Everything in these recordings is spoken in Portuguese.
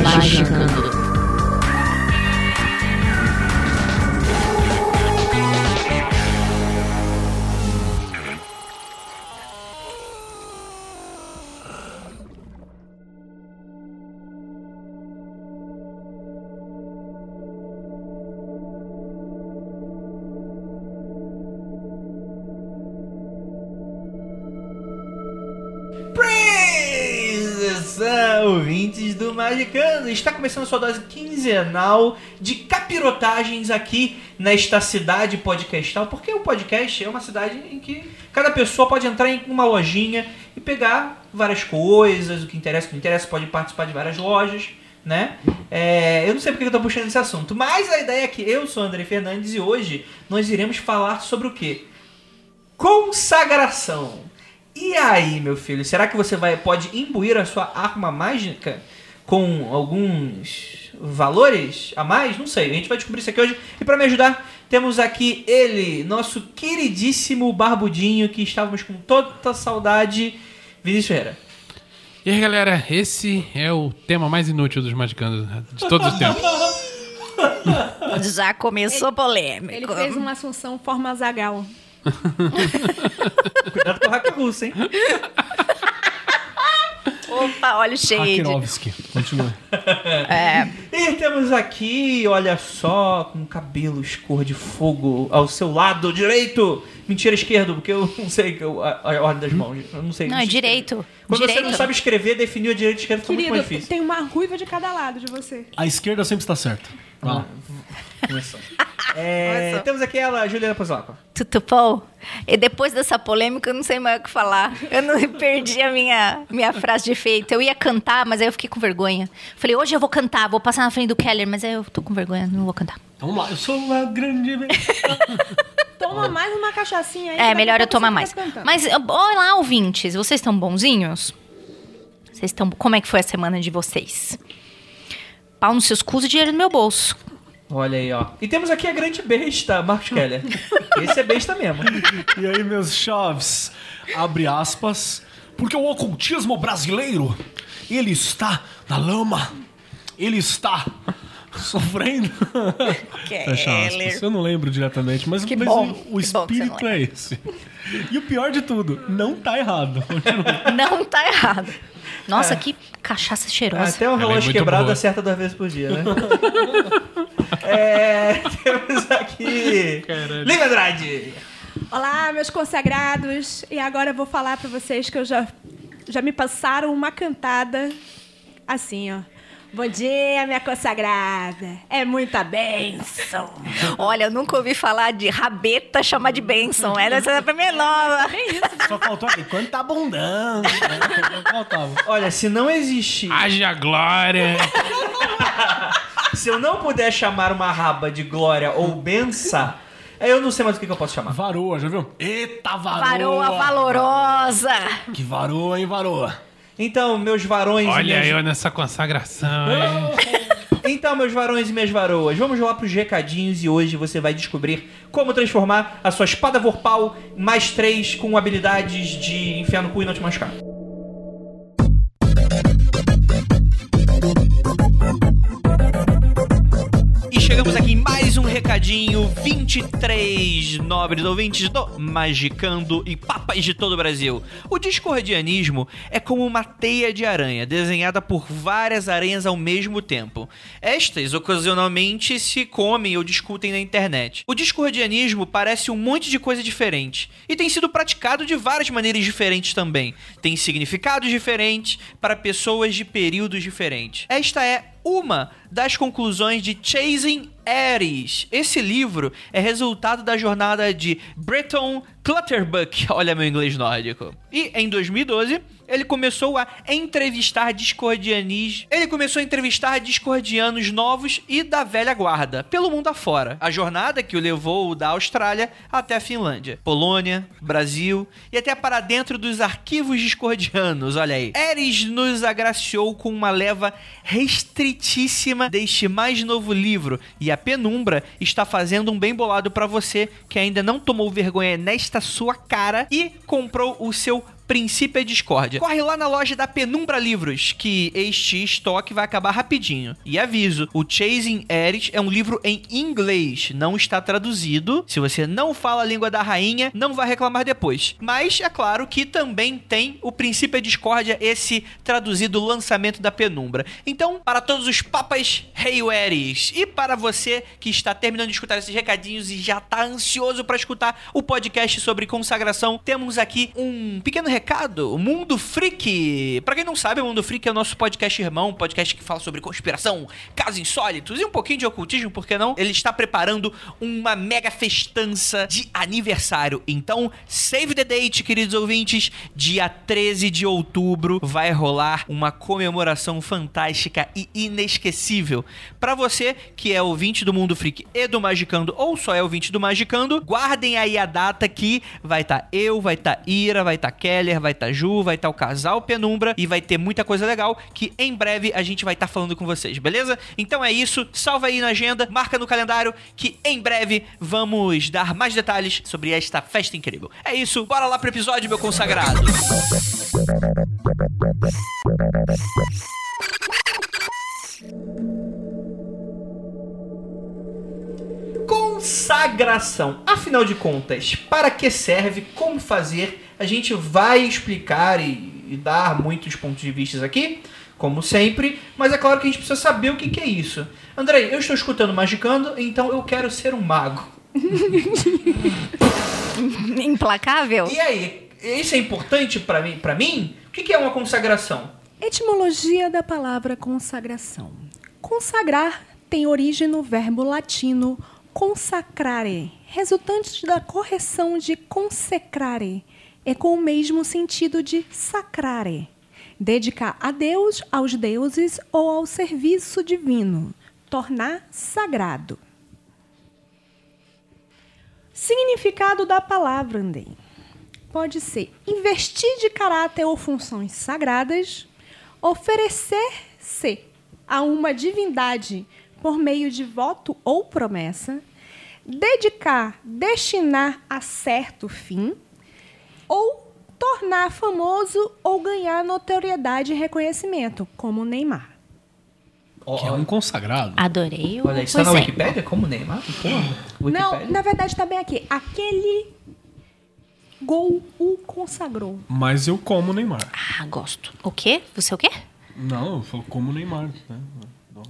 Magicando. Praise! Está começando a sua dose quinzenal de capirotagens aqui nesta cidade podcastal, porque o podcast é uma cidade em que cada pessoa pode entrar em uma lojinha e pegar várias coisas, o que interessa, o que não interessa, pode participar de várias lojas, né? É, eu não sei porque eu tô puxando esse assunto, mas a ideia é que eu sou André Fernandes e hoje nós iremos falar sobre o quê? Consagração. E aí, meu filho, será que você vai pode imbuir a sua arma mágica com alguns valores a mais? Não sei. A gente vai descobrir isso aqui hoje. E para me ajudar, temos aqui ele, nosso queridíssimo barbudinho que estávamos com toda saudade, Vinícius Ferreira. E aí, galera, esse é o tema mais inútil dos Magicanos de todos os tempos. Já começou polêmico. Ele fez uma assunção forma Zagal. Cuidado com o hack russo, hein? Opa, olha o shade. Hakirovski. Continua. É, E temos aqui, olha só, com cabelos cor de fogo ao seu lado direito. Mentira, esquerdo, porque eu não sei eu- a, a ordem das mãos. Eu não sei. não, é direito. Quando você direito. não sabe escrever, definir a direita e a esquerda fica muito mais difícil. tem uma ruiva de cada lado de você. A esquerda sempre está certa. Vai lá. Começou. É, temos aqui ela, Juliana Pozolaco. Tutupou. E depois dessa polêmica, eu não sei mais o que falar. Eu não perdi a minha, minha frase de efeito. Eu ia cantar, mas aí eu fiquei com vergonha. Falei, hoje eu vou cantar, vou passar na frente do Keller, mas aí eu tô com vergonha, não vou cantar. Vamos lá. Eu sou uma grande... Toma mais uma cachaçinha aí. É, melhor eu tomar mais. Mas, olha lá, ouvintes, vocês estão bonzinhos? Vocês estão. Como é que foi a semana de vocês? Pau nos seus cus e dinheiro no meu bolso. Olha aí, ó. E temos aqui a grande besta, Marcos Keller. Esse é besta mesmo. E aí, meus chaves? Abre aspas. Porque o ocultismo brasileiro, ele está na lama. Ele está sofrendo. Fecha aspas. Eu não lembro diretamente, mas, bom, o, que o bom que você não espírito é esse. E o pior de tudo, não tá errado. Não tá errado. Nossa, que cachaça cheirosa. Até um Ela é relógio muito quebrado boa. acerta duas vezes por dia, né? é, temos aqui. Lívia Andrade. Olá, meus consagrados. E agora eu vou falar pra vocês que eu já, já me passaram uma cantada assim, ó. Bom dia, minha consagrada. É muita bênção. Olha, eu nunca ouvi falar de rabeta chamar de bênção. Era essa pra mim é nova. Só faltou aqui. Quando tá abundando. Né? Faltava. Olha, se não existir. Haja glória! Se eu não puder chamar uma raba de glória ou benção, eu não sei mais o que, que eu posso chamar. Varoa, já viu? Eita, varoa. Varoa valorosa. Que varoa, hein, varoa. Então, meus varões e Olha minhas... eu nessa consagração? Então, meus varões e minhas varoas, vamos lá pros recadinhos e hoje você vai descobrir como transformar a sua espada vorpal mais três com habilidades de enfiar no cu e não te machucar. Um recadinho 23 nobres ouvintes do Magicando e Papas de todo o Brasil. O discordianismo é como uma teia de aranha desenhada por várias aranhas ao mesmo tempo. Estas ocasionalmente se comem ou discutem na internet. O discordianismo parece um monte de coisa diferente e tem sido praticado de várias maneiras diferentes também. Tem significados diferentes para pessoas de períodos diferentes. Esta é uma das conclusões de Chasing Ares. Esse livro é resultado da jornada de Breton Clutterbuck, olha meu inglês nórdico. E em 2012, ele começou a entrevistar discordianis. Ele começou a entrevistar discordianos novos e da velha guarda, pelo mundo afora. A jornada que o levou da Austrália até a Finlândia, Polônia, Brasil e até para dentro dos arquivos discordianos, olha aí. Eres nos agraciou com uma leva restritíssima deste mais novo livro e a Penumbra está fazendo um bem bolado para você que ainda não tomou vergonha nesta sua cara e comprou o seu Princípio é Discórdia. Corre lá na loja da Penumbra Livros, que este estoque vai acabar rapidinho. E aviso, o Chasing Eris é um livro em inglês, não está traduzido. Se você não fala a língua da rainha, não vai reclamar depois. Mas é claro que também tem o Princípio é Discórdia, esse traduzido lançamento da Penumbra. Então, para todos os papas Rei Eris e para você que está terminando de escutar esses recadinhos e já está ansioso para escutar o podcast sobre consagração, temos aqui um pequeno recado. O Mundo Freak. Pra quem não sabe, o Mundo Freak é o nosso podcast irmão, um podcast que fala sobre conspiração, casos insólitos e um pouquinho de ocultismo, por que não? Ele está preparando uma mega festança de aniversário. Então, save the date, queridos ouvintes. Dia 13 de outubro vai rolar uma comemoração fantástica e inesquecível. Pra você que é ouvinte do Mundo Freak e do Magicando, ou só é ouvinte do Magicando, guardem aí a data que vai estar eu, vai estar Ira, vai estar Vai estar Ju, vai estar o casal Penumbra e vai ter muita coisa legal que em breve a gente vai estar falando com vocês, beleza? Então é isso, salva aí na agenda, marca no calendário que em breve vamos dar mais detalhes sobre esta festa incrível. É isso, bora lá pro episódio, meu consagrado. Consagração. Afinal de contas, para que serve, como fazer? A gente vai explicar e, e dar muitos pontos de vista aqui, como sempre, mas é claro que a gente precisa saber o que, que é isso. Andrei, eu estou escutando Magicando, então eu quero ser um mago. Implacável? E aí, isso é importante para mim? Para mim? O que, que é uma consagração? Etimologia da palavra consagração. Consagrar tem origem no verbo latino consacrare, resultante da correção de consecrare, é com o mesmo sentido de sacrare, dedicar a Deus, aos deuses ou ao serviço divino, tornar sagrado. Significado da palavra, Andei. Pode ser investir de caráter ou funções sagradas, oferecer-se a uma divindade por meio de voto ou promessa, dedicar, destinar a certo fim, ou tornar famoso ou ganhar notoriedade e reconhecimento, como o Neymar. Que é um consagrado. Adorei o Olha, está na. Wikipédia como Neymar? Porra, Não, na verdade está bem aqui. Aquele gol o consagrou. Mas eu como Neymar. Ah, gosto. O quê? Você o quê? Não, eu falo como Neymar. Né?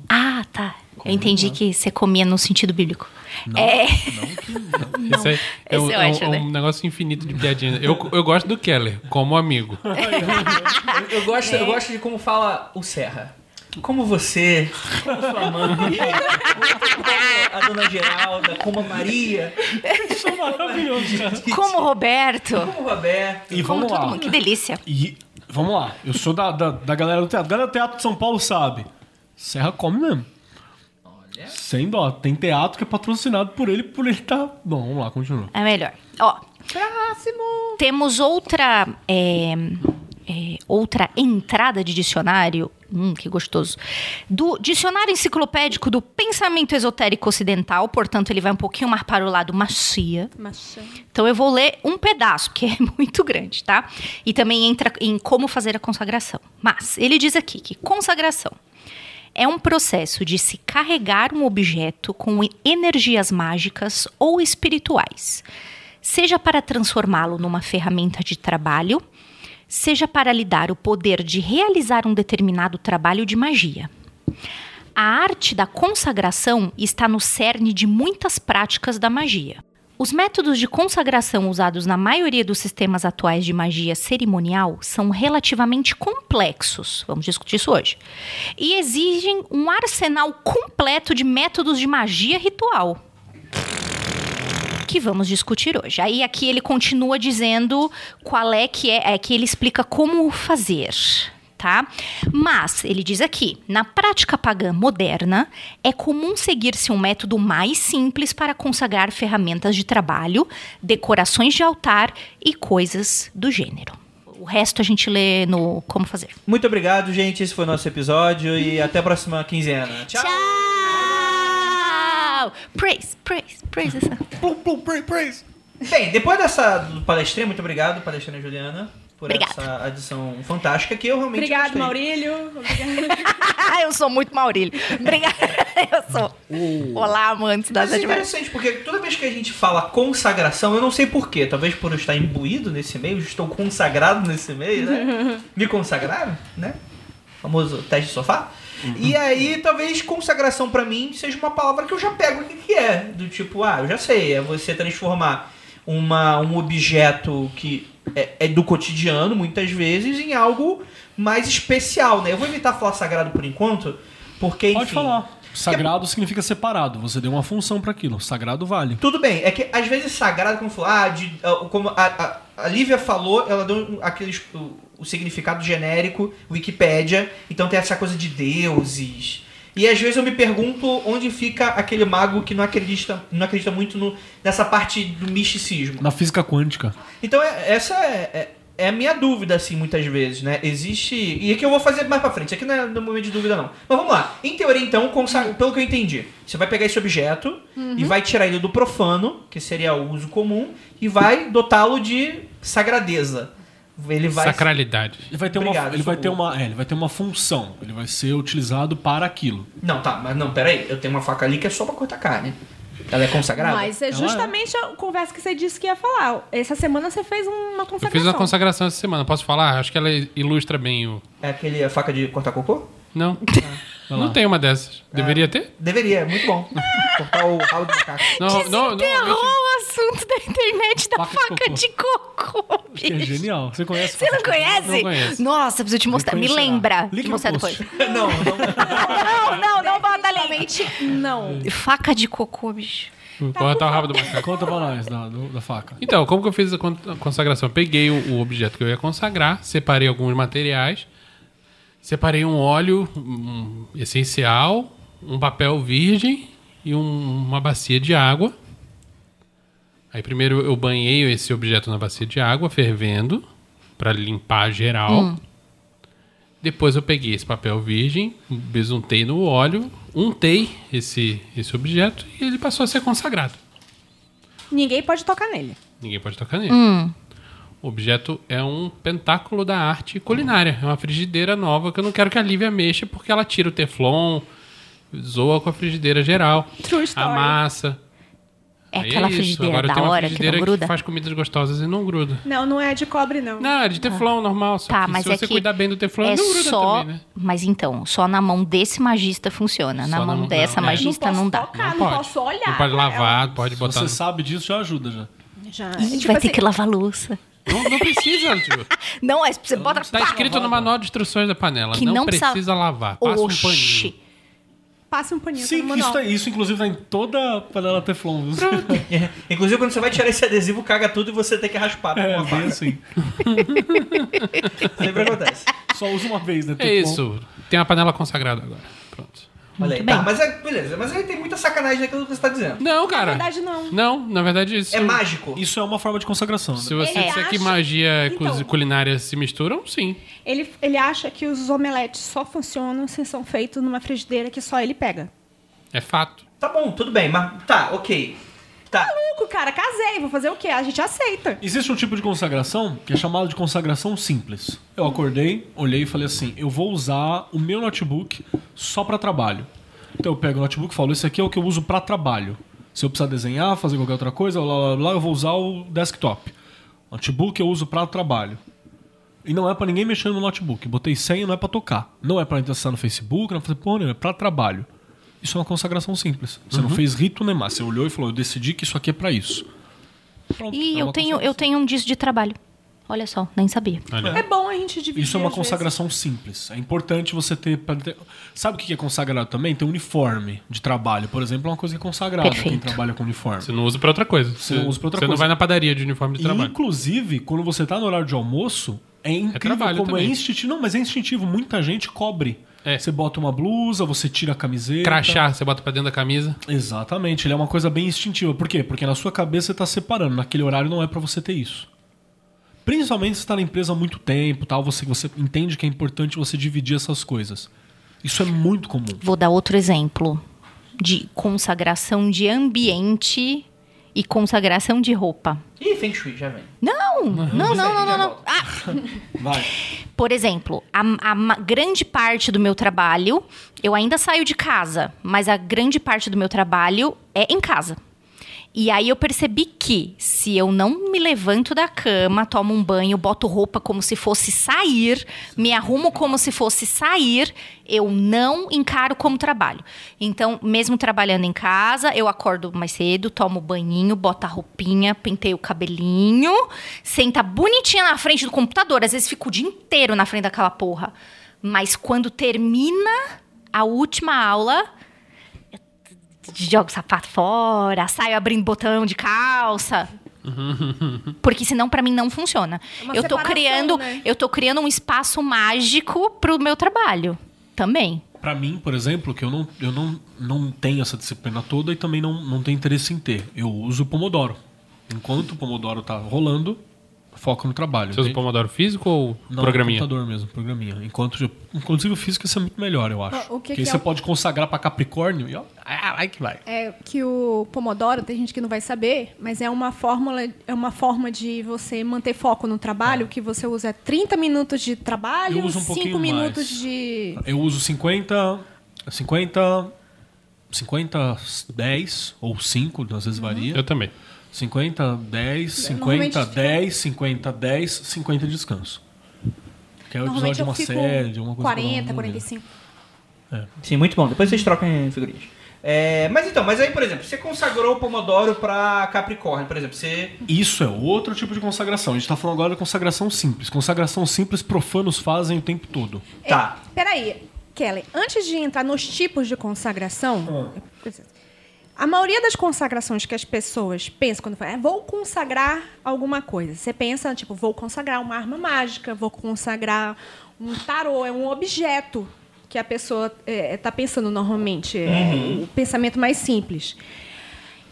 Ah, tá. Eu entendi que você comia no sentido bíblico. É. Esse é, é um, Esse é é um- ótimo, é um né? negócio infinito de piadinha. Eu, eu gosto do Keller, como amigo. Eu gosto, eu gosto de como fala o Serra. Como você, como sua mãe, como a dona Geralda, como a Maria, Isso é maravilhoso, cara. Como o Roberto. como o Roberto. E Como vamos todo lá. mundo. Que delícia. E vamos lá. Eu sou da, da, da galera do teatro. A galera do teatro de São Paulo sabe. Serra come mesmo. Olha. Sem dó. Tem teatro que é patrocinado por ele, por ele tá. Bom, vamos lá, continua. É melhor. Ó, Próximo! temos outra. é, é, outra entrada de dicionário. Hum, que gostoso. Do Dicionário Enciclopédico do Pensamento Esotérico Ocidental, portanto, ele vai um pouquinho mais para o lado macia. Machão. Então eu vou ler um pedaço, que é muito grande, tá? E também entra em como fazer a consagração. Mas ele diz aqui que consagração é um processo de se carregar um objeto com energias mágicas ou espirituais, seja para transformá-lo numa ferramenta de trabalho, seja para lhe dar o poder de realizar um determinado trabalho de magia. A arte da consagração está no cerne de muitas práticas da magia. Os métodos de consagração usados na maioria dos sistemas atuais de magia cerimonial são relativamente complexos, vamos discutir isso hoje, e exigem um arsenal completo de métodos de magia ritual. que vamos discutir hoje. Aí aqui ele continua dizendo qual é que é, é que ele explica como fazer. Tá? Mas, ele diz aqui, na prática pagã moderna, é comum seguir-se um método mais simples para consagrar ferramentas de trabalho, decorações de altar e coisas do gênero. O resto a gente lê no Como Fazer. Muito obrigado, gente. Esse foi o nosso episódio e até a próxima quinzena. Tchau! Tchau! Praise, praise, praise. Essa. Plum, plum, praise, praise. Bem, depois dessa palestrinha, muito obrigado, palestrina Juliana, por Obrigada. essa adição fantástica que eu realmente Obrigado, gostei. Maurílio. Obrigado. eu sou muito Maurílio. Obrigada. Eu sou. Olá, amantes Mas é interessante, porque toda vez que a gente fala consagração, eu não sei porquê, talvez por eu estar imbuído nesse meio, estou consagrado nesse meio, né? Me consagraram, né? Famoso teste de sofá. E aí, talvez consagração pra mim seja uma palavra que eu já pego o que, que é. Do tipo, ah, eu já sei, é você transformar uma, um objeto que é, é do cotidiano, muitas vezes, em algo mais especial, né? Eu vou evitar falar sagrado por enquanto, porque, enfim... Pode falar. Sagrado significa separado. Você deu uma função pra aquilo. Sagrado vale. Tudo bem, é que às vezes sagrado, como falou, ah, de, ah, como a, a, a Lívia falou, ela deu aqueles, o, o significado genérico, Wikipédia, então tem essa coisa de deuses. E às vezes eu me pergunto onde fica aquele mago que não acredita, não acredita muito no, nessa parte do misticismo. Na física quântica. Então é- essa é, é, é a minha dúvida, assim, muitas vezes, né? Existe. E aqui eu vou fazer mais pra frente, isso aqui não é no momento de dúvida, não. Mas vamos lá. Em teoria, então, consa- pelo que eu entendi, você vai pegar esse objeto e vai tirar ele do profano, que seria o uso comum, e vai dotá-lo de sagradeza. Ele vai. Sacralidade. Ele vai ter Obrigado, uma, ele vai ter uma, é, ele vai ter uma função. Ele vai ser utilizado para aquilo. Não, tá, mas não, peraí. Eu tenho uma faca ali que é só pra cortar carne. Ela é consagrada? Mas é justamente a conversa que você disse que ia falar. Essa semana você fez uma consagração. Eu fiz uma consagração essa semana, posso falar? Acho que ela ilustra bem o. É aquele a faca de cortar cocô? Não. Não tem uma dessas. Deveria ter? Deveria, é muito bom. cortar o ralo do macaco. Não, não, Desenterrou não. Assunto da internet da Faca de faca cocô. de cocô, Que é genial. Você conhece? Você não conhece? Não conheço. Nossa, preciso te mostrar. Me lembra. Link Te mostrar depois. Não, não. Não, não, não. Definitivamente não. Faca de cocô, bicho. Cortar o rabo do macaco. Conta pra nós da, do- da faca. Então, como que eu fiz a consagração? Eu peguei o, o objeto que eu ia consagrar, separei alguns materiais, separei um óleo um, essencial, um papel virgem e um- uma bacia de água. Aí primeiro eu banhei esse objeto na bacia de água, fervendo, para limpar geral. Depois eu peguei esse papel virgem, besuntei no óleo, untei esse, esse objeto e ele passou a ser consagrado. Ninguém pode tocar nele. Ninguém pode tocar nele. O objeto é um pentáculo da arte culinária. É uma frigideira nova que eu não quero que a Lívia mexa porque ela tira o teflon, zoa com a frigideira geral, True story. amassa. É Aí aquela isso. frigideira Agora da tenho uma hora que frigideira não gruda? faz comidas gostosas e não gruda. Não, não é de cobre, não. Não, é de teflon normal. Só Tá, que mas se é você que cuidar bem do teflon, é não gruda só... também, né? Mas então, só na mão desse magista funciona. na Só na mão dessa não, é. magista não, não, posso dá. tocar, não, posso olhar. Não pode É lavar, pode Se botar. você no- sabe disso, já ajuda já. Já, Ih, tipo vai assim, ter que lavar a louça. Não, não precisa, tio. Não, é você bota... Está escrito no manual de instruções da panela. Que não, não precisa, precisa- lavar. Passa um paninho. Passe um paninho Sim, isso, tá- isso inclusive tá em toda a panela Teflon. viu? Inclusive, quando você vai tirar esse adesivo, caga tudo e você tem que raspar É, uma bem assim. Sempre acontece. Só usa uma vez, né? É Teflon. isso. Tem uma panela consagrada agora. Pronto. Olha aí. Tá, mas é, beleza. Mas aí tem muita sacanagem naquilo que você tá dizendo. Não, cara. Na verdade, não. Não, na verdade isso. É mágico. Isso é uma forma de consagração. Se Né? você Ele disser que acha- magia e Então. cu- culinária se misturam, sim. Ele, ele acha que os omeletes só funcionam se são feitos numa frigideira que só ele pega. É fato. Tá bom, tudo bem, mas tá, ok. Tá. Maluco, cara, casei, vou fazer o quê? A gente aceita. Existe um tipo de consagração que é chamado de consagração simples. Eu acordei, olhei e falei assim: eu vou usar o meu notebook só para trabalho. Então eu pego o notebook e falo: esse aqui é o que eu uso para trabalho. Se eu precisar desenhar, fazer qualquer outra coisa, blá, blá, blá, eu vou usar o desktop. Notebook eu uso para trabalho. E não é para ninguém mexer no notebook. Botei senha, não é para tocar. Não é para acessar no Facebook, não é pra fazer porra nenhuma, é para trabalho. Isso é uma consagração simples. Você não fez rito nem mais. Você olhou e falou: eu decidi que isso aqui é para isso. Pronto, E é eu tenho, consagração. eu tenho um disco de trabalho. Olha só, nem sabia. Olha. É bom a gente dividir. Isso é uma às vezes. consagração simples. É importante você ter, pra ter- Sabe o que é consagrado também? Tem uniforme de trabalho, por exemplo, é uma coisa que é consagrada quem Perfeito. trabalha com uniforme. Você não usa pra outra coisa. Você não usa pra outra você não coisa. vai na padaria de uniforme de E, trabalho. inclusive, quando você tá no horário de almoço, é incrível trabalho como é também. instintivo. Não, mas é instintivo. Muita gente cobre. É. Você bota uma blusa, você tira a camiseta. Crachá, você bota pra dentro da camisa. Exatamente, ele é uma coisa bem instintiva. Por quê? Porque na sua cabeça você tá separando. Naquele horário não é pra você ter isso. Principalmente se está na empresa há muito tempo, tal, você, você entende que é importante você dividir essas coisas. Isso é muito comum. Vou dar outro exemplo de consagração de ambiente e consagração de roupa. Ih, Feng Shui, já vem. Não, não, não, não, não, não. Ah, Vai. Por exemplo, a, a grande parte do meu trabalho, eu ainda saio de casa, mas a grande parte do meu trabalho é em casa. E aí eu percebi que se eu não me levanto da cama, tomo um banho, boto roupa como se fosse sair, me arrumo como se fosse sair, eu não encaro como trabalho. Então, mesmo trabalhando em casa, eu acordo mais cedo, tomo banhinho, boto a roupinha, penteio o cabelinho, senta bonitinha na frente do computador. Às vezes fico o dia inteiro na frente daquela porra. Mas quando termina a última aula, jogo o sapato fora, saio abrindo botão de calça. Porque senão pra mim não funciona. É uma eu tô criando, né? eu tô criando um espaço mágico pro meu trabalho também. Pra mim, por exemplo, que eu não, eu não, não tenho essa disciplina toda e também não, não tenho interesse em ter. Eu uso o Pomodoro. Enquanto o Pomodoro tá rolando, foco no trabalho. Você usa entende? Pomodoro físico ou Não, programinha? computador mesmo, programinha. Enquanto, inclusive o físico isso é muito melhor, eu acho. O que Porque que aí é você o- pode consagrar pra Capricórnio e ó, ah, vai que vai. É que o Pomodoro, tem gente que não vai saber, mas é uma fórmula, é uma forma de você manter foco no trabalho, que você usa 30 minutos de trabalho, Eu uso um 5 pouquinho minutos mais. de. Eu uso 50, 50, 50, 10 ou 5, às vezes varia. Eu também. 50, 10, Normalmente 50, fica- 10, 50, 10, 50 de descanso. Que é o episódio de uma série, de uma coisa que eu 40, não- 45. Sim, muito bom. Depois vocês trocam em figurinhas. É, mas então, mas aí, por exemplo, você consagrou o Pomodoro pra Capricórnio, por exemplo, você... Isso é outro tipo de consagração. A gente tá falando agora de consagração simples. Consagração simples profanos fazem o tempo todo. Tá. Peraí, Kelly, antes de entrar nos tipos de consagração, Ah. A maioria das consagrações que as pessoas pensam quando falam, é, vou consagrar alguma coisa. Você pensa, tipo, vou consagrar uma arma mágica, vou consagrar um tarô, é um objeto que a pessoa está pensando normalmente. É o pensamento mais simples.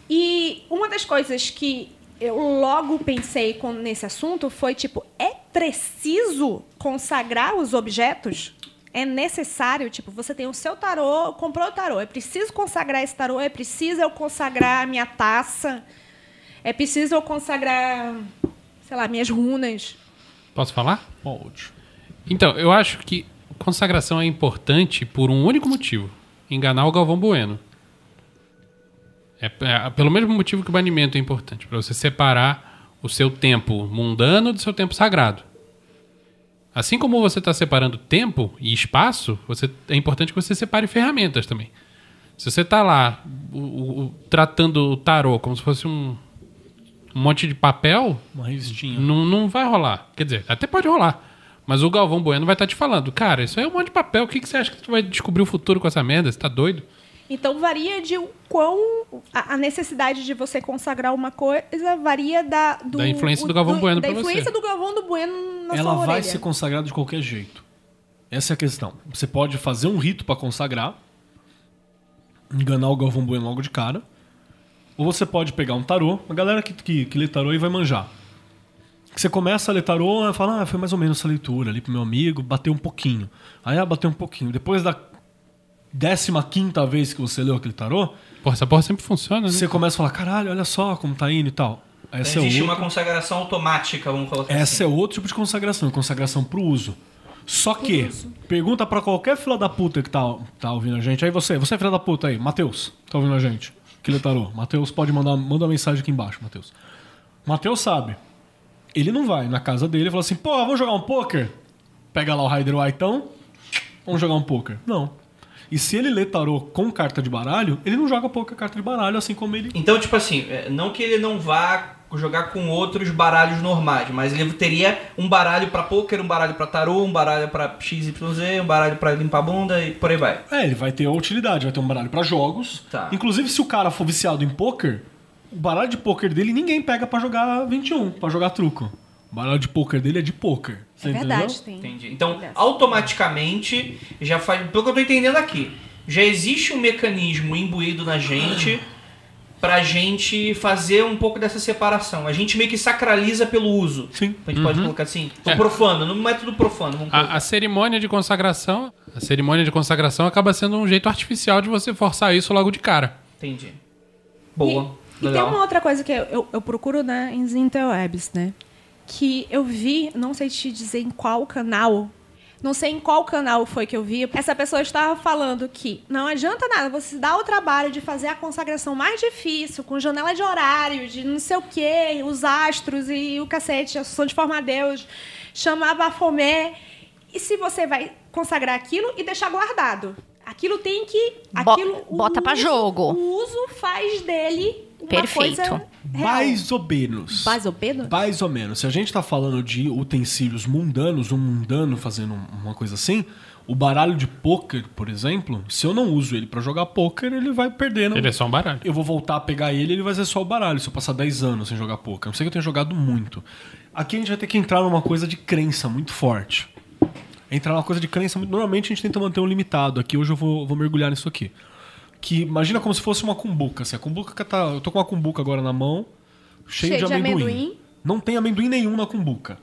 E uma das coisas que eu logo pensei com- nesse assunto foi tipo, é preciso consagrar os objetos? É necessário, tipo, você tem o seu tarô, comprou o tarô, é preciso consagrar esse tarô, é preciso eu consagrar a minha taça, é preciso eu consagrar, sei lá, minhas runas. Posso falar? Pode. Então, eu acho que consagração é importante por um único motivo: enganar o Galvão Bueno. É, é pelo mesmo motivo que o banimento é importante, para você separar o seu tempo mundano do seu tempo sagrado. Assim como você está separando tempo e espaço, você, é importante que você separe ferramentas também. Se você está lá o- o- tratando o tarô como se fosse um, um monte de papel, Uma revistinha. não, não vai rolar. Quer dizer, até pode rolar. Mas o Galvão Bueno vai estar te falando, cara, isso aí é um monte de papel. O que, que você acha que tu vai descobrir o futuro com essa merda? Você tá doido? Então varia de o quão a, necessidade de você consagrar uma coisa varia da do, Da influência o- do Galvão Bueno da pra você. influência do Galvão do Bueno na Ela sua vai orelha. ser consagrada de qualquer jeito. Essa é a questão. Você pode fazer um rito pra consagrar, enganar o Galvão Bueno logo de cara, ou você pode pegar um tarô, a galera que, que, que lê tarô e vai manjar. Você começa a ler tarô e fala, ah, foi mais ou menos essa leitura ali pro meu amigo, bateu um pouquinho. Aí, ah, bateu um pouquinho. Depois da décima quinta vez que você leu aquele tarô, Porra, essa porra sempre funciona, né? você começa a falar, caralho, olha só como tá indo e tal. Essa é Existe outra- uma consagração automática, vamos colocar essa assim. é outro tipo de consagração, consagração pro uso. Só que, pergunta pra qualquer fila da puta que tá, tá ouvindo a gente. Aí você, você é filha da puta aí, Matheus, tá ouvindo a gente? Que lê tarô. Matheus pode mandar manda uma mensagem aqui embaixo, Matheus. Matheus sabe. Ele não vai na casa dele e fala assim, pô, vamos jogar um poker? Pega lá o Rider Whiteão, vamos jogar um poker. Não. E se ele lê tarô com carta de baralho, ele não joga poker carta de baralho, assim como ele Então, tipo assim, é, não que ele não vá jogar com outros baralhos normais, mas ele teria um baralho pra poker, um baralho pra tarô, um baralho pra XYZ, um baralho pra limpar a bunda e por aí vai. É, ele vai ter utilidade, vai ter um baralho pra jogos. Tá. Inclusive, se o cara for viciado em poker, o baralho de poker dele ninguém pega pra jogar 21, pra jogar truco. O baralho de poker dele é de poker. Você É entendeu? verdade, tem. Entendi. Então, automaticamente, já faz. Pelo que eu tô entendendo aqui, já existe um mecanismo imbuído na gente pra gente fazer um pouco dessa separação. A gente meio que sacraliza pelo uso. Sim. A gente pode colocar assim. O É. profano, no método profano. A, a cerimônia de consagração, a cerimônia de consagração acaba sendo um jeito artificial de você forçar isso logo de cara. Entendi. Boa. E tem Legal. uma outra coisa que eu, eu, eu procuro né, em interwebs, né? Que eu vi, não sei te dizer em qual canal, não sei em qual canal foi que eu vi, essa pessoa estava falando que não adianta nada você dar o trabalho de fazer a consagração mais difícil, com janela de horário, de não sei o quê, os astros e o cacete, a Associação de Formar Deus, chamar Bafomé. E se você vai consagrar aquilo e deixar guardado? Aquilo tem que. Bo- Aquilo, o bota uso- jogo. O uso faz dele uma Perfeito. coisa real. Mais ou menos. Mais ou menos? Mais ou menos. Se a gente tá falando de utensílios mundanos, um mundano fazendo uma coisa assim, o baralho de pôquer, por exemplo, se eu não uso ele pra jogar pôquer, ele vai perdendo. Ele é só um baralho. Eu vou voltar a pegar ele, ele vai ser só o baralho. Se eu passar 10 anos sem jogar poker. Não sei que eu tenha jogado muito. Aqui a gente vai ter que entrar numa coisa de crença muito forte. Entrar numa coisa de crença muito. Normalmente a gente tenta manter um limitado. Aqui hoje eu vou, vou mergulhar nisso aqui. Que imagina como se fosse uma cumbuca. Assim, a cumbuca tá. Eu tô com uma cumbuca agora na mão, cheio, Cheio de, de amendoim. amendoim. Não tem amendoim nenhum na cumbuca.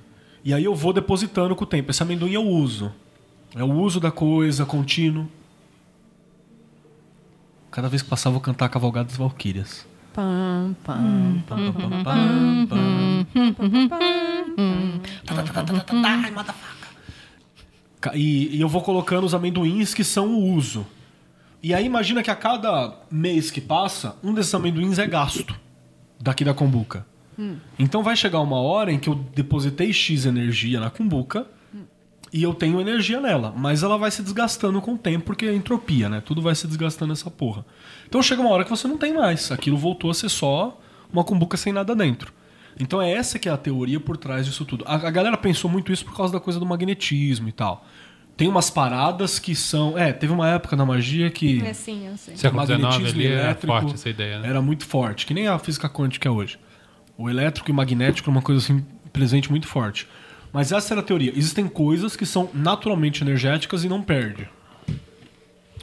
E aí eu vou depositando com o tempo. Esse amendoim eu uso. É o uso da coisa contínuo. Cada vez que passar, eu vou cantar a Cavalgada das Valquírias. E, e eu vou colocando os amendoins que são o uso. E aí imagina que a cada mês que passa, um desses amendoins é gasto daqui da cumbuca. Então vai chegar uma hora em que eu depositei X energia na cumbuca e eu tenho energia nela, mas ela vai se desgastando com o tempo porque é entropia, né? Tudo vai se desgastando nessa porra. Então chega uma hora que você não tem mais. Aquilo voltou a ser só uma cumbuca sem nada dentro. Então é essa que é a teoria por trás disso tudo. A, a galera pensou muito isso por causa da coisa do magnetismo e tal. Tem umas paradas que são. É, teve uma época na magia que. É sim, eu sei. Século XIX magnetismo ali é elétrico forte essa ideia, né? Era muito forte, que nem a física quântica é hoje. O elétrico e o magnético é uma coisa assim, presente muito forte. Mas essa era a teoria. Existem coisas que são naturalmente energéticas e não perde.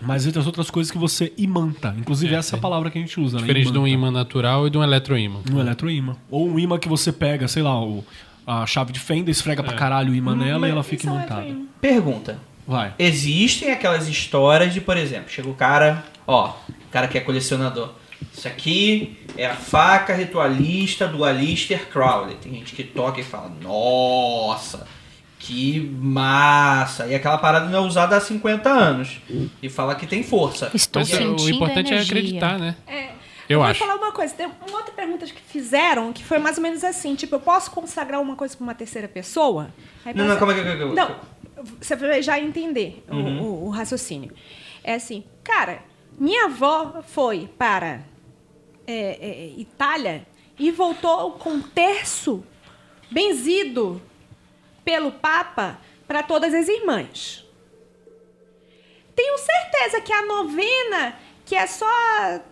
Mas existem as outras coisas que você imanta. Inclusive, É, essa é a palavra que a gente usa, Diferente né? de um imã natural e de um eletroímã. Um eletroímã. Ou um imã que você pega, sei lá, o, a chave de fenda, esfrega É. pra caralho o imã nela e ela fica é imantada. eletroímã. Pergunta. Vai. Existem aquelas histórias de, por exemplo, chega o cara, ó, o cara que é colecionador. Isso aqui é a faca ritualista do Alistair Crowley. Tem gente que toca e fala, nossa, que massa. E aquela parada não é usada há 50 anos. E fala que tem força. Estou Mas é, sentindo o importante é acreditar, né? É, Eu vou acho. falar uma coisa. Tem uma outra pergunta que fizeram que foi mais ou menos assim: tipo, eu posso consagrar uma coisa pra uma terceira pessoa? Aí Não, não, pensa- aí, calma aí. Não, você vai já entender o- Uhum. o, o raciocínio. É assim, cara, minha avó foi para é, é, Itália e voltou com um terço benzido pelo Papa para todas as irmãs. Tenho certeza que a novena, que é só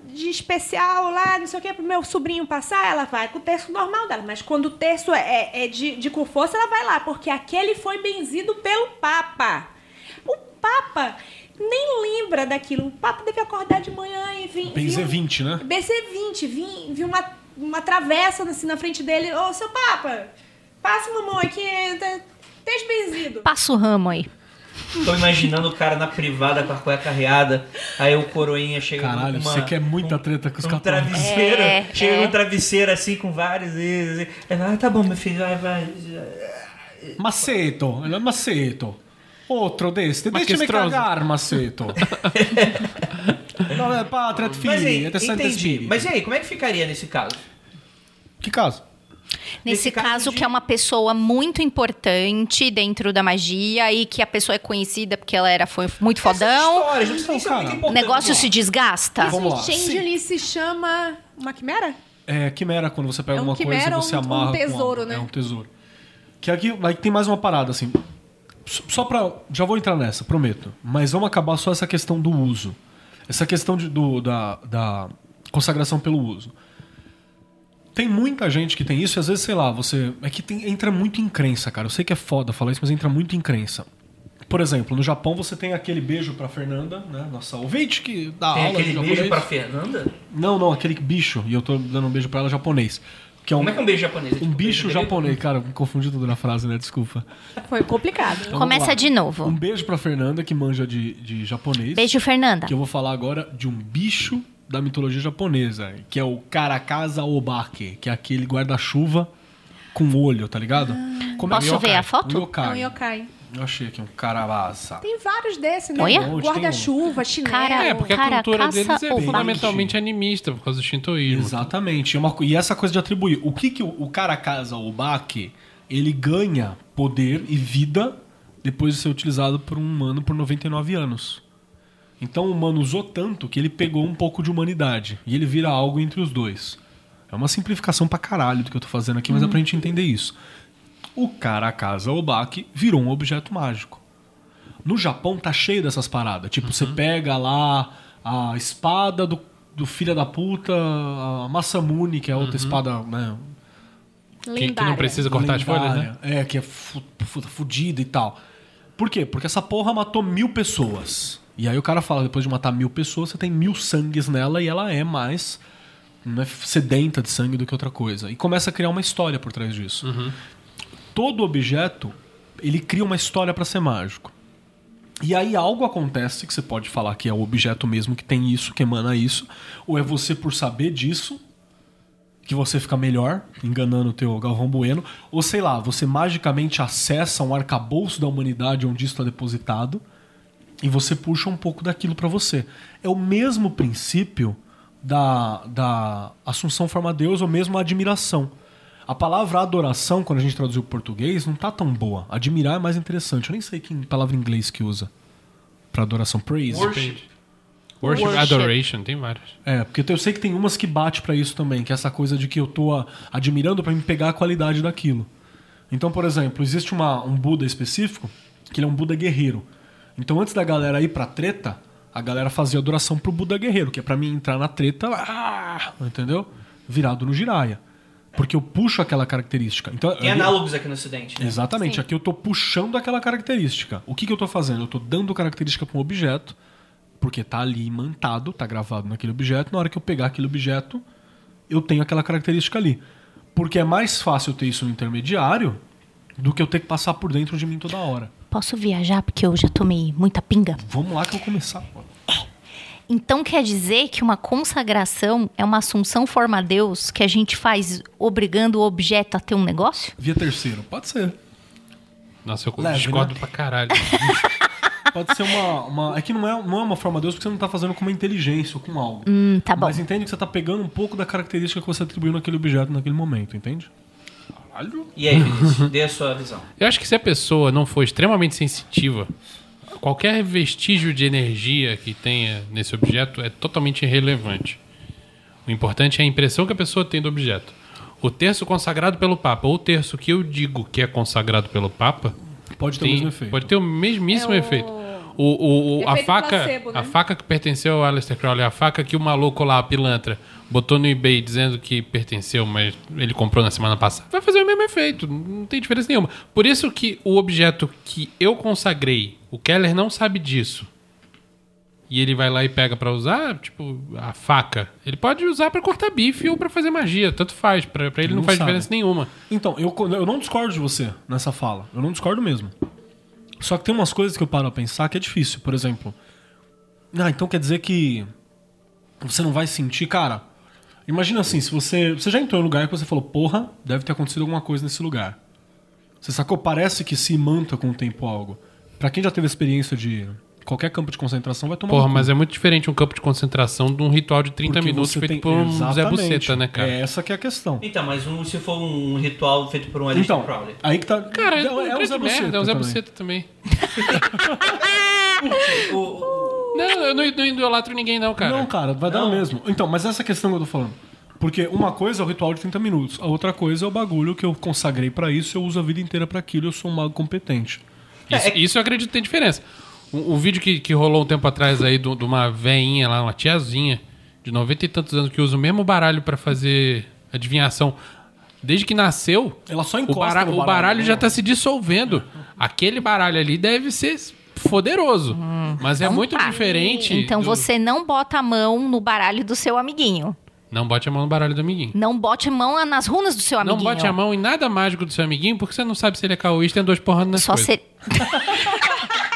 de especial lá, não sei o que, pro meu sobrinho passar, ela vai com o terço normal dela. Mas quando o terço é, é de, de com força, ela vai lá, porque aquele foi benzido pelo Papa. O Papa nem lembra daquilo. O Papa deve acordar de manhã e vir. Benzer 20, né? BC20, vi, vi uma, uma travessa assim na frente dele. Ô, seu Papa, passa uma mão aqui, tá- esteja benzido. Passa o ramo aí. Tô imaginando o cara na privada com a cueca arreada, aí o coroinha chega Caralho, com uma, você quer muita treta com os um católicos. travesseiro, É, chega é. um travesseiro assim com vários e, e, e, ah, tá bom, meu filho, vai, vai. Maceto, ele é Maceto. Outro deste, deixa-me cagar, Maceto. Não é pátria, Mas filho, aí, é entendi. Mas e aí, como é que ficaria nesse caso? Que caso? Nesse Nesse caso caso, de- que é uma pessoa muito importante dentro da magia e que a pessoa é conhecida porque ela era foi muito fodão, Histórias, não ser Então, muito cara, o negócio se desgasta. Vamos lá. Esse changeling se chama uma quimera? É, quimera, quando você pega É um alguma coisa e você um- um amarra. com tesouro, algo. né? É um tesouro. Que aqui, aqui tem mais uma parada, assim. Só pra. Já vou entrar nessa, prometo. Mas vamos acabar só essa questão do uso. Essa questão de- do, da, da consagração pelo uso. Tem muita gente que tem isso e às vezes, sei lá, você. É que tem- entra muito em crença, cara. Eu sei que é foda falar isso, mas entra muito em crença. Por exemplo, no Japão você tem aquele beijo pra Fernanda, né? Nossa ouvinte que dá Tem aula aquele de beijo pra Fernanda? Não, não, aquele bicho. E eu tô dando um beijo pra ela japonês. Que é um, Como é que é um beijo japonês? É um tipo bicho beijo grego? japonês. Cara, me confundi tudo na frase, né? Desculpa. Foi complicado. Então, Começa de novo. Um beijo pra Fernanda, que manja de, de japonês. Beijo, Fernanda. Que eu vou falar agora de um bicho da mitologia japonesa, que é o Karakasa Obake, que é aquele guarda-chuva com olho, tá ligado? Como é Posso que é? ver a Um foto? É um yokai. yokai. Eu achei aqui um Karabasa. Tem vários desses, né? Guarda-chuva, chinelo. Cara, É, porque a cultura deles é fundamentalmente animista, por causa do shintoísmo. Exatamente. É uma e essa coisa de atribuir. O que, que o, o Karakasa Obake, ele ganha poder e vida depois de ser utilizado por um humano por 99 anos. Então o humano usou tanto que ele pegou um pouco de humanidade. E ele vira algo entre os dois. É uma simplificação pra caralho do que eu tô fazendo aqui, mas é pra gente entender isso. O Karakasa Obake virou um objeto mágico. No Japão tá cheio dessas paradas. Tipo, você pega lá a espada do, do filho da puta, a Masamune, que é outra espada, né? Que, que não Lendária. precisa cortar as folhas, né? lendária. É, que é fu- fu- fudida e tal. Por quê? Porque essa porra matou mil pessoas. E aí o cara fala, depois de matar mil pessoas, você tem mil sangues nela e ela é mais né, sedenta de sangue do que outra coisa. E começa a criar uma história por trás disso. Todo objeto, ele cria uma história pra ser mágico. E aí algo acontece que você pode falar que é o objeto mesmo que tem isso, que emana isso, ou é você por saber disso que você fica melhor, enganando o teu Galvão Bueno, ou sei lá, você magicamente acessa um arcabouço da humanidade onde isso está depositado e você puxa um pouco daquilo para você. É o mesmo princípio da, da Assunção Forma a Deus ou mesmo a admiração. A palavra adoração, quando a gente traduziu para português, não tá tão boa. Admirar é mais interessante. Eu nem sei que palavra em inglês que usa para adoração. Praise. Worship. Worship, Worship. Adoration, tem várias. É, porque eu sei que tem umas que bate pra isso também, que é essa coisa de que eu tô admirando pra me pegar a qualidade daquilo. Então, por exemplo, existe uma, um Buda específico, que ele é um Buda guerreiro. Então, antes da galera ir pra treta, a galera fazia adoração pro Buda guerreiro, que é pra mim entrar na treta, ah, entendeu? Virado no Jiraya. Porque eu puxo aquela característica. Então, Tem eu- análogos aqui no Ocidente, né? Exatamente. Sim. Aqui eu tô puxando aquela característica. O que, que eu tô fazendo? Eu tô dando característica para um objeto, porque tá ali imantado, tá gravado naquele objeto. Na hora que eu pegar aquele objeto, eu tenho aquela característica ali. Porque é mais fácil eu ter isso no intermediário do que eu ter que passar por dentro de mim toda hora. Posso viajar porque eu já tomei muita pinga? Vamos lá que eu vou começar. Então quer dizer que uma consagração é uma assunção forma a Deus que a gente faz obrigando o objeto a ter um negócio? Via terceiro. Pode ser. Nossa, eu Leve, discordo né? pra caralho. Pode ser uma, uma- É que não é, não é uma forma de Deus porque você não tá fazendo com uma inteligência ou com algo. Hum, tá bom. Mas entende que você tá pegando um pouco da característica que você atribuiu naquele objeto naquele momento, entende? Caralho. E aí, Vinícius, dê a sua visão. Eu acho que se a pessoa não for extremamente sensitiva, qualquer vestígio de energia que tenha nesse objeto é totalmente irrelevante. O importante é a impressão que a pessoa tem do objeto. O terço consagrado pelo Papa ou o terço que eu digo que é consagrado pelo Papa Pode ter o tem- mesmo efeito. pode ter o mesmíssimo É o- efeito. O, o- o- a Efeito faca, placebo, né? a faca que pertenceu ao Aleister Crowley, a faca que o maluco lá, a pilantra, botou no eBay dizendo que pertenceu, mas ele comprou na semana passada, vai fazer o mesmo efeito. Não tem diferença nenhuma. Por isso que o objeto que eu consagrei, o Keller não sabe disso. E ele vai lá e pega pra usar, tipo, a faca. Ele pode usar pra cortar bife ou pra fazer magia, tanto faz. Pra, pra ele não, Não faz sabe. diferença nenhuma. Então, eu, eu não discordo de você nessa fala. Eu não discordo mesmo. Só que tem umas coisas que eu paro a pensar que é difícil. Por exemplo, ah, então quer dizer que você não vai sentir, cara. Imagina assim, se você. Você já entrou em um lugar que você falou, porra, deve ter acontecido alguma coisa nesse lugar. Você sacou? Parece que se imanta com o tempo algo. Pra quem já teve experiência de qualquer campo de concentração, vai tomar Porra, cu. mas é muito diferente um campo de concentração de um ritual de 30 Porque minutos feito tem- por um Zé Exatamente. Buceta, né, cara? É essa que é a questão. Então, mas um, se for um ritual feito por um Aleister Então, Crowley. aí que tá. Cara, é, é, um é o Zé merda, Buceta é o Zé também. Buceta também. O, o- Não, eu não, não idolatro ninguém não, cara. Não, cara, vai dar Não. no mesmo. Então, mas essa questão que eu tô falando. Porque uma coisa é o ritual de 30 minutos, a outra coisa é o bagulho que eu consagrei pra isso, eu uso a vida inteira pra aquilo, eu sou um mago competente. Isso, É, é- isso eu acredito que tem diferença. O, o vídeo que, que rolou um tempo atrás aí do- de uma veinha lá, uma tiazinha de 90 e tantos anos que usa o mesmo baralho pra fazer adivinhação. Desde que nasceu, Ela só o, encosta o baralho, baralho né? já tá se dissolvendo. Aquele baralho ali deve ser poderoso. mas é Então muito tá. diferente. Então do- você não bota a mão no baralho do seu amiguinho. Não bote a mão no baralho do amiguinho. Não bote a mão nas runas do seu Não amiguinho. bote a mão em nada mágico do seu amiguinho, porque você não sabe se ele é caoísta e andou porrando nas Só coisas. ser...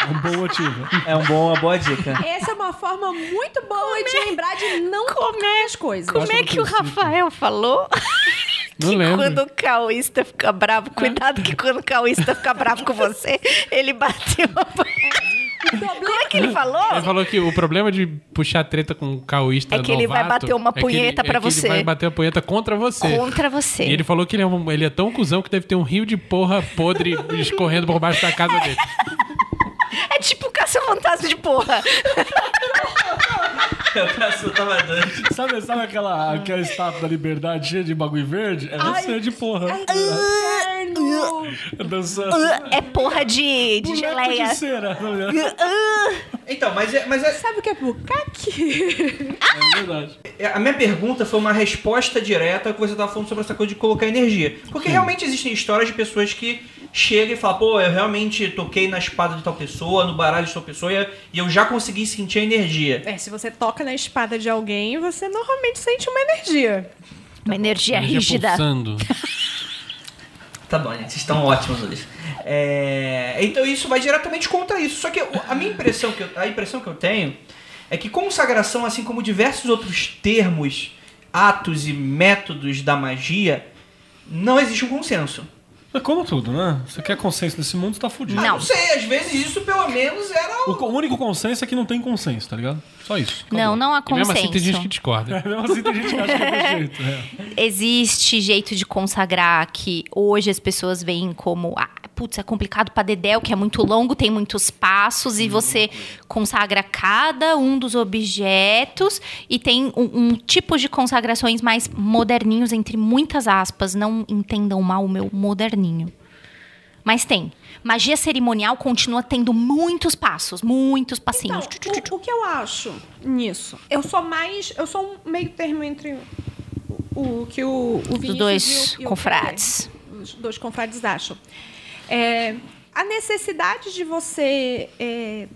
É um bom motivo. É um bom, uma boa dica. Essa é uma forma muito boa de lembrar de não tocar as coisas. Como é que o Rafael falou? Não que lembro. quando o caoísta fica bravo, cuidado que quando o caoísta fica bravo com você, ele bateu a... Como é que ele falou? Ele falou que o problema de puxar treta com o caoísta É que ele vai bater uma é punheta é pra que você. Ele vai bater a punheta contra você. Contra você. E ele falou que ele é, um- ele é tão cuzão que deve ter um rio de porra podre escorrendo por baixo da casa dele. É tipo caça-fantasma de porra. Eu tava dando. Sabe, sabe aquela, aquela estátua da liberdade cheia de bagulho verde? É você de porra. Inferno! Dançando. É porra de, de Boneco geleia. de cera. Então, mas é, mas é, Sabe o que é bucaque? É verdade. é- a minha pergunta foi uma resposta direta ao que você estava falando sobre essa coisa de colocar energia. Porque realmente existem histórias de pessoas que chegam e falam, pô, eu realmente toquei na espada de tal pessoa, no baralho de tal pessoa, e eu já consegui sentir a energia. É, se você toca na espada de alguém, você normalmente sente uma energia. Uma energia Energia rígida. pulsando. Tá bom, gente, vocês estão ótimos hoje. É, então isso vai diretamente contra isso. Só que a minha impressão que eu, a impressão que eu tenho é que consagração, assim como diversos outros termos, atos e métodos da magia, não existe um consenso. É como tudo, né? Você quer consenso nesse mundo, você tá fudido. Ah, Não. não sei, às vezes isso pelo menos era O, o... co- o único consenso é que não tem consenso, tá ligado? Só isso. Acabou. Não, não há E mesmo assim tem gente consenso. que discorda. É, mesmo assim tem gente que acha que é jeito. É. Existe jeito de consagrar que hoje as pessoas veem como, ah, putz, é complicado pra Dedéu, que é muito longo, tem muitos passos, e você consagra cada um dos objetos e tem um, um tipo de consagrações mais moderninhos, entre muitas aspas. Não entendam mal o meu moderninho. Mas tem. Magia cerimonial continua tendo muitos passos, muitos passinhos. Então, o, o que eu acho nisso? Eu sou mais. Eu sou um meio termo entre o, o que o, o Vinícius dois confrades. Os dois confrades acham. É, a necessidade de você é,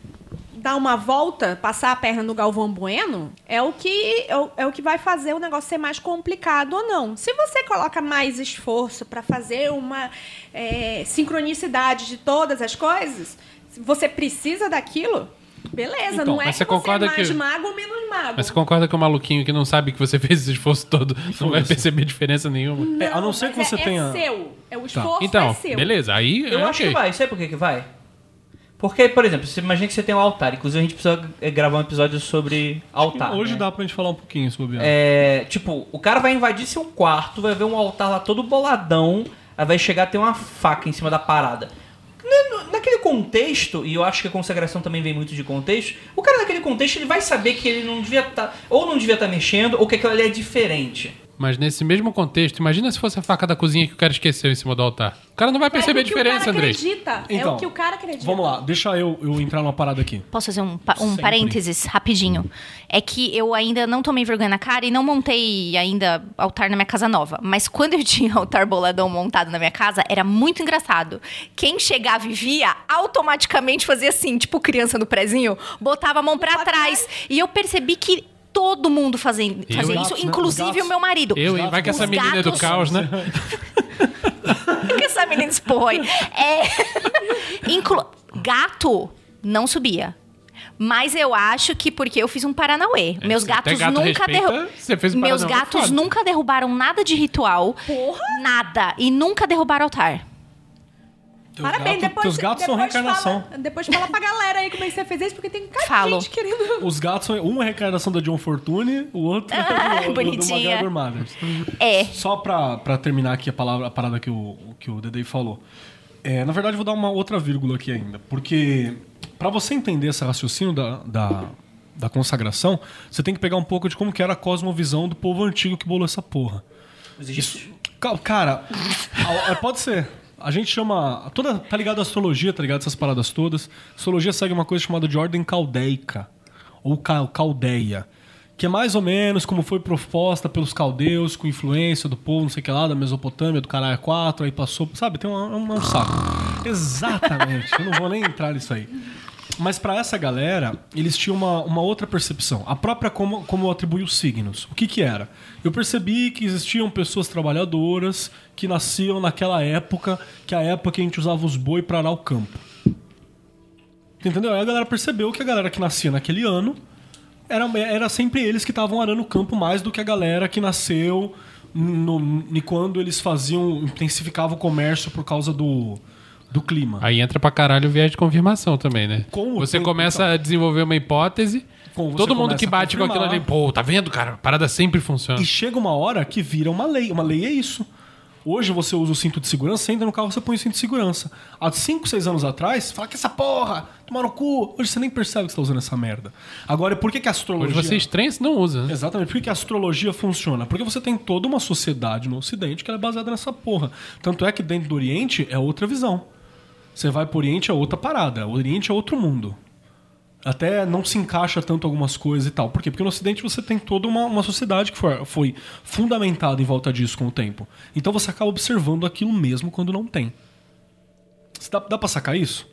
dar uma volta, passar a perna no Galvão Bueno, é o, que, é, o, é que vai fazer o negócio ser mais complicado ou não. Se você coloca mais esforço para fazer uma é, sincronicidade de todas as coisas, você precisa daquilo, beleza. Então, não é mas que você concorda você é mais que- mago ou menos mago. Mas você concorda que o maluquinho que não sabe que você fez esse esforço todo não vai perceber diferença nenhuma? É, a não ser que você é, tenha- É seu. É o esforço Então, é seu. beleza. Aí Eu é acho ok. que vai, sabe por que que vai? Porque, por exemplo, você imagina que você tem um altar. Inclusive, a gente precisa eh, gravar um episódio sobre altar. Hoje né? dá pra gente falar um pouquinho sobre É, tipo, o cara vai invadir seu quarto, vai ver um altar lá todo boladão, aí vai chegar a ter uma faca em cima da parada. No- Naquele contexto, e eu acho que a consagração também vem muito de contexto, o cara naquele contexto ele vai saber que ele não devia estar, ou não devia estar mexendo, ou que aquilo ali é diferente. Mas nesse mesmo contexto, imagina se fosse a faca da cozinha que o cara esqueceu em cima do altar. O cara não vai perceber é a o que diferença, o cara Andrei. acredita. é Então, o que o cara acredita. Vamos lá, deixa eu, eu entrar numa parada aqui. Posso fazer um, um parênteses rapidinho? É que eu ainda não tomei vergonha na cara e não montei ainda altar na minha casa nova. Mas quando eu tinha altar boladão montado na minha casa, era muito engraçado. Quem chegava e via, automaticamente fazia assim, tipo criança no prezinho, botava a mão Pra trás. E eu percebi que todo mundo Eu, fazia hein? isso, Gatos, né? inclusive o meu marido. Eu? Vai que Os essa menina é do gatos- caos, né? Que essa menina expõe? É. Inclu... Gato não subia. Mas eu acho que porque eu fiz um Paranauê. É, Meus gatos gato nunca respeita, derru- você fez um Meus Paranauê gatos foda. nunca derrubaram nada de ritual. Porra! Nada. E nunca derrubaram altar. Teus Parabéns, gatos- depois, teus gatos são depois reencarnação. Fala, depois fala pra galera aí como é que você fez isso, porque tem Falo. gente querendo... Os gatos são. Um é a reencarnação da John Fortune, o outro é Ah, do, do, do bonitinha. MacGyver Matters. É. Só pra, pra terminar aqui a, palavra, a parada que o, que o Dedei falou. É, na verdade, eu vou dar uma outra vírgula aqui ainda. Porque, pra você entender esse raciocínio da, da, da consagração, você tem que pegar um pouco de como que era a cosmovisão do povo antigo que bolou essa porra. Isso, ca- cara, é, pode ser. A gente chama. Toda, tá ligado à astrologia, tá ligado? Essas paradas todas. astrologia segue uma coisa chamada de ordem caldeica. Ou ca- caldeia. Que é mais ou menos como foi proposta pelos caldeus, com influência do povo, não sei o que lá, da Mesopotâmia, do Caralho 4, aí passou. Sabe, tem um, um, um saco. Exatamente. Eu não vou nem entrar nisso aí. Mas para essa galera, eles tinham uma, uma outra percepção. A própria como, como eu atribuí os signos. O que que era? Eu percebi que existiam pessoas trabalhadoras que nasciam naquela época, que é a época que a gente usava os boi para arar o campo. Entendeu? Aí a galera percebeu que a galera que nascia naquele ano era, era sempre eles que estavam arando o campo mais do que a galera que nasceu no, no- quando eles faziam, intensificavam o comércio por causa do, do clima. Aí entra pra caralho o viés de confirmação também, né? Como você começa a desenvolver uma hipótese, todo mundo que bate com aquilo ali, pô, tá vendo, cara? A parada sempre funciona. E chega uma hora que vira uma lei. Uma lei é isso. Hoje você usa o cinto de segurança, você entra no carro, você põe o cinto de segurança. Há 5, 6 anos atrás, fala que essa porra, tomar no cu. Hoje você nem percebe que você tá usando essa merda. Agora, por que, que a Hoje astrologia. você estranha se não usa, né? Exatamente. Por que, que a astrologia funciona? Porque você tem toda uma sociedade no Ocidente que ela é baseada nessa porra. Tanto é que dentro do Oriente é outra visão. Você vai pro Oriente é outra parada. O Oriente é outro mundo. Até não se encaixa tanto algumas coisas e tal. Por quê? Porque no Ocidente você tem toda uma, uma sociedade que foi, foi fundamentada em volta disso com o tempo. Então você acaba observando aquilo mesmo quando não tem. Dá, dá pra sacar isso?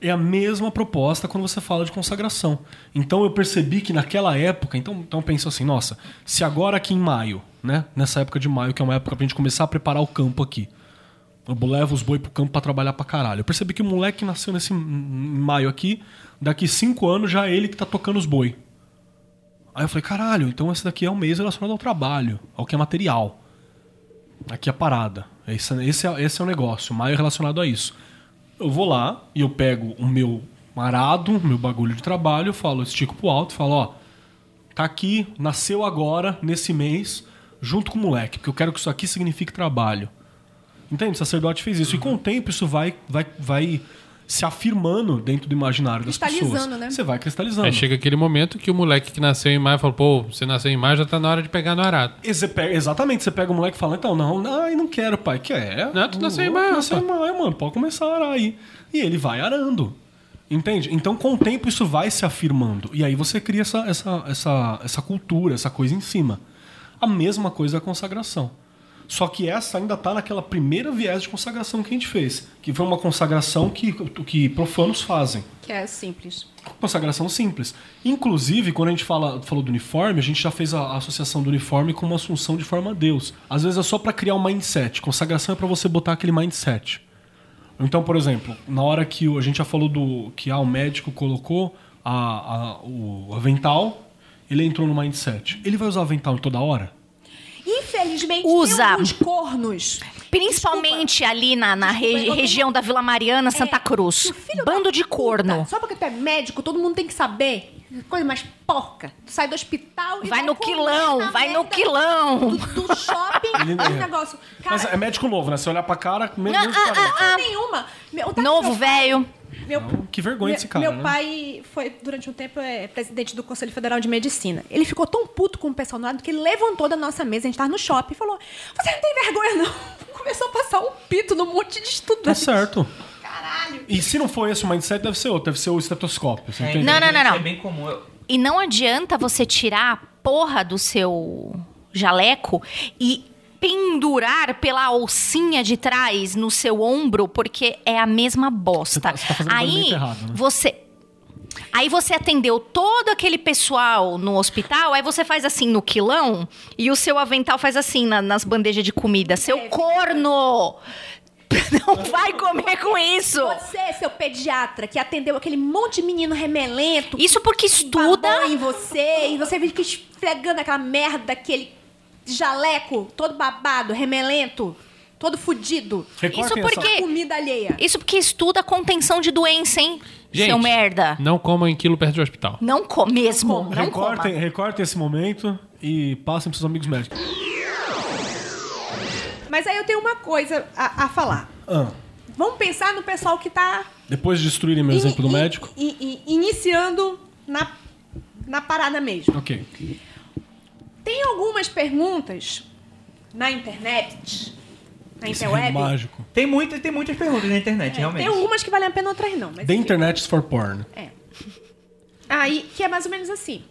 É a mesma proposta quando você fala de consagração. Então eu percebi que naquela época, então, então eu penso assim, nossa, se agora aqui em maio, né? Nessa época de maio, que é uma época pra gente começar a preparar o campo aqui. Eu levo os boi pro campo pra trabalhar pra caralho. Eu percebi que o moleque nasceu nesse maio aqui, daqui cinco anos já é ele que tá tocando os boi. Aí eu falei, caralho, então esse daqui é um mês relacionado ao trabalho, ao que é material. Aqui é a parada. Esse, esse, é, esse é o negócio. Maio é relacionado a isso. Eu vou lá e eu pego o meu arado, o meu bagulho de trabalho, eu falo, estico pro alto, falo, ó, tá aqui, nasceu agora, nesse mês, junto com o moleque, porque eu quero que isso aqui signifique trabalho. Entende? O sacerdote fez isso. E com o tempo isso vai, vai, vai se afirmando dentro do imaginário das pessoas. Cristalizando, né? Você vai cristalizando. Aí chega aquele momento que o moleque que nasceu em maio fala, pô, você nasceu em maio, já tá na hora de pegar no arado. Você pega- exatamente, você pega o moleque e fala, então, não, não, ai, não quero, pai. Quer? Não, tu nasceu em maio, Nasceu em maio, mano. Pode começar a arar aí. E ele vai arando. Entende? Então, com o tempo, isso vai se afirmando. E aí você cria essa, essa, essa, essa cultura, essa coisa em cima. A mesma coisa é a consagração. Só que essa ainda tá naquela primeira viés de consagração que a gente fez. Que foi uma consagração que, que profanos fazem Que é simples. consagração simples. Inclusive, quando a gente fala, falou do uniforme, a gente já fez a, a associação do uniforme com uma assunção de forma a Deus. Às vezes é só para criar um mindset. Consagração é para você botar aquele mindset. Então, por exemplo, na hora que o- a gente já falou do que ah, o médico colocou a, a- o avental, ele entrou no mindset. Ele vai usar avental toda hora? Infelizmente, Usa. alguns cornos. Principalmente ali na, na Desculpa, região da Vila Mariana, Santa É, Cruz. Bando de puta, corno. Só porque tu é médico, todo mundo tem que saber. Coisa mais porca. Tu sai do hospital e Vai no comer quilão, vai no quilão. Do, do shopping, esse negócio. Cara, Mas é médico novo, né? Você olhar pra cara, menos Ah, ah, ah, porra nenhuma. Meu, tá Novo, velho. Meu, Que vergonha meu, desse cara, Meu né? pai foi, durante um tempo, é, presidente do Conselho Federal de Medicina. Ele ficou tão puto com o pessoal do lado que ele levantou da nossa mesa, a gente tava no shopping, e falou: Você não tem vergonha, não? Começou a passar um pito no monte de Tá estudante. certo. Caralho. E se não for esse o mindset, deve ser outro. Deve ser o estetoscópio. Você entende? Não, não, não, não. É bem comum. Eu- E não adianta você tirar a porra do seu jaleco e pendurar pela alcinha de trás no seu ombro, porque é a mesma bosta. Você tá- você tá Aí errado, né? você Aí você atendeu todo aquele pessoal no hospital, aí você faz assim no quilão e o seu avental faz assim na- nas bandejas de comida. Seu corno! Não vai comer com isso! Você, seu pediatra, que atendeu aquele monte de menino remelento. Isso porque estuda. em você, e você fica esfregando aquela merda, aquele jaleco todo babado, remelento, todo fudido. Recortem Isso porque- essa- Comida alheia. Isso porque estuda contenção de doença, hein? Gente, seu merda. Não comam em quilo perto do hospital. Não com mesmo. Não, recortem, coma. recortem esse momento e passem pros seus amigos médicos. Mas aí eu tenho uma coisa a, a falar. Ah, Vamos pensar no pessoal que tá depois de destruírem meu ini- exemplo do i- médico. i- i- iniciando na na parada mesmo. Ok. Tem algumas perguntas na internet, na interweb. rio mágico. Tem, muita, tem muitas perguntas na internet, É, realmente. tem algumas que valem a pena, outras não. Mas The. Internet for Porn. Aí, que é mais ou menos assim.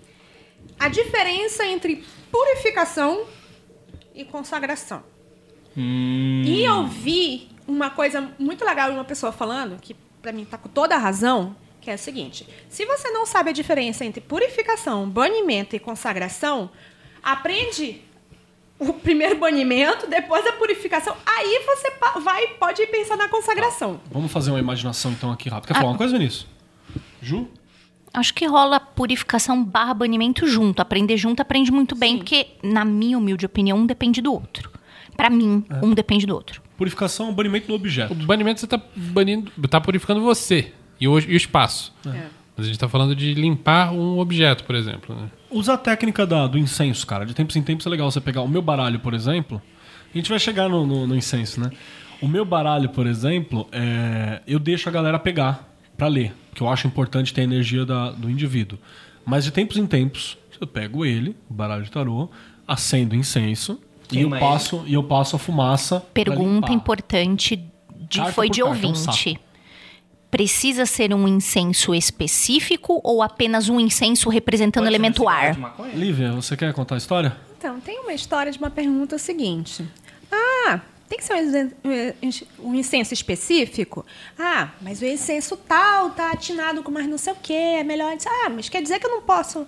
A diferença entre purificação e consagração. E eu vi uma coisa muito legal de uma pessoa falando, que pra mim tá com toda a razão, que é o seguinte: se você não sabe a diferença entre purificação, banimento e consagração, aprende o primeiro banimento, depois a purificação, aí você vai pode pensar na consagração. Vamos fazer uma imaginação então aqui rápido. Quer falar uma coisa, Vinícius? Ju? Acho que rola purificação barra banimento junto. Aprender junto aprende muito bem, porque, na minha humilde opinião, um depende do outro. Pra mim, um depende do outro. Purificação, banimento no objeto. O banimento você tá banindo, tá purificando você e o, e o espaço. Mas a gente tá falando de limpar um objeto, por exemplo. Né? Usa a técnica da- do incenso, cara. De tempos em tempos é legal você pegar o meu baralho, por exemplo. A gente vai chegar no, no- no incenso, né? O meu baralho, por exemplo, é, eu deixo a galera pegar pra ler, que eu acho importante ter a energia da- do indivíduo. Mas de tempos em tempos, eu pego ele, o baralho de tarô, acendo incenso e eu passo e eu passo a fumaça. pra Pergunta importante de, Carta foi de carta, é um ouvinte. Precisa ser um incenso específico ou apenas um incenso representando um elemento ar? Lívia, você quer contar a história? Então, tem uma história de uma pergunta seguinte. Ah, tem que ser um incenso- um incenso específico? Ah, mas o incenso tal tá atinado com mais não sei o quê, é melhor... Ah, mas quer dizer que eu não posso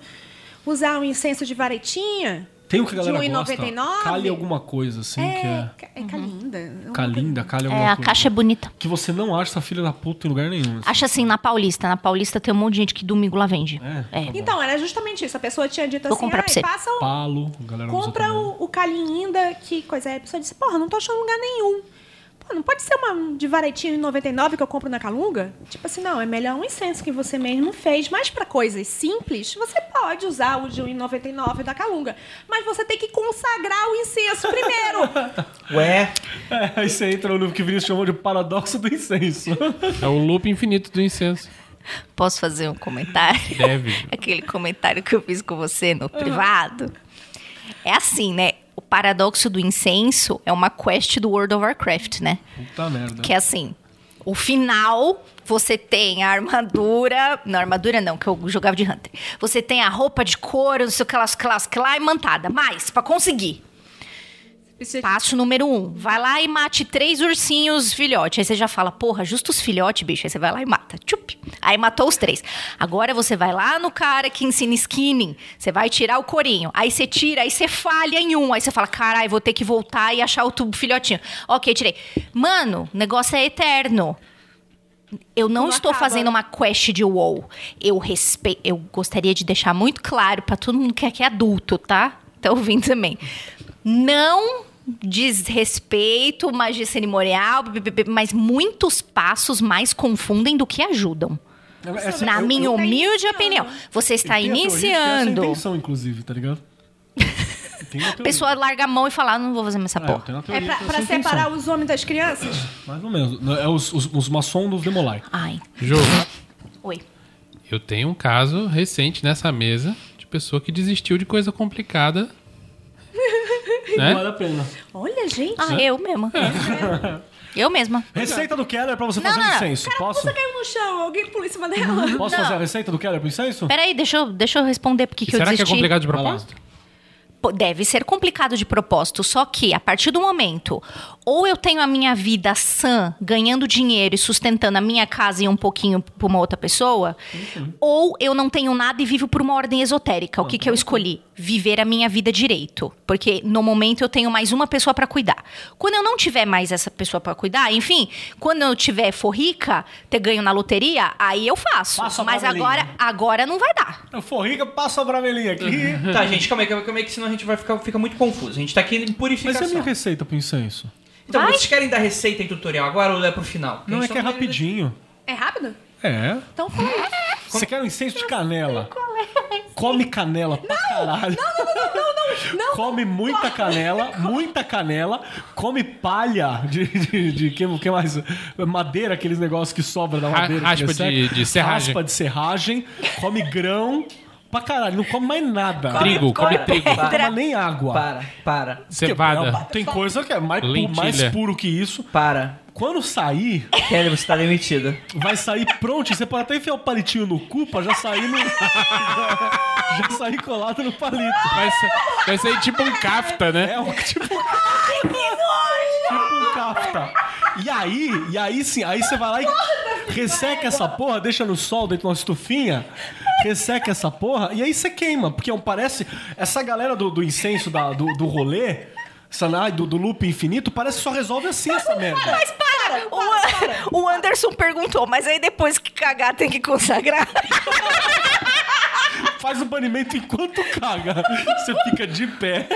usar um incenso de varetinha? Tem o que a De galera gosta. 1,99? Cale alguma coisa, assim, que É, é. ca- é calinda. Calinda, cale alguma É, a coisa. caixa é bonita. Que você não acha essa filha da puta em lugar nenhum. assim. Acha assim, na Paulista. Na Paulista tem um monte de gente que domingo lá vende. É, É. Então, era justamente isso. A pessoa tinha dito Vou assim, comprar ah, pra você." passa o... Palo, a galera Compra o, o calinda, que coisa é. A pessoa disse, porra, não tô achando lugar nenhum. Pô, não pode ser uma de varetinho em 99 que eu compro na Calunga? Tipo assim, não, é melhor um incenso que você mesmo fez. Mas pra coisas simples, você pode usar o de 1,99 da Calunga. Mas você tem que consagrar o incenso primeiro. Ué, É, aí você entra no que o Vinícius chamou de paradoxo do incenso. É o loop infinito do incenso. Posso fazer um comentário? Deve. Aquele comentário que eu fiz com você no privado. É assim, né? O paradoxo do incenso é uma quest do World of Warcraft, né? Puta merda. Que é assim, o final você tem a armadura, não armadura não, que eu jogava de hunter. Você tem a roupa de couro, não sei o que lá, que lá, que lá, imantada. Mas pra conseguir, Passo número um. Vai lá e mate três ursinhos filhote. Aí você já fala, porra, justo os filhotes, bicho. Aí você vai lá e mata. Tchup. Aí matou os três. Agora você vai lá no cara que ensina skinning. Você vai tirar o corinho. Aí você tira, aí você falha em um. Aí você fala, caralho, vou ter que voltar e achar outro filhotinho. Ok, tirei. Mano, o negócio é eterno. Eu não Não estou acaba. fazendo uma quest de WoW. Eu respeito. Eu gostaria de deixar muito claro pra todo mundo que aqui é adulto, tá? Tá ouvindo também. Não desrespeito, magia cerimonial, mas muitos passos mais confundem do que ajudam. Essa- Na eu- minha eu- humilde opinião. Você está essa é iniciando. intenção, inclusive, tá ligado? A pessoa larga a mão e fala, ah, não vou fazer mais essa É, eu porra. É teoria pra, pra essa é separar intenção. os homens das crianças? Mais ou menos. É os, os, os maçons dos Demolai. Ai, Jogo. oi. Eu tenho um caso recente nessa mesa de pessoa que desistiu de coisa complicada. Né? Vale a pena. Olha, gente. Ah, eu mesma. Eu mesma. Receita do Keller pra você Não, fazer não, não. incenso. Posso? Você caiu no chão, alguém pulou em cima dela. Posso fazer a receita do Keller pro incenso? Peraí, deixa eu, deixa eu responder porque que eu será que é complicado de propósito? Pô, Deve ser complicado de propósito, só que a partir do momento, ou eu tenho a minha vida sã, ganhando dinheiro e sustentando a minha casa e um pouquinho para uma outra pessoa, ou eu não tenho nada e vivo por uma ordem esotérica. O que, que eu escolhi? Viver a minha vida direito, porque no momento eu tenho mais uma pessoa para cuidar. Quando eu não tiver mais essa pessoa para cuidar, enfim, quando eu tiver for rica, ter ganho na loteria, aí eu faço. Passa Mas agora, agora não vai dar. Eu for rica, passa a bramelinha aqui. tá, gente, calma aí, calma aí, calma aí, que senão a gente vai ficar fica muito confuso. A gente tá aqui em Mas e a purificação. minha receita pro incenso? Então, Vai. vocês querem dar receita em tutorial agora ou é pro final? Porque a Não, é gente que é tá- rapidinho. É rápido? É. Então fala aí. Você quer um incenso de canela? Come canela pra caralho. Não, Come muita canela, muita canela. Come palha de, de, de que, que mais? Madeira, aqueles negócios que sobra da Ra- madeira. que raspa resseca. de- de serragem. Raspa de serragem. Come grão. Pra caralho, não come mais nada. Trigo, come trigo. Não toma nem água. Para, para, Cevada. Porque, Tem coisa que é mais, pu- mais puro que isso. para. Quando sair, Kelly, você tá demitida. vai sair pronto. Você pode até enfiar o palitinho no cu pra já sair no. já sair colado no palito. Vai ser, vai ser tipo um kafta, né? É um tipo. tipo um E aí, e aí sim, aí você vai lá e resseca essa porra, deixa no sol dentro de uma estufinha, resseca essa porra, e aí você queima. Porque um, parece. Essa galera do, do incenso da- do, do rolê. Do, do loop infinito, parece que só resolve assim essa merda. Mas para! O, o Anderson perguntou, mas aí depois que cagar tem que consagrar? Faz o banimento enquanto caga. Você fica de pé,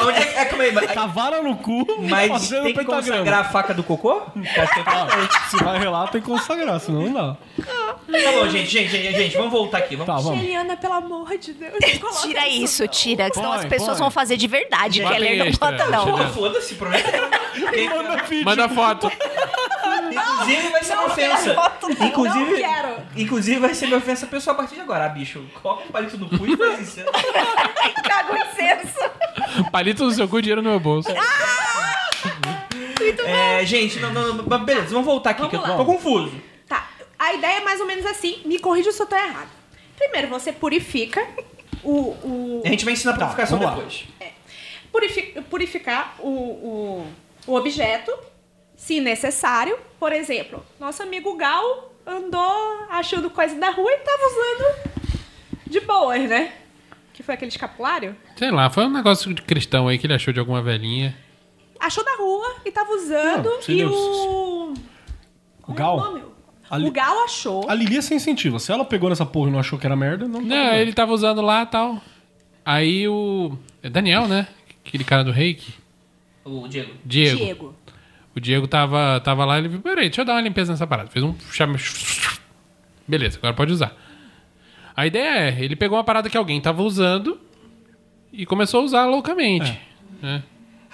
Onde é, é aí, mas, cavara no cu, mas fazendo tem que pentagrama. consagrar a faca do cocô? É. Se vai relar, tem que consagrar, senão não dá. Tá bom, gente, gente, gente, gente, vamos voltar aqui. Vamos. Tá, vamos. Eliana, pelo amor de Deus. Tira isso, tira, senão Põe, as pessoas põe. vão fazer de verdade. Bota Keller não bota, não. tira. Porra, foda-se, prometeu. Manda foto. Inclusive vai ser uma ofensa. Não Inclusive, quero. inclusive vai ser minha ofensa pessoal a partir de agora. Ah, bicho, coloca um palito no cu e faz isso. Cago incenso. Palito no seu cu, dinheiro no meu bolso. É, gente, não, não, não, beleza, vamos voltar aqui, Vamos que eu lá. tô confuso. Tá, a ideia é mais ou menos assim. Me corrija se eu tô errado. Primeiro, você purifica o... o A gente vai ensinar a purificação vamos lá. depois. purifi- purificar o, o, o objeto, se necessário. Por exemplo, nosso amigo Gal andou achando coisa da rua e tava usando de boas, né? Que foi aquele escapulário. Sei lá, foi um negócio de cristão aí que ele achou de alguma velhinha. Achou da rua e tava usando. Não, e o. O Gal? Qual é o nome? Ali- O Gal achou. A Lili é sem incentivo. Se ela pegou nessa porra e não achou que era merda, não. tá Não, ele tava usando lá e tal. Aí o. É Daniel, né? Aquele cara do reiki. O Diego. Diego. Diego. O Diego tava, tava lá e ele viu, peraí, deixa eu dar uma limpeza nessa parada. Fez um chame. Beleza, agora pode usar. A ideia é, ele pegou uma parada que alguém tava usando e começou a usar loucamente. né?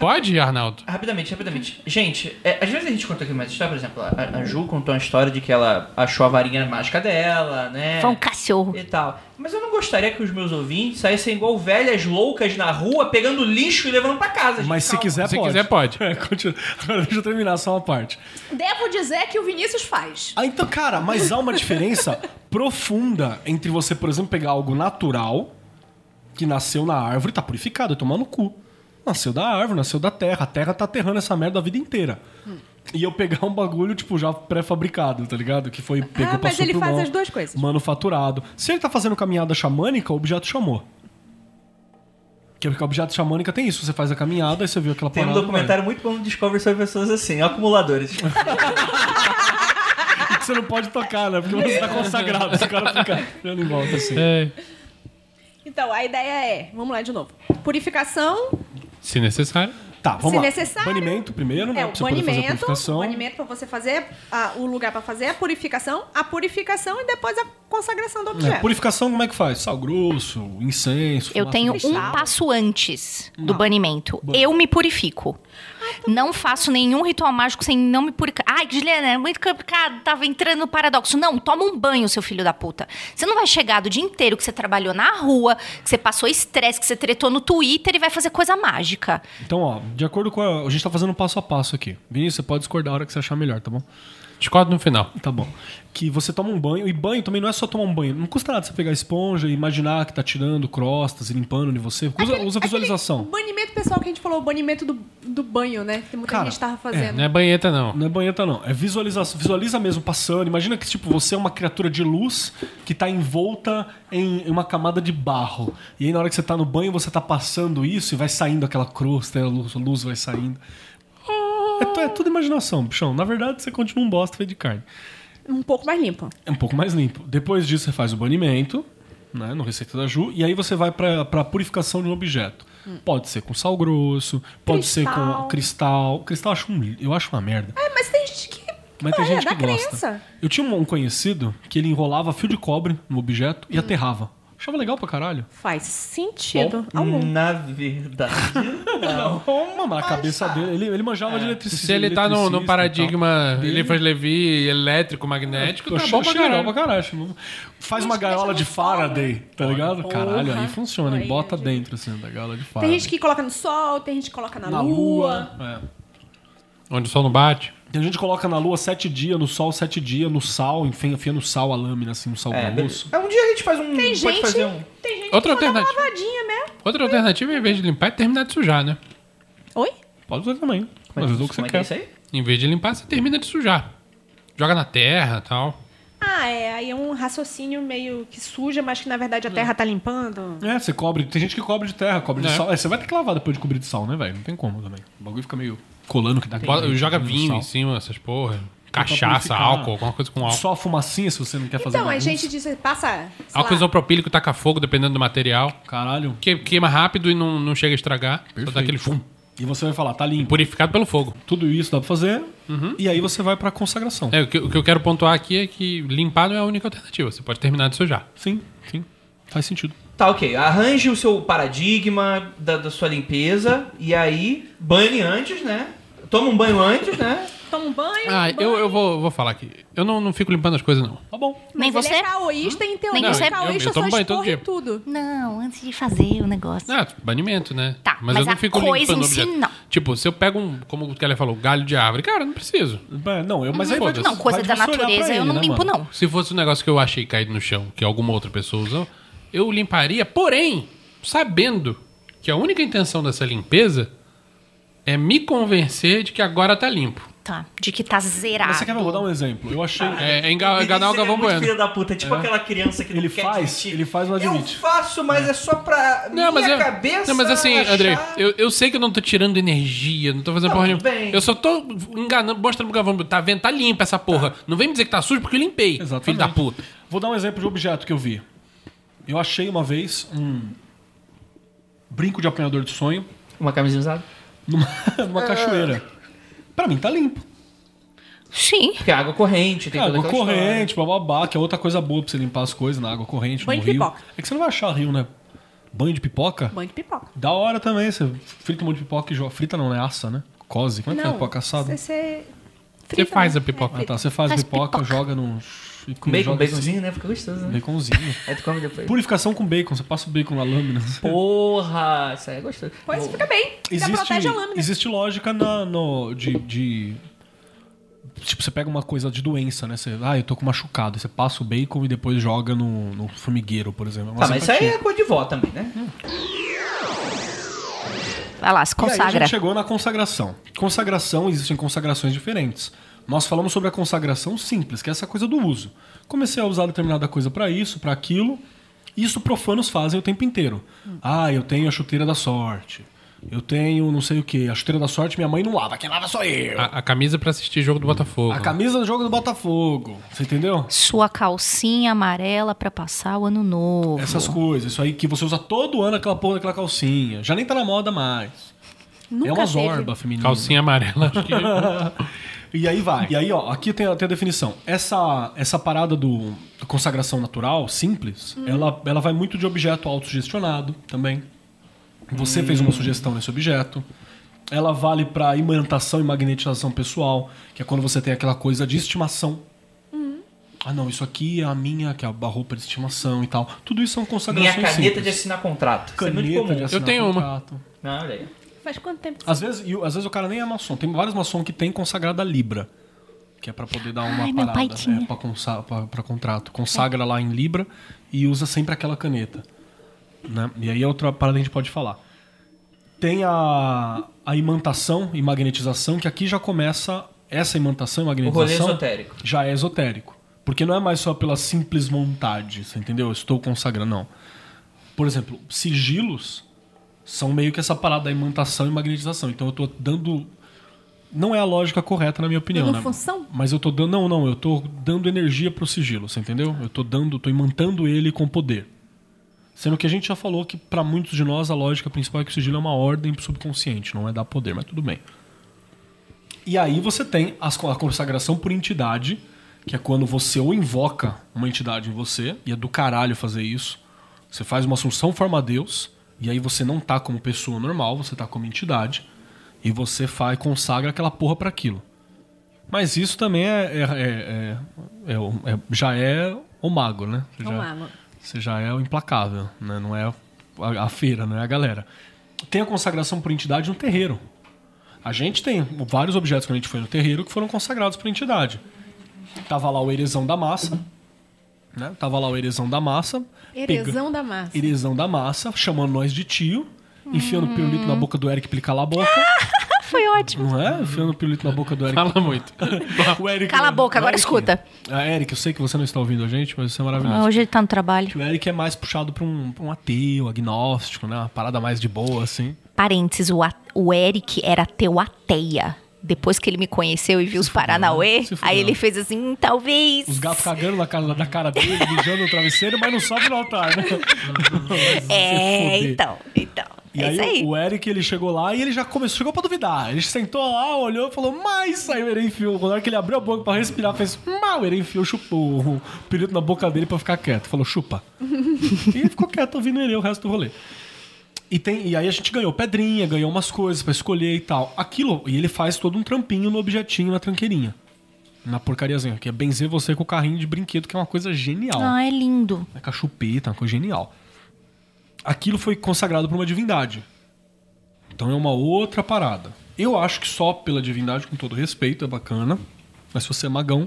Pode, Arnaldo? Rapidamente, rapidamente. Gente, é, às vezes a gente conta aqui uma história, por exemplo, a, a Ju contou uma história de que ela achou a varinha mágica dela, né? Foi um cachorro. E tal. Mas eu não gostaria que os meus ouvintes saíssem igual velhas loucas na rua, pegando lixo e levando pra casa. gente. Mas se Calma. quiser, Se pode. quiser, pode. É, continua. Agora deixa eu terminar só uma parte. Devo dizer que o Vinícius faz. Ah, então, cara, mas há uma diferença profunda entre você, por exemplo, pegar algo natural, que nasceu na árvore, tá purificado, tomar no cu. Nasceu da árvore, nasceu da terra. A terra tá aterrando essa merda a vida inteira. E eu pegar um bagulho, tipo, já pré-fabricado, tá ligado? Que foi pegou Ah, mas passou ele faz mão, as duas coisas. Manufaturado. Se ele tá fazendo caminhada xamânica, o objeto chamou. Que porque o objeto xamânica tem isso. Você faz a caminhada, aí você viu aquela Tem um parada. documentário muito bom no Discovery sobre pessoas assim, acumuladores. que você não pode tocar, né? Porque você tá consagrado. Esse cara fica dando em volta assim. É, Então, a ideia é, vamos lá de novo. Purificação, se necessário. Tá, vamos se lá. necessário. Banimento primeiro, né? É, o pra você poder fazer a banimento, purificação. o banimento para você fazer a- o lugar para fazer a purificação, a purificação e depois a consagração do É, objeto. purificação, como é que faz? Sal grosso, incenso. Eu fumaça tenho um cristal. passo antes do banimento. Eu me purifico. Não faço nenhum ritual mágico sem não me purificar. Ai, Juliana, é muito complicado, tava entrando no paradoxo. Não, toma um banho, seu filho da puta. Você não vai chegar do dia inteiro que você trabalhou na rua, que você passou estresse, que você tretou no Twitter e vai fazer coisa mágica. Então, ó, de acordo com a. A gente tá fazendo passo a passo aqui. Vinícius, você pode discordar a hora que você achar melhor, tá bom? Discordo no final. Tá bom. Que você toma um banho, e banho também não é só tomar um banho. Não custa nada você pegar a esponja e imaginar que tá tirando crostas e limpando de você. Usa, usa visualização. O banimento pessoal que a gente falou, o banimento do, do banho, né? Que muita Cara, gente tava fazendo. Não é banheta, não. Não é banheta, não. É visualização. Visualiza mesmo passando. Imagina que, tipo, você é uma criatura de luz que tá envolta em uma camada de barro. E aí, na hora que você tá no banho, você tá passando isso e vai saindo aquela crosta, a luz, a luz vai saindo. É, é tudo imaginação, bichão. Na verdade, você continua um bosta feito de carne. Um pouco mais limpo. É um pouco mais limpo. Depois disso, você faz o banimento, né, no Receita da Ju, e aí você vai pra, pra purificação de um objeto. Pode ser com sal grosso, pode ser com Cristal. cristal. Cristal eu acho, um, eu acho uma merda. É, mas tem gente que. Mas tem é, gente da que gosta. crença. Eu tinha um conhecido que ele enrolava fio de cobre no objeto Hum. e aterrava. Achava legal pra caralho. Faz sentido algum. Na verdade, não. Não, mas na cabeça dele, ele, ele manjava de eletricidade. Se ele tá no, no paradigma tal. Eliphas Levi elétrico, magnético, tá bom pra caralho. pra caralho. Faz uma gaiola de Faraday, tá ligado? Caralho, aí funciona. E bota dentro, assim, da gaiola de Faraday. Tem gente que coloca no sol, tem gente que coloca na, na lua. lua. é. Onde o sol não bate. Tem gente que coloca na lua sete dias, no sol sete dias, no sal, enfim, enfia no sal a lâmina, assim, no sal É, grosso. É, um dia a gente faz um. Tem pode gente, fazer um. tem gente Outra que dá uma alternativa. lavadinha mesmo. Outra alternativa, em vez de limpar, é terminar de sujar, né? Oi? Pode fazer também. Mas Como o é, que como você é que é quer. isso aí? Em vez de limpar, você termina de sujar. Joga na terra e tal. Ah, é. Aí é um raciocínio meio que suja, mas que na verdade a terra tá limpando. É, você cobre. Tem gente que cobre de terra, cobre de É. sal. É, você vai ter que lavar depois de cobrir de sal, né, velho? Não tem como também. O bagulho fica meio colando que dá aquele joga vinho em cima, essas porra. Cachaça, álcool, alguma coisa com álcool. Só fumacinha se você não quer fazer Então, a bagunça. gente diz, passa. sei Álcool lá, isopropílico taca fogo, dependendo do material. Caralho. Que, queima rápido e não, não chega a estragar. Só Perfeito. dá aquele fum. E você vai falar, tá limpo. Purificado pelo fogo. Tudo isso dá pra fazer. E aí você vai pra consagração. É, o, que, o que eu quero pontuar aqui é que limpar não é a única alternativa. Você pode terminar de sujar. Sim, sim. Faz sentido. Tá, ok. Arranje o seu paradigma da, da sua limpeza e aí banhe antes, né? Toma um banho antes, né? Toma um banho. Ah, banho. eu, eu vou, vou falar aqui. Eu não, não fico limpando as coisas, não. Tá bom. Nem Mas você? ele é caoísta em teoria. Nem Ele você? é caoísta, Eu- eu tomo só banho todo dia. tudo. Não, antes de fazer o negócio. Ah, banimento, né? Tá, mas, mas eu não a fico coisa limpando em si, não. Tipo, se eu pego um, como o Keller falou, galho de árvore, cara, eu não preciso. É, Não, eu, mas aí vai de- Não, coisa vai da você natureza eu ele, não né, limpo, mano? não. Se fosse um negócio que eu achei caído no chão, que alguma outra pessoa usou, eu limparia, porém, sabendo que a única intenção dessa limpeza é me convencer de que agora tá limpo. Tá, de que tá zerado. Mas você quer ver? Eu vou dar um exemplo. Eu achei. É, é enga- enganar o Galvão Bueno. Filho da puta, é tipo aquela criança que Ele não quer faz, admitir. ele faz, não Eu admite. faço, mas é, só pra Não, mas minha eu, cabeça Não, mas assim, achar- André, eu, eu sei que eu não tô tirando energia, não tô fazendo Não, porra tudo nenhuma. bem. Eu só tô enganando, mostrando pro Galvão, tá vendo? Tá limpa essa porra. Não vem me dizer que tá sujo porque eu limpei, Exatamente. filho da puta. Vou dar um exemplo de objeto que eu vi. Eu achei uma vez um brinco de apanhador de sonho Uma camisinha usada? numa, numa cachoeira. Pra mim tá limpo. Sim. Porque é água corrente, tem É, toda água aquela história. corrente, bababá, que é outra coisa boa pra você limpar as coisas na água corrente, Banho no de rio. pipoca. É que você não vai achar rio, né? Banho de pipoca? Banho de pipoca. Da hora também, você frita um monte de pipoca e joga. Frita não, né? Assa, né? Cose. Como é que é Não, pipoca assada? Você, Você faz né? a pipoca. Ah, tá. Você faz, Faz pipoca, pipoca. joga no. E Com bacon, baconzinho, né? Fica gostoso, né? Baconzinho. Aí tu come depois. Purificação com bacon. Você passa o bacon na lâmina. Porra! Isso aí é gostoso. Pois fica bem. Já Existe, protege a lâmina. existe lógica na, no, de, de- Tipo, você pega uma coisa de doença, né? Você, ah, eu tô com machucado. Você passa o bacon e depois joga no, no formigueiro, por exemplo. É Tá, mas isso aí é coisa de vó também, né? Vai lá, se E aí a consagra. gente chegou na consagração. Consagração, existem consagrações diferentes. Nós falamos sobre a consagração simples, que é essa coisa do uso. Comecei a usar determinada coisa pra isso, pra aquilo. Isso profanos fazem o tempo inteiro. Ah, eu tenho a chuteira da sorte. Eu tenho não sei o que. A chuteira da sorte minha mãe não lava. Quem lava sou eu. A, a camisa pra assistir jogo do Botafogo. A camisa do jogo do Botafogo. Você entendeu? Sua calcinha amarela pra passar o ano novo. Essas coisas. Isso aí que você usa todo ano aquela porra daquela calcinha. Já nem tá na moda mais. Nunca é uma teve. zorba feminina. Calcinha amarela, acho que. E aí vai. E aí, ó, aqui tem a, tem a definição. Essa, essa parada do da consagração natural, simples, ela, ela vai muito de objeto autossugestionado também. Você fez uma sugestão nesse objeto. Ela vale para imantação e magnetização pessoal, que é quando você tem aquela coisa de estimação. Ah, não, isso aqui é a minha, que é a roupa de estimação e tal. Tudo isso são consagrações Minha caneta simples. de assinar contrato. É muito Caneta comum. de assinar tenho uma. contrato. Não, olha aí. Faz quanto tempo? Às vezes, e o- às vezes o cara nem é maçom. Tem vários maçom que tem consagrada Libra. Que é pra poder dar uma Ai, parada. tinha. É, pra, consa pra, pra contrato. Consagra lá em Libra e usa sempre aquela caneta. Né? E aí é outra parada que a gente pode falar. Tem a, a imantação e magnetização, que aqui já começa. Essa imantação e O rolê magnetização esotérico. já é esotérico. Porque não é mais só pela simples vontade, você entendeu? Eu estou consagrando, não. Por exemplo, sigilos são meio que essa parada da imantação e magnetização. Então eu estou dando. Não é a lógica correta, na minha opinião, Dando né? função? Mas eu tô dando. Não, não, eu tô dando energia pro sigilo, você entendeu? Eu tô dando, tô imantando ele com poder. Sendo que a gente já falou que para muitos de nós a lógica principal é que o sigilo é uma ordem subconsciente, não é dar poder, mas tudo bem. E aí você tem as- a consagração por entidade, que é quando você ou invoca uma entidade em você, e é do caralho fazer isso, Você faz uma assunção forma Deus, e aí você não tá como pessoa normal, você tá como entidade, e você faz, consagra aquela porra para aquilo. Mas isso também é, é- é- é- é é- já é o mago, né? Você O já, mago. Você já é o implacável, né? Não é a, a feira, não é a galera. Tem a consagração por entidade no terreiro. A gente tem vários objetos quando a gente foi no terreiro que foram consagrados por entidade. Tava lá o erezão da massa, né? Tava lá o erezão da massa. pega- Erezão da massa. Erezão da massa, chamando nós de tio, enfiando o pirulito na boca do Eric pra ele calar a boca. Foi ótimo. Não é? Enfiando o pirulito na boca do Eric. Fala muito. O Eric, Cala a boca, o agora Eric- escuta. Ah, Eric, eu sei que você não está ouvindo a gente, mas você é maravilhoso. Ah, Hoje ele tá no trabalho. O Eric é mais puxado pra um, pra um ateu, agnóstico, né? Uma parada mais de boa, assim. Parênteses, o, a- o Eric era teu ateia. Depois que ele me conheceu e viu os Paranauê, fudeu. aí ele fez assim, "Hum, talvez. Os gatos cagando na cara, na cara dele, mijando no travesseiro, mas não sobe no altar, né? É, então, então. E é aí, aí. o Eric, ele chegou lá e ele já começou, chegou pra duvidar. Ele sentou lá, olhou e falou, mas aí o Eren enfiou. Quando hora que ele abriu a boca pra respirar, fez, mal, o Eren enfiou chupou o pirulito na boca dele pra ficar quieto. Falou, chupa. e ele ficou quieto ouvindo ele o resto do rolê. E, tem, e aí a gente ganhou pedrinha, ganhou umas coisas pra escolher e tal. Aquilo, e ele faz todo um trampinho no objetinho, na tranqueirinha. Na porcariazinha, que é benzer você com o carrinho de brinquedo, que é uma coisa genial. Ah, é lindo. É com a chupeta, uma coisa genial. Aquilo foi consagrado por uma divindade. Então é uma outra parada. Eu acho que só pela divindade, com todo respeito, é bacana. Mas se você é magão,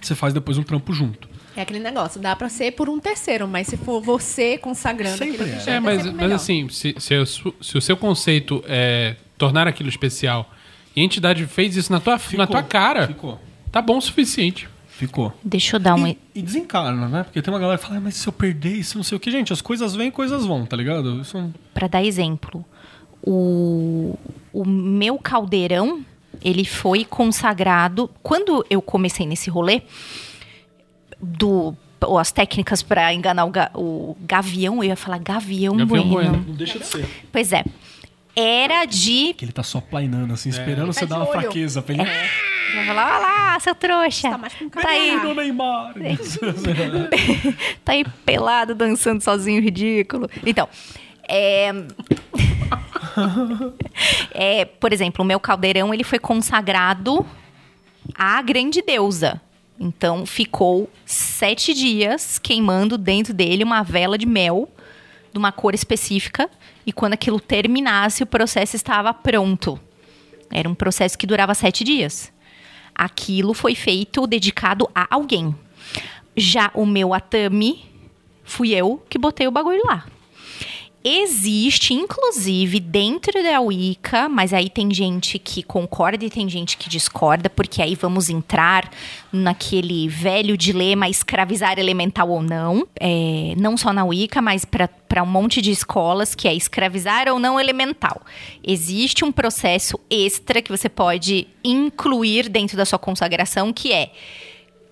você faz depois um trampo junto. É aquele negócio, dá pra ser por um terceiro, mas se for você consagrando Sempre aquele é. objeto, É, mas, sempre mas assim, se, se, se o seu conceito é tornar aquilo especial e a entidade fez isso na tua, na tua cara, Ficou. tá bom o suficiente. Ficou. Deixa eu dar um. E, e desencarna, né? Porque tem uma galera que fala, "Ah, mas se eu perder isso, não sei o que. Gente, as coisas vêm, coisas vão, tá ligado? Isso não- Pra dar exemplo, o, o meu caldeirão, ele foi consagrado. Quando eu comecei nesse rolê, do, ou as técnicas pra enganar o, ga- o gavião, eu ia falar gavião, Gavião bueno. bueno. não deixa de ser. Pois é. Era de. Que ele tá só plainando, assim, esperando você Tá dar uma olho. fraqueza pra ele. Vai falar, olha lá, seu trouxa. Tá mais com Tá aí, Neymar! tá aí pelado, dançando sozinho, ridículo. Então, é... é, por exemplo, o meu caldeirão ele foi consagrado à grande deusa. Então, ficou sete dias queimando dentro dele uma vela de mel de uma cor específica. E quando aquilo terminasse, o processo estava pronto. Era um processo que durava sete dias. Aquilo foi feito dedicado a alguém. Já o meu atame, fui eu que botei o bagulho lá. Existe, inclusive, dentro da Wicca, mas aí tem gente que concorda e tem gente que discorda, porque aí vamos entrar naquele velho dilema escravizar elemental ou não. É, não só na Wicca, mas para um monte de escolas, que é escravizar ou não elemental. Existe um processo extra que você pode incluir dentro da sua consagração, que é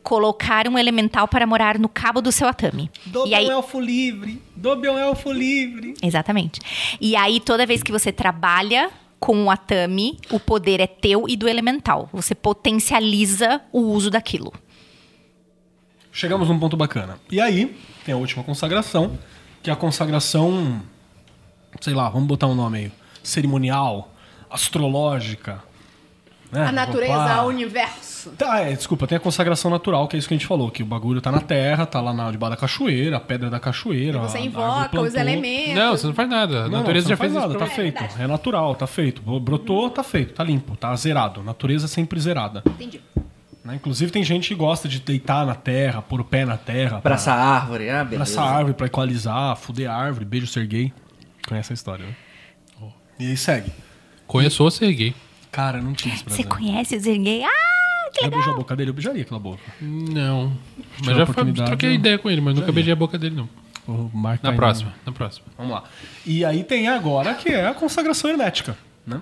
colocar um elemental para morar no cabo do seu atame. E aí, elfo livre! Dobe um elfo livre! Exatamente. E aí, toda vez que você trabalha com o Atami, o poder é teu e do elemental. Você potencializa o uso daquilo. Chegamos num ponto bacana. E aí, tem a última consagração, que é a consagração, sei lá, vamos botar um nome aí, cerimonial, astrológica. Né? A natureza, Opa. o universo. Tá, é, desculpa, tem a consagração natural, que é isso que a gente falou, que o bagulho tá na terra, tá lá na, debaixo da cachoeira, a pedra da cachoeira. Você a- a invoca os plantou. elementos. Não, você não faz nada. A Não, natureza não, já você não fez faz isso nada, pra tá você. feito. É natural, tá feito. Brotou, tá feito, tá limpo, tá zerado. Natureza é sempre zerada. Entendi. né? Inclusive tem gente que gosta de deitar na terra, pôr o pé na terra. Pra essa árvore, ah, beleza. Abraçar a árvore pra equalizar, fuder a árvore, beijo ser gay. Conhece a história, né? E aí segue. Conheço ou ser gay. Cara, não tinha esse Você conhece o Zerguei? Ah, que Já beijou a boca dele? Eu beijaria aquela boca. Não. Mas já foi, oportunidade, troquei eu- ideia com ele, mas nunca beijei a boca dele, não. O Mark Na próxima, indo- na próxima. Vamos lá. E aí tem agora que é a consagração hermética, né?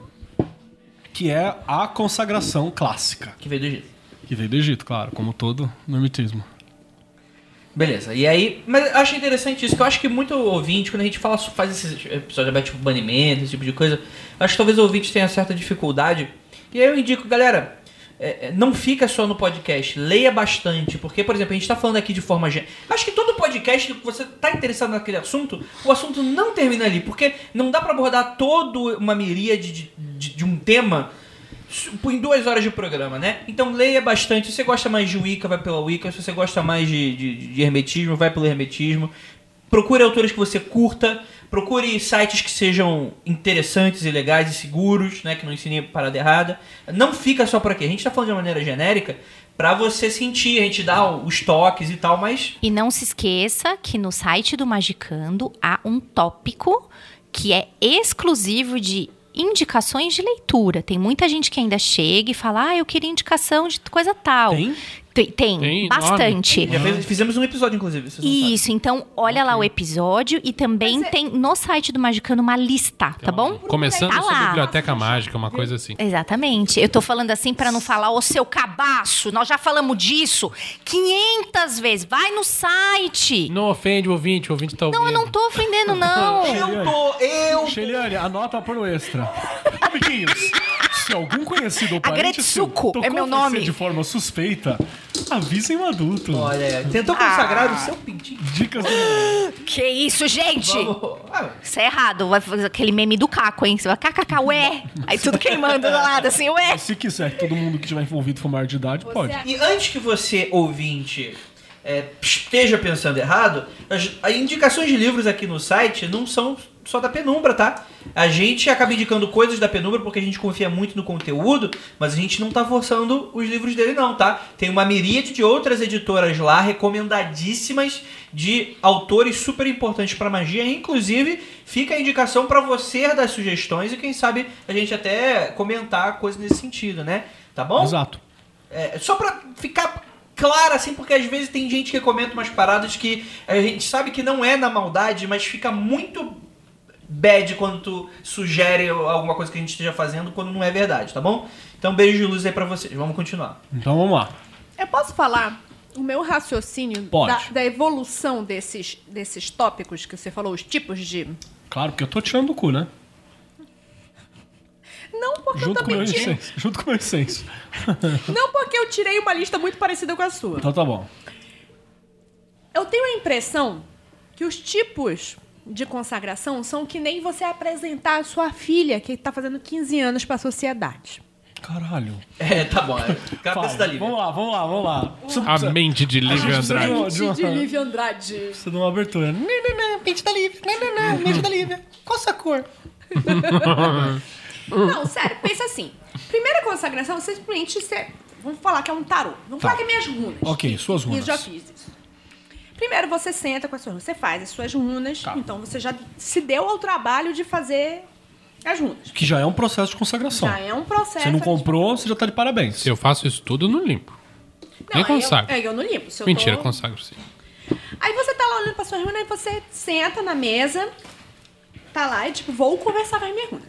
Que é a consagração clássica. Que veio do Egito. Que veio do Egito, claro, como todo normitismo. Beleza, e aí. Mas eu acho interessante isso, que eu acho que muito ouvinte, quando a gente fala, faz esses episódios tipo banimento, esse tipo de coisa, acho que talvez o ouvinte tenha certa dificuldade. E aí eu indico, galera, é, é, não fica só no podcast, leia bastante, porque, por exemplo, a gente tá falando aqui de forma. Acho que todo podcast que você tá interessado naquele assunto, o assunto não termina ali, porque não dá pra abordar toda uma miríade de, de, de um tema em duas horas de programa, né? Então leia bastante. Se você gosta mais de Wicca, vai pela Wicca. Se você gosta mais de, de, de hermetismo, vai pelo hermetismo. Procure autores que você curta. Procure sites que sejam interessantes e legais e seguros, né? Que não ensinem parada errada. Não fica só por aqui. A gente tá falando de uma maneira genérica pra você sentir. A gente dá os toques e tal, mas E não se esqueça que no site do Magicando há um tópico que é exclusivo de indicações de leitura. Tem muita gente que ainda chega e fala: "Ah, eu queria indicação de coisa tal". Tem? Tem, tem, Tem, bastante. já fez- fizemos um episódio, inclusive. vocês não sabem. Isso, então olha lá o episódio e também Mas é- tem no site do Magicando uma lista, tá bom? Começando Tá sua lá. biblioteca mágica, uma coisa assim. Exatamente. Eu tô falando assim pra não falar o seu cabaço. Nós já falamos disso 500 vezes. Vai no site. Não ofende o ouvinte, o ouvinte tá ouvindo. Não, eu não tô ofendendo, não. Eu tô, eu Sheliane, anota para o extra. Amiguinhos, se algum conhecido ou parente seu tocou é meu você nome. de forma suspeita, avisem o adulto. Olha, tentou consagrar o seu pintinho. Dicas do... Que isso, gente? Vamos. Ah, Isso é errado. Vai fazer aquele meme do caco, hein? Você vai kkk, ué. Aí tudo queimando do lado, assim, ué. Se quiser que todo mundo que estiver envolvido for maior de idade, pode. E antes que você, ouvinte, é, esteja pensando errado, as, as indicações de livros aqui no site não são só da Penumbra, tá? A gente acaba indicando coisas da Penumbra porque a gente confia muito no conteúdo, mas a gente não tá forçando os livros dele não, tá? Tem uma miríade de outras editoras lá, recomendadíssimas, de autores super importantes pra magia. Inclusive, fica a indicação pra você dar sugestões e quem sabe a gente até comentar coisas nesse sentido, né? Tá bom? Exato. É, só pra ficar claro, assim, porque às vezes tem gente que comenta umas paradas que a gente sabe que não é na maldade, mas fica muito bad quando tu sugere alguma coisa que a gente esteja fazendo quando não é verdade, tá bom? Então, beijo de luz aí pra vocês. Vamos continuar. Então vamos lá. Eu posso falar o meu raciocínio Pode. da, da evolução desses, desses tópicos que você falou, os tipos de. Claro, porque eu tô tirando do cu, né? Junto com incenso. Junto com o meu incenso. Não porque eu tirei uma lista muito parecida com a sua. Então tá bom. Eu tenho a impressão que os tipos de consagração são que nem você apresentar a sua filha, que está fazendo 15 anos para a sociedade. Caralho. É, tá bom. É. Cabeça da Lívia. Vamos lá, vamos lá, vamos lá. Precisa- A mente de Lívia Andrade. de uma- de Lívia Andrade. Precisa de uma abertura. Não, não, não, mente da Lívia. Não, não, não, mente da Lívia. Qual a sua cor? Não, sério, pensa assim. Primeira consagração, você simplesmente. Você, vamos falar que é um tarô. Vamos Tá. falar que é minhas runas. Ok, suas runas. E já fiz isso. Primeiro você senta com as suas runas. Você faz as suas runas. Tá. Então você já se deu ao trabalho de fazer as runas. Que já é um processo de consagração. Já é um processo. Você não comprou, você já tá de parabéns. Se eu faço isso tudo, eu não limpo. Não, Nem aí eu- consagro. É, eu não limpo. Se eu Mentira, tô- consagro sim. Aí você tá lá olhando pra sua runa e você senta na mesa, tá lá e tipo, vou conversar com as minhas runas.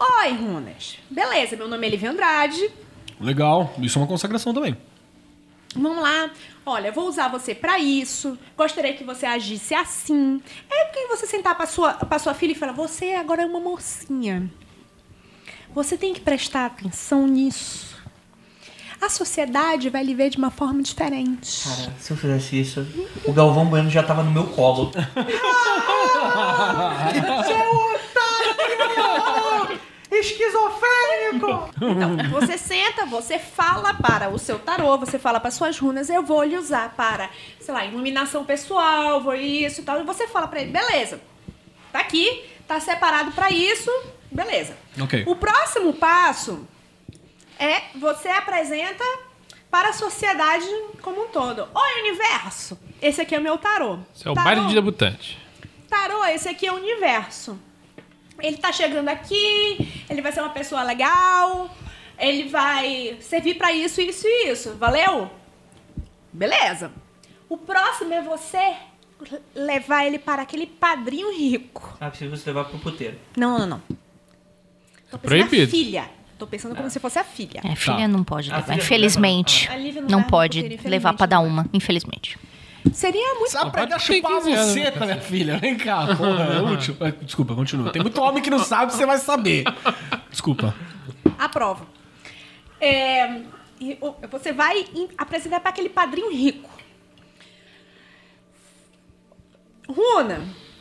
Oi, runas. Beleza, meu nome é Lívia Andrade. Legal. Isso é uma consagração também. Vamos lá. Olha, eu vou usar você pra isso. Gostaria que você agisse assim. É que você sentar pra sua, pra sua filha e falar: Você agora é uma mocinha. Você tem que prestar atenção nisso. A sociedade vai lhe ver de uma forma diferente. Cara, se eu fizesse isso, o Galvão Bueno já tava no meu colo. Esquizofrênico! Então, você senta, você fala para o seu tarô, você fala para suas runas, eu vou lhe usar para, sei lá, iluminação pessoal, vou isso e tal. E você fala para ele, beleza, tá aqui, tá separado para isso, beleza. Ok. O próximo passo é você apresenta para a sociedade como um todo. Oi, universo! Esse aqui é o meu tarô. Isso é o Tarô- baile de debutante. Tarô, esse aqui é o universo. Ele tá chegando aqui, ele vai ser uma pessoa legal, ele vai servir pra isso, isso e isso. Valeu? Beleza. O próximo é você levar ele para aquele padrinho rico. Ah, preciso você levar pro puteiro. Não, não, não. Tô pensando Proibido. na filha. Tô pensando como se fosse a filha. É, filha não pode Ah, levar, infelizmente. leva, não. A não Não pode puteiro, levar pra infelizmente, dar uma, infelizmente. Seria muito Sabe dar ter chupar 15 anos, você, né? minha filha. Vem cá, porra. É útil. É, Desculpa, continua. Tem muito homem que não sabe, você vai saber. Desculpa. Aprovo. É, você vai apresentar para aquele padrinho rico. Runa,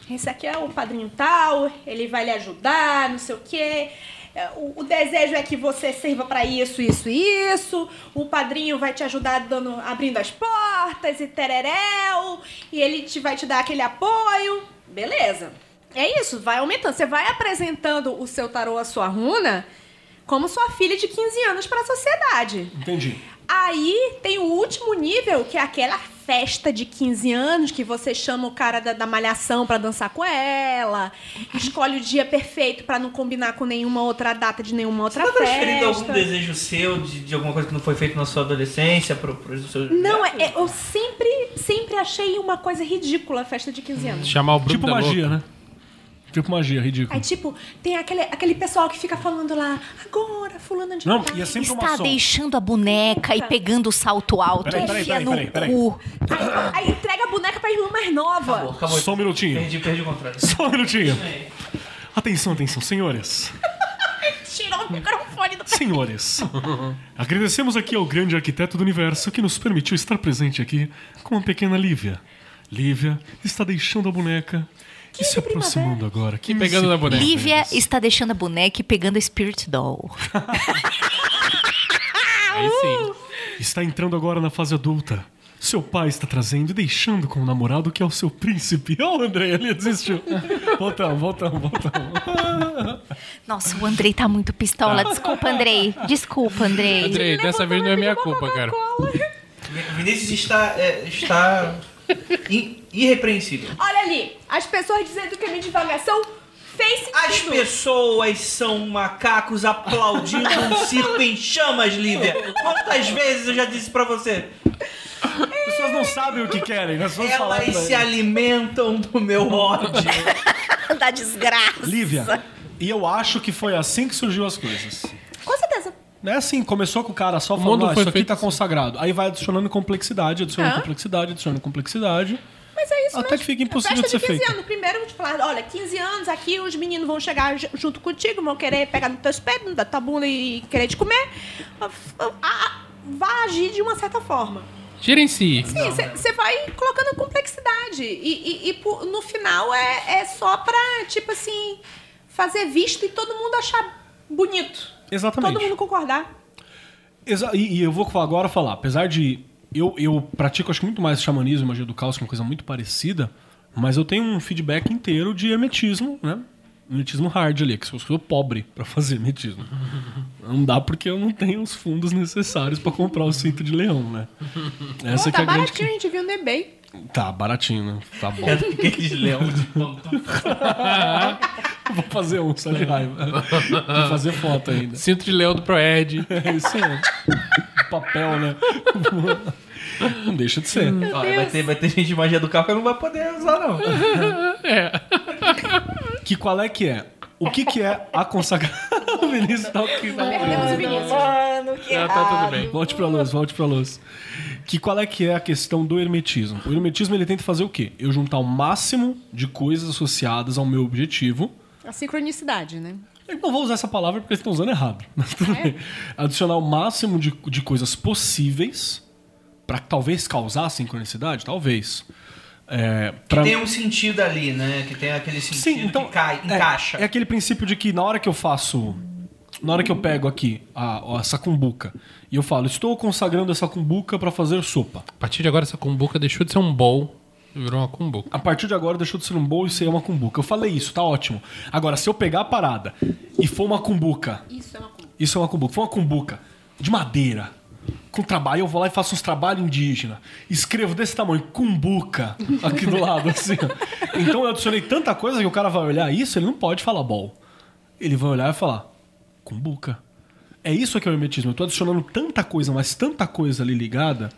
esse aqui é o padrinho tal, ele vai lhe ajudar, não sei o quê. É, O, o desejo é que você sirva pra isso, isso e isso. O padrinho vai te ajudar dando, abrindo as portas e tereréu. E ele te, vai te dar aquele apoio. Beleza. É isso, vai aumentando. Você vai apresentando o seu tarô, a sua runa, como sua filha de 15 anos pra sociedade. Entendi. Aí tem o último nível, que é aquela festa de 15 anos, que você chama o cara da, da malhação pra dançar com ela, escolhe o dia perfeito pra não combinar com nenhuma outra data de nenhuma outra Você tá transferindo festa. algum desejo seu de, de alguma coisa que não foi feito na sua adolescência pro, pro seu... Não, é, é- eu sempre, sempre achei uma coisa ridícula a festa de 15 anos. Chamar o Bruno Tipo da magia, Louca. né? Tipo magia, ridículo. Aí, tipo, tem aquele, aquele pessoal que fica falando lá, agora, fulana de Não, tal. e é sempre uma Está deixando a boneca e pegando o salto alto, Peraí, peraí, enfia peraí, no peraí, peraí. cu. Aí, aí entrega a boneca pra irmã mais nova. Acabou, acabou. Só um minutinho. Perdi, perdi o controle. Só um minutinho. Atenção, atenção, senhores. Tirou o microfone do Senhores, agradecemos aqui ao grande arquiteto do universo que nos permitiu estar presente aqui com a pequena Lívia. Lívia está deixando a boneca e se aproximando agora. Que pegando na boneca. Lívia está deixando a boneca e pegando a Spirit Doll. Aí sim. Está entrando agora na fase adulta. Seu pai está trazendo e deixando com o namorado que é o seu príncipe. Ó, o André, ele desistiu. Voltamos, voltamos, voltamos. Nossa, o Andrei tá muito pistola. Desculpa, Andrei. Desculpa, Andrei. Andrei, dessa vez não é minha culpa, cara. Vinícius está, é, está irrepreensível. Olha ali, as pessoas dizendo que a minha divagação fez sentido. As pessoas são macacos aplaudindo um circo em chamas, Lívia. Quantas vezes eu já disse pra você? As pessoas não sabem o que querem, nós vamos falar Elas se eles. alimentam do meu ódio. Da desgraça. Lívia, e eu acho que foi assim que surgiu as coisas. Com certeza. Não é assim, começou com o cara só falando, ah, foi isso aqui feito tá assim. consagrado. Aí vai adicionando complexidade, adicionando Ah. complexidade, adicionando complexidade. Mas é isso Até mesmo. que fica impossível de ser 15 feito. anos. Primeiro eu vou te falar, olha, 15 anos aqui, os meninos vão chegar ju- junto contigo, vão querer pegar nos teus pés, da tua bunda e querer te comer. Ah, ah, Vai agir de uma certa forma. Gerencie. Sim, você vai colocando complexidade. E, e- e por- no final é, é só pra, tipo assim, fazer visto e todo mundo achar bonito. Exatamente. Todo mundo concordar. Exa- e, e eu vou agora falar, apesar de. Eu, eu pratico, acho que muito mais xamanismo e magia do caos, que é uma coisa muito parecida, mas eu tenho um feedback inteiro de hermetismo, né? Hermetismo hard ali, que eu sou pobre pra fazer hermetismo. Não dá porque eu não tenho os fundos necessários pra comprar o cinto de leão, né? Essa Pô, que tá é a grande. baratinho, a gente viu no eBay. Tá, baratinho, né? Tá bom. Aqueles leões de Vou fazer um, só de raiva. Vou fazer foto ainda. Cinto de leão do Proerd. É isso aí. Papel, né? Não deixa de ser. Olha, vai, ter, vai ter gente de magia do carro que não vai poder usar, não. Que qual é que é? O que que é a consagração? o Vinícius tá aqui. Perdemos o Vinícius. Mano, que Ah, tá tudo bem. Volte pra luz, volte pra luz. Que qual é que é a questão do hermetismo? O hermetismo ele tenta fazer o quê? Eu juntar o máximo de coisas associadas ao meu objetivo. A sincronicidade, né? Eu não vou usar essa palavra porque eles estão usando errado. Mas tudo bem. Adicionar o máximo de, de coisas possíveis pra talvez causar sincronicidade, talvez. É, pra- Tem um sentido ali, né? Que tem aquele sentido Sim, então que cai, é- encaixa. É, aquele princípio de que na hora que eu faço, na hora que eu pego aqui a, a cumbuca e eu falo, estou consagrando essa cumbuca para fazer sopa. A partir de agora, essa cumbuca deixou de ser um bowl e virou uma cumbuca. A partir de agora deixou de ser um bowl e ser uma cumbuca. Eu falei isso, tá ótimo. Agora, se eu pegar a parada e for uma cumbuca, Isso é uma coisa. isso é uma cumbuca, for uma cumbuca de madeira, com trabalho, eu vou lá e faço uns trabalhos indígenas. Escrevo desse tamanho, cumbuca, aqui do lado, assim. ó. Então eu adicionei tanta coisa que o cara vai olhar isso, ele não pode falar bol. Ele vai olhar e falar, cumbuca. É isso que é o hermetismo. Eu tô adicionando tanta coisa, mas tanta coisa ali ligada,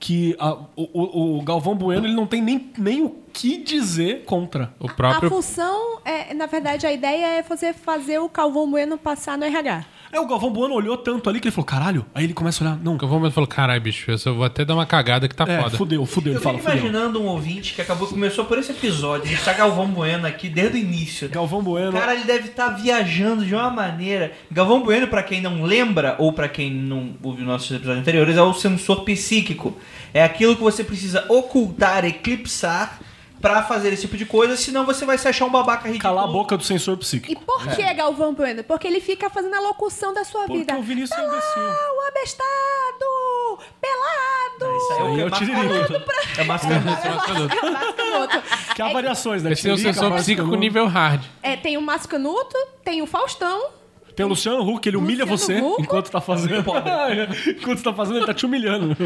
que a- o, o- o Galvão Bueno ele não tem nem, nem o que dizer contra. O A próprio. função, é, na verdade, a ideia é você fazer o Calvão Bueno passar no RH. É, o Galvão Bueno olhou tanto ali que ele falou, caralho. Aí ele começa a olhar, não, O Galvão falou: caralho, bicho, eu vou até dar uma cagada que tá é, foda. fudeu, fudeu. Ele Eu fala, fico fudeu. imaginando um ouvinte que acabou, começou por esse episódio. A gente tá Galvão Bueno aqui desde o início. Galvão Bueno. Cara, ele deve estar viajando de uma maneira. Galvão Bueno, pra quem não lembra, ou pra quem não ouviu nossos episódios anteriores, é o sensor psíquico. É aquilo que você precisa ocultar, eclipsar, pra fazer esse tipo de coisa, senão você vai se achar um babaca ridículo. Calar a boca do sensor E psíquico. por que Galvão Bueno? Porque ele fica fazendo a locução da sua Porque vida. o Vinícius é um imbecil. Ah, o abestado! Pelado! Isso aí é o Aí eu é tiririca. É. Mascanuto. Que há variações, né? Esse é o sensor psíquico nível hard. É, tem o Mascanuto, tem o Faustão. Tem o Luciano Huck, ele humilha Luciano você Huck. enquanto tá fazendo. enquanto tá fazendo, ele tá te humilhando.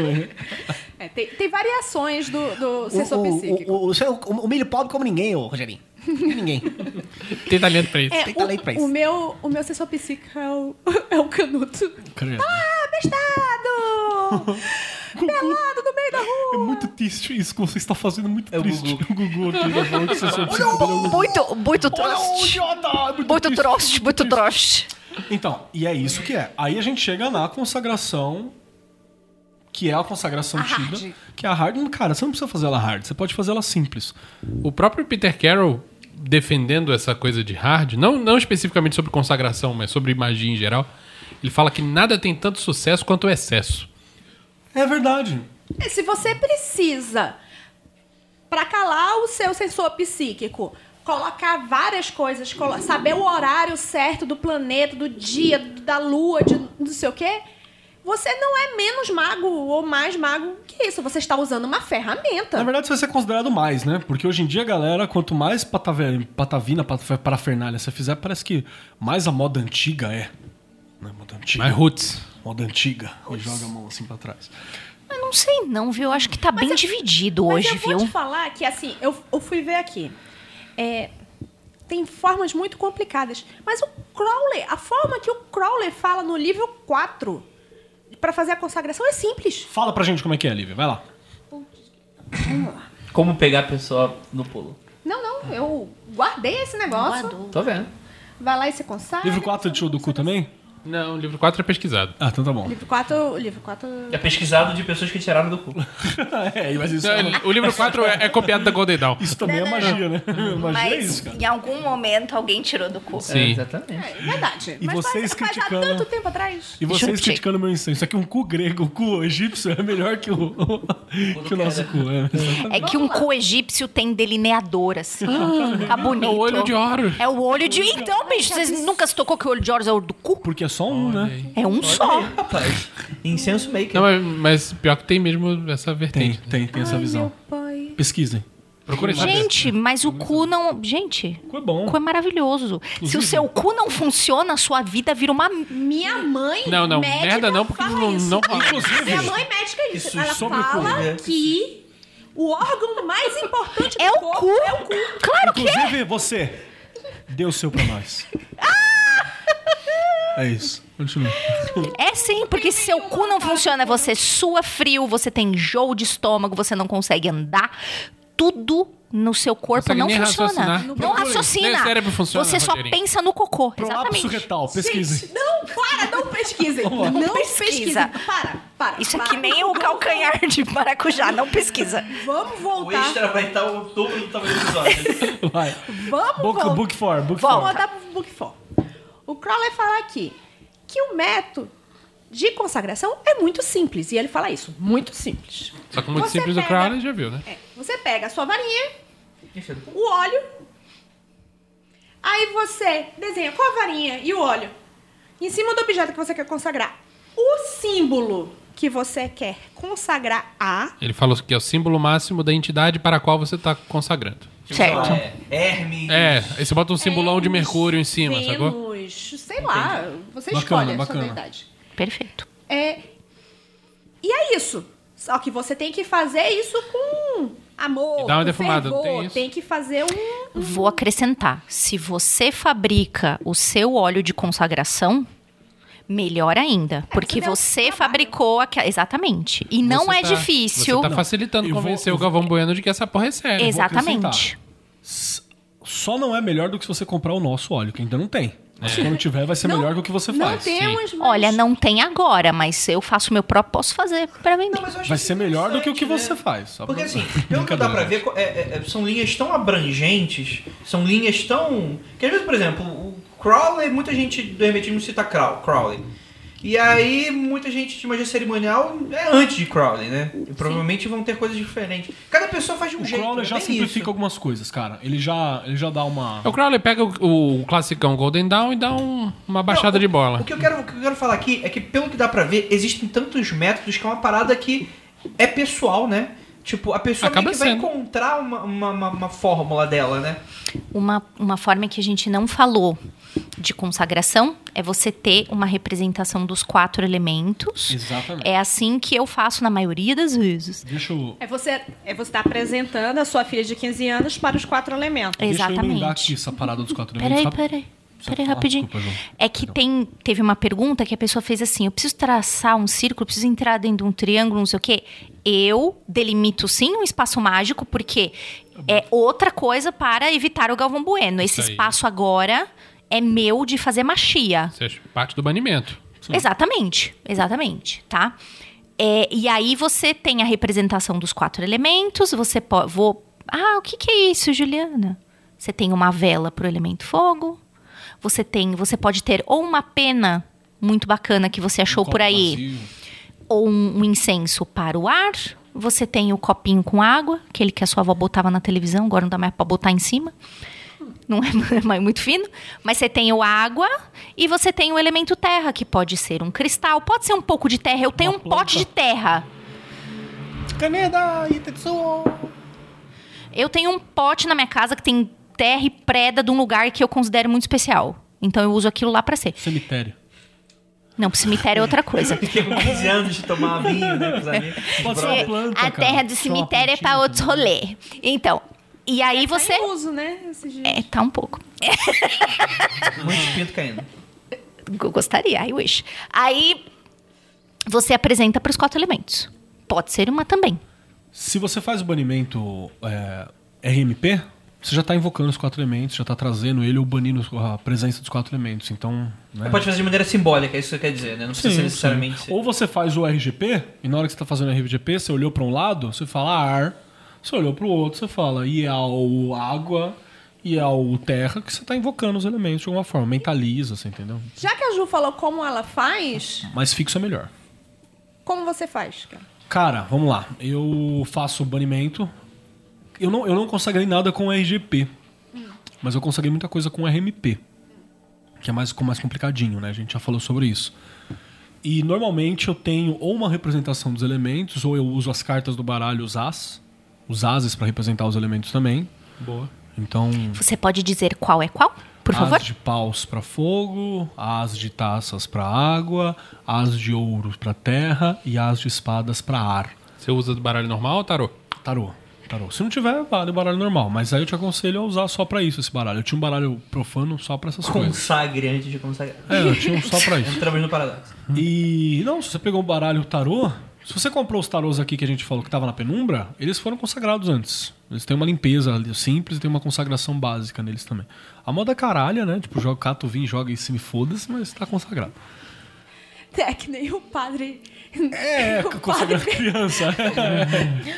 É, tem, tem variações do, do sensor psíquico. O, o, o, o milho pobre como ninguém, ô Rogerinho. ninguém. Tem talento pra isso. É, tem talento pra o, isso. o meu, o meu sensor psíquico é o, é o canuto. Credo. Abestado! Pelado no meio da É rua! muito triste isso que você está fazendo, muito É o triste. O Gugu aqui, né, falando que sensor psíquico é o. Muito, muito o idiota! Muito, triste, muito trost. Então, e é isso que é. Aí a gente chega na consagração, que é a consagração A tida, hard. que é a hard. Cara, você não precisa fazer ela hard, você pode fazer ela simples. O próprio Peter Carroll defendendo essa coisa de hard, não, não especificamente sobre consagração, mas sobre magia em geral, ele fala que nada tem tanto sucesso quanto o excesso. É verdade. E se você precisa, pra calar o seu sensor psíquico, colocar várias coisas, colo- saber o horário certo do planeta, do dia, da lua, de não sei o quê, você não é menos mago ou mais mago que isso. Você está usando uma ferramenta. Na verdade, você vai ser considerado mais, né? Porque hoje em dia, galera, quanto mais patave- patavina, pat- parafernália você fizer, parece que mais a moda antiga é. Né? Moda antiga. Mais roots. Moda antiga. E joga a mão assim pra trás. Eu não sei não, viu? Eu acho que tá bem dividido Mas hoje, eu vou viu? te falar que, assim, eu, eu fui ver aqui. É, tem formas muito complicadas. Mas o Crowley, a forma que o Crowley fala no livro 4 para fazer a consagração é simples. Fala pra gente como é que é, Lívia. Vai lá. Como pegar a pessoa no pulo. Não, não, eu guardei esse negócio. Tô vendo. Vai lá e se consagra. Livro 4 de show do cu também? Não, o livro 4 é pesquisado. Ah, então tá bom. Livro 4, livro 4... É pesquisado de pessoas que tiraram do cu. é, mas isso, Não, ele- o livro 4 é, é copiado da Golden Dawn. isso também Não, é não, magia, né? Magia é isso, Mas cara. em algum momento alguém tirou do cu. É, Sim. exatamente. É verdade. E Mas vocês faz, criticando- Faz há tanto tempo atrás. E vocês Disruptive. criticando meu incenso. Isso aqui é um cu grego, o cu egípcio é melhor que o, que o nosso cu. É. É que um cu egípcio tem delineador, assim. Fica bonito. É o olho de ouro. É o olho de. Então, bicho, vocês nunca se tocou que o olho de Horus é o do cu? Porque é só um, né? É um só. Rapaz, incenso maker. Não, mas, mas pior que tem mesmo essa Tem, vertente. tem, tem essa Ai, visão. meu pai. Pesquisem. Procura saber. Gente, mas o cu não. Gente, O cu é bom. o cu é maravilhoso. Se o seu cu não funciona, a sua vida vira uma. Minha mãe. Não, não, médica, merda não, porque fala não, isso. não rola. Minha mãe médica é isso. Isso Ela sobre o cu, fala né? que o órgão mais importante É do o corpo cu. é o cu. Claro que é. Inclusive, você. Dê o seu pra nós. É isso. Continua. É sim, porque se seu cu não funciona, você sua frio, você tem enjoo de estômago, você não consegue andar. Tudo no seu corpo Consegue não nem funciona. raciocinar. Não Procure. raciocina. Nem o cérebro funciona, você só Rogerinho. pensa no cocô. Prolapso Exatamente. retal, pesquisem. Gente, não, para, não pesquisem. Não Pesquisa. pesquisem. Para, para. Isso é para. nem o calcanhar de maracujá, não pesquisa. Vamos O voltar. extra vai estar o dobro do tamanho do episódio. Vai. Vamos Book, voltar. book for, book Vamos for. voltar pro Book 4. O Crowley fala aqui que o método de consagração é muito simples. E ele fala isso, muito simples. Só que muito Você simples pega- Crowley já viu, né? É, você pega a sua varinha, o óleo, aí você desenha com a varinha e o óleo em cima do objeto que você quer consagrar. O símbolo que você quer consagrar a Ele falou que é o símbolo máximo da entidade para a qual você está consagrando. Certo. é Hermes. É, aí você bota um simbolão de Hermes, Mercúrio em cima, sacou? Vênus, sei lá, você Bacana, escolhe a sua bacana. verdade. Perfeito. É, e é isso. Só que você tem que fazer isso com amor, E dá uma defumada, não fervor. tem isso? que fazer um... Vou acrescentar. Se você fabrica o seu óleo de consagração, melhor ainda. Porque deu você trabalho. fabricou aquela. Exatamente. E não Você é tá- difícil. Você tá facilitando vou- convencer o Galvão Bueno de que essa porra é séria. Exatamente. Só não é melhor do que se você comprar o nosso óleo, que ainda não tem. Mas quando tiver, vai ser Não- melhor do que você Não faz. temos mais... Olha, não tem agora, mas se eu faço meu próprio, posso fazer pra vender. Não, mas eu acho Vai ser melhor do que o que interessante, você né? faz. só Porque pra- assim, pelo que dá pra ver, é- é- é- são linhas tão abrangentes, são linhas tão. Que às vezes, por exemplo, o Crowley, muita gente do Hermetismo cita Crow- Crowley. E aí, muita gente de magia cerimonial é antes de Crowley, né? E provavelmente vão ter coisas diferentes. Cada pessoa faz de um O jeito. Crowley é já simplifica isso. algumas coisas, cara. Ele já, ele já dá uma. O Crowley pega o, o classicão Golden Dawn e dá um- uma baixada Não, de o- bola. O que, eu quero, o que eu quero falar aqui é que, pelo que dá pra ver, existem tantos métodos que é uma parada que é pessoal, né? Tipo, a pessoa Acaba meio que vai sendo. encontrar uma, uma, uma- uma fórmula dela, né? Uma, uma forma que a gente não falou de consagração é você ter uma representação dos quatro elementos. Exatamente. É assim que eu faço na maioria das vezes. Deixa eu. É você é você tá apresentando a sua filha de 15 anos para os quatro elementos. Deixa eu emendar aqui Exatamente. essa parada dos quatro Peraí, elementos. rápido. peraí. Peraí, rapidinho. desculpa. É que tem, teve uma pergunta que a pessoa fez assim: eu preciso traçar um círculo, preciso entrar dentro de um triângulo, não sei o quê. Eu delimito sim um espaço mágico, porque é outra coisa para evitar o Galvão Bueno. Esse Isso espaço agora é meu de fazer machia. Acha parte do banimento. Exatamente, exatamente, tá? É, e aí você tem a representação dos quatro elementos, você pode... Vou, ah, o que, que é isso, Juliana? Você tem uma vela para o elemento fogo, você tem, você pode ter ou uma pena muito bacana que você achou Um por aí, vazio. ou um, um incenso para o ar, você tem o copinho com água, aquele que a sua avó botava na televisão, agora não dá mais para botar em cima. Não é muito fino, mas você tem o água e você tem o elemento terra, que pode ser um cristal, pode ser um pouco de terra. Eu tenho Uma um pote planta. de terra. Caneda, Itetsuo. Eu tenho um pote na minha casa que tem terra e preda de um lugar que eu considero muito especial. Então eu uso aquilo lá pra ser. Cemitério. Não, pro cemitério é outra coisa. Fiquei com 15 anos de tomar vinho, né, com os. Pode ser uma planta, a cara. terra do Só uma cemitério é pra plantinha outros rolê. Então, e aí Tá você. em uso, né? É, tá um pouco. Muito pinto caindo. Eu gostaria, I wish. Aí você apresenta pros quatro elementos. Pode ser uma também. Se você faz o banimento é, RMP, você já está invocando os quatro elementos, já está trazendo ele ou banindo a presença dos quatro elementos. Então. Né? Pode fazer de maneira simbólica, é isso que você quer dizer, né? Não precisa Sim, ser necessariamente. sim. Ou você faz o RGP, e na hora que você está fazendo o RGP, você olhou para um lado, você fala ar, você olhou para o outro, você fala e é o água e é o terra, que você está invocando os elementos de alguma forma. Mentaliza, você entendeu? Já que a Ju falou como ela faz, Mas fixo é melhor. como você faz? cara? Cara, vamos lá. Eu faço banimento. Eu não, eu não consagrei nada com RGP. Mas eu consagrei muita coisa com RMP. Que é mais, com- mais complicadinho, né? A gente já falou sobre isso. E normalmente eu tenho ou uma representação dos elementos, ou eu uso as cartas do baralho, os as. Os ases para representar os elementos também. Boa. Então, Você pode dizer qual é qual, por as favor? de paus para fogo, as de taças para água, as de ouro para terra e as de espadas para ar. Você usa do baralho normal ou tarô? Tarô. Tarô. Se não tiver, vale o baralho normal. Mas aí eu te aconselho a usar só pra isso esse baralho. Eu tinha um baralho profano só pra essas coisas. Consagre antes de consagrar. É, eu tinha um só pra isso. Entramos no paradoxo. E. Não, se você pegou um baralho tarô. Se você comprou os tarôs aqui que a gente falou que tava na penumbra, eles foram consagrados antes. Eles têm uma limpeza simples e tem uma consagração básica neles também. A moda caralha, né? Tipo, joga cato, vim, joga em cima e foda-se, mas tá consagrado. É que nem o padre. É, o padre criança.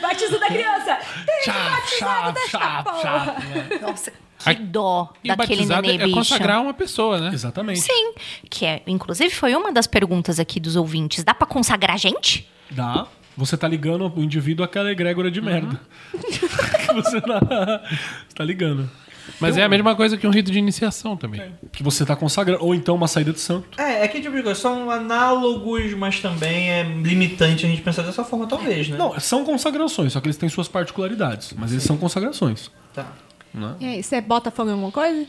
Batismo da criança. Tem batizado desta chá. Nossa, que dó E daquele nenê é bicho. consagrar uma pessoa, né? Exatamente. Sim, que é, inclusive foi uma das perguntas aqui dos ouvintes. Dá pra consagrar gente? Dá. Você tá ligando o indivíduo àquela egrégora de merda. você, tá, você tá ligando. Mas é a mesma coisa que um rito de iniciação também. Que você tá consagrando. Ou então uma saída de santo. É, é que tipo de coisa, são análogos, mas também é limitante a gente pensar dessa forma, talvez, né? Não, são consagrações, só que eles têm suas particularidades. Mas eles são consagrações. Tá. E aí, você bota fogo em alguma coisa?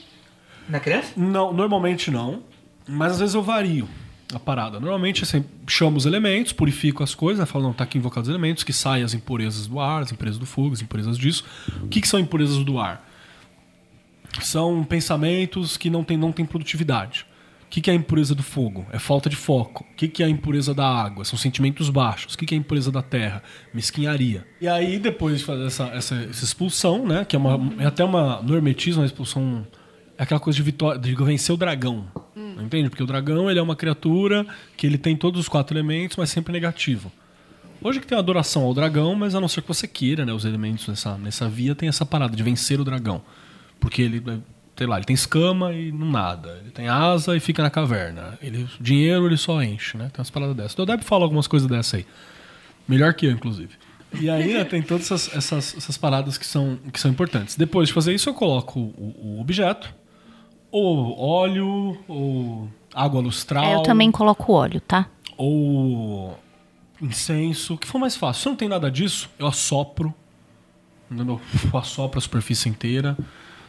Na criança? Não, normalmente não. Mas às vezes eu vario a parada. Normalmente assim, chamo os elementos, purifico as coisas, né? falo, não, tá aqui invocados os elementos, que saem as impurezas do ar, as impurezas do fogo, as impurezas disso. O que, que são impurezas do ar? São pensamentos que não têm não tem produtividade. O que, que é a impureza do fogo? É falta de foco. O que, que é a impureza da água? São sentimentos baixos. O que, que é a impureza da terra? Mesquinharia. E aí, depois de fazer essa, essa, essa expulsão, né? Que é, uma, é até uma. No hermetismo, a expulsão é aquela coisa de, vitória, de vencer o dragão. Entende? Porque o dragão ele é uma criatura que ele tem todos os quatro elementos, mas sempre negativo. Hoje que tem uma adoração ao dragão, mas a não ser que você queira, né? Os elementos nessa, nessa via tem essa parada de vencer o dragão. Porque ele é sei lá, ele tem escama e não nada. Ele tem asa e fica na caverna. Ele, dinheiro ele só enche, né? Tem umas paradas dessas. O Deb fala algumas coisas dessas aí. Melhor que eu, inclusive. E aí né, tem todas essas, essas, essas paradas que são, que são importantes. Depois de fazer isso, eu coloco o, o objeto, ou óleo, ou água lustral. É, eu também coloco óleo, tá? Ou incenso, o que for mais fácil. Se não tem nada disso, eu assopro. Eu assopro a superfície inteira.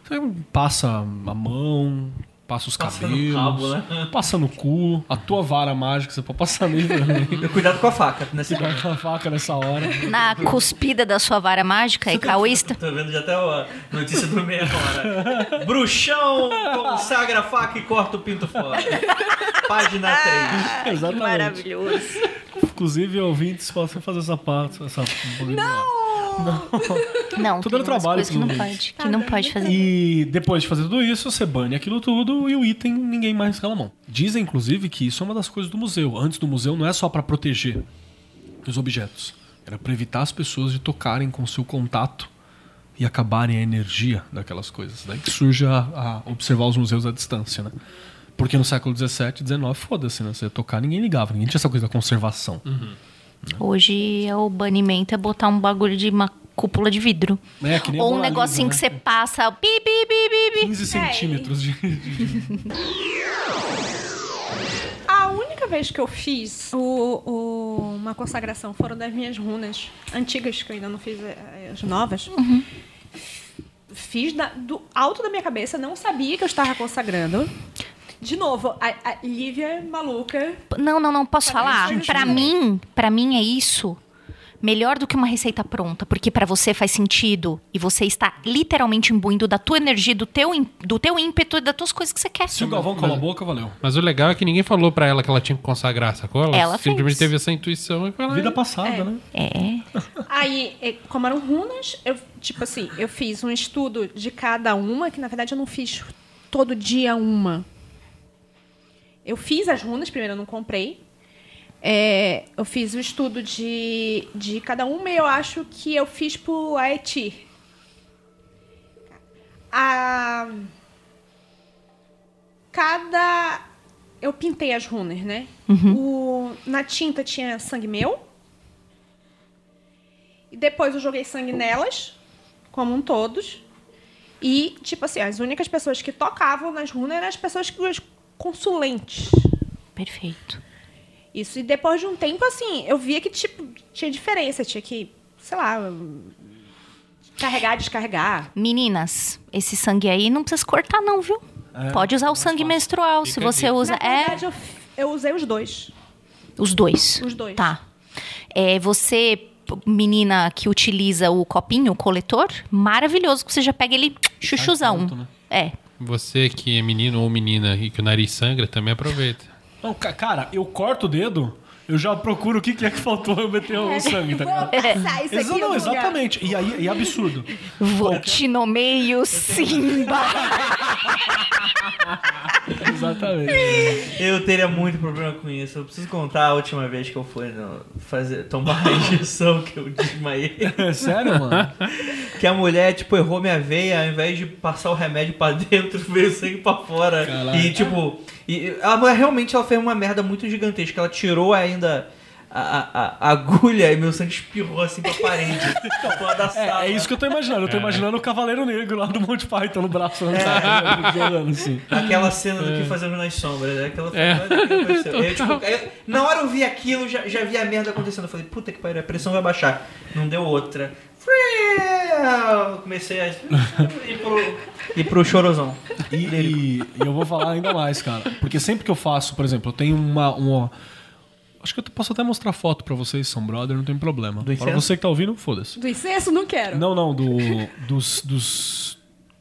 Você passa a mão, passa os Passa no cabelos, rabo, né? passa no cu, a tua vara mágica, você pode passar nele também. Cuidado com a faca nessa Ficar com a faca nessa hora. Na cuspida da sua vara mágica e caoísta. Tô vendo já até a notícia do meia hora. Bruxão consagra a faca e corta o pinto fora. Página 3. Exatamente. Maravilhoso. Inclusive, ouvintes, podem fazer essa parte. Essa... Não, Tô tem dando umas trabalho coisas que não pode, que não pode fazer. E depois de fazer tudo isso, você bane aquilo tudo e o item ninguém mais mão. Dizem, inclusive, que isso é uma das coisas do museu. Antes do museu não é só para proteger os objetos. Era para evitar as pessoas de tocarem com seu contato e acabarem a energia daquelas coisas. Daí que surge a, a observar os museus à distância, né? Porque no século XVII, XIX, foda-se, né? Você ia tocar, ninguém ligava. Ninguém tinha essa coisa da conservação. Hoje é o banimento é botar um bagulho de uma cúpula de vidro. É, que nem Ou um negocinho né? que você passa, pi, pi, pi, pi, pi. 15 centímetros de... A única vez que eu fiz o- o- uma consagração foram das minhas runas antigas, que eu ainda não fiz eh, as novas. Fiz da- do alto da minha cabeça, não sabia que eu estava consagrando. De novo, a, a Lívia é maluca. Não, não, não, posso falar? Parece Pra mim, para mim é isso melhor do que uma receita pronta, porque pra você faz sentido e você está literalmente imbuindo da tua energia, do teu, do teu ímpeto e das tuas coisas que você quer. Se o Galvão cola a boca, valeu. Mas o legal é que ninguém falou pra ela que ela tinha que consagrar, sacou? Ela, Ela simplesmente fez. teve essa intuição e foi lá. Vida passada, né? É. Aí, eh, como eram runas, eu, tipo assim, eu fiz um estudo de cada uma, que na verdade eu não fiz todo dia uma. Eu fiz as runas, primeiro eu não comprei. É, eu fiz o estudo de, de cada uma e eu acho que eu fiz pro Aeti. A... Cada... Eu pintei as runas, né? O... Na tinta tinha sangue meu. E depois eu joguei sangue nelas, como um todos. E, tipo assim, as únicas pessoas que tocavam nas runas eram as pessoas que os consulentes. Perfeito. Isso. E depois de um tempo, assim, eu via que, tipo, tinha diferença. Tinha que, sei lá, carregar, descarregar. Meninas, esse sangue aí não precisa cortar não, viu? Pode usar o sangue menstrual, se Fica a você usa... Na É, verdade, eu, eu usei os dois. os dois. Os dois. Tá. É, você, menina que utiliza o copinho, o coletor, maravilhoso, que você já pega ele chuchuzão. pronto, né? É. Você que é menino ou menina e que o nariz sangra, também aproveita. Não, ca- cara, eu corto o dedo, eu já procuro o que que é que faltou eu meter o sangue, tá ligado? Passar isso Exa- aqui não, exatamente. E aí e é absurdo. Vou te nomeio Simba. Exatamente. Eu teria muito problema com isso. Eu preciso contar a última vez que eu fui no- fazer, tomar a injeção que eu desmaiei. É sério, mano? Que a mulher, tipo, errou minha veia, ao invés de passar o remédio pra dentro, veio sangue pra fora. Caralho. E, tipo, e, a mulher realmente ela fez uma merda muito gigantesca. Ela tirou ainda a, a- a agulha e meu sangue espirrou assim pra parede. pra da sala. É, é isso que eu tô imaginando. Eu tô imaginando o Cavaleiro Negro lá do Monte Python no braço, né? Jogando assim. Aquela cena do que fazemos nas sombras, né? Aquela É. que. Eu, tipo, eu- na hora eu vi aquilo, já, já vi a merda acontecendo. Eu falei, puta que pariu, a pressão vai baixar. Não deu outra. Comecei a ir pro, ir pro chorozão. E, e- e eu vou falar ainda mais, cara. Porque sempre que eu faço, por exemplo, eu tenho uma. uma- acho que eu posso até mostrar foto pra vocês, são brother, não tem problema. Pra incenso? você que tá ouvindo, foda-se. Do incenso, não quero. Não, não, do, dos, dos,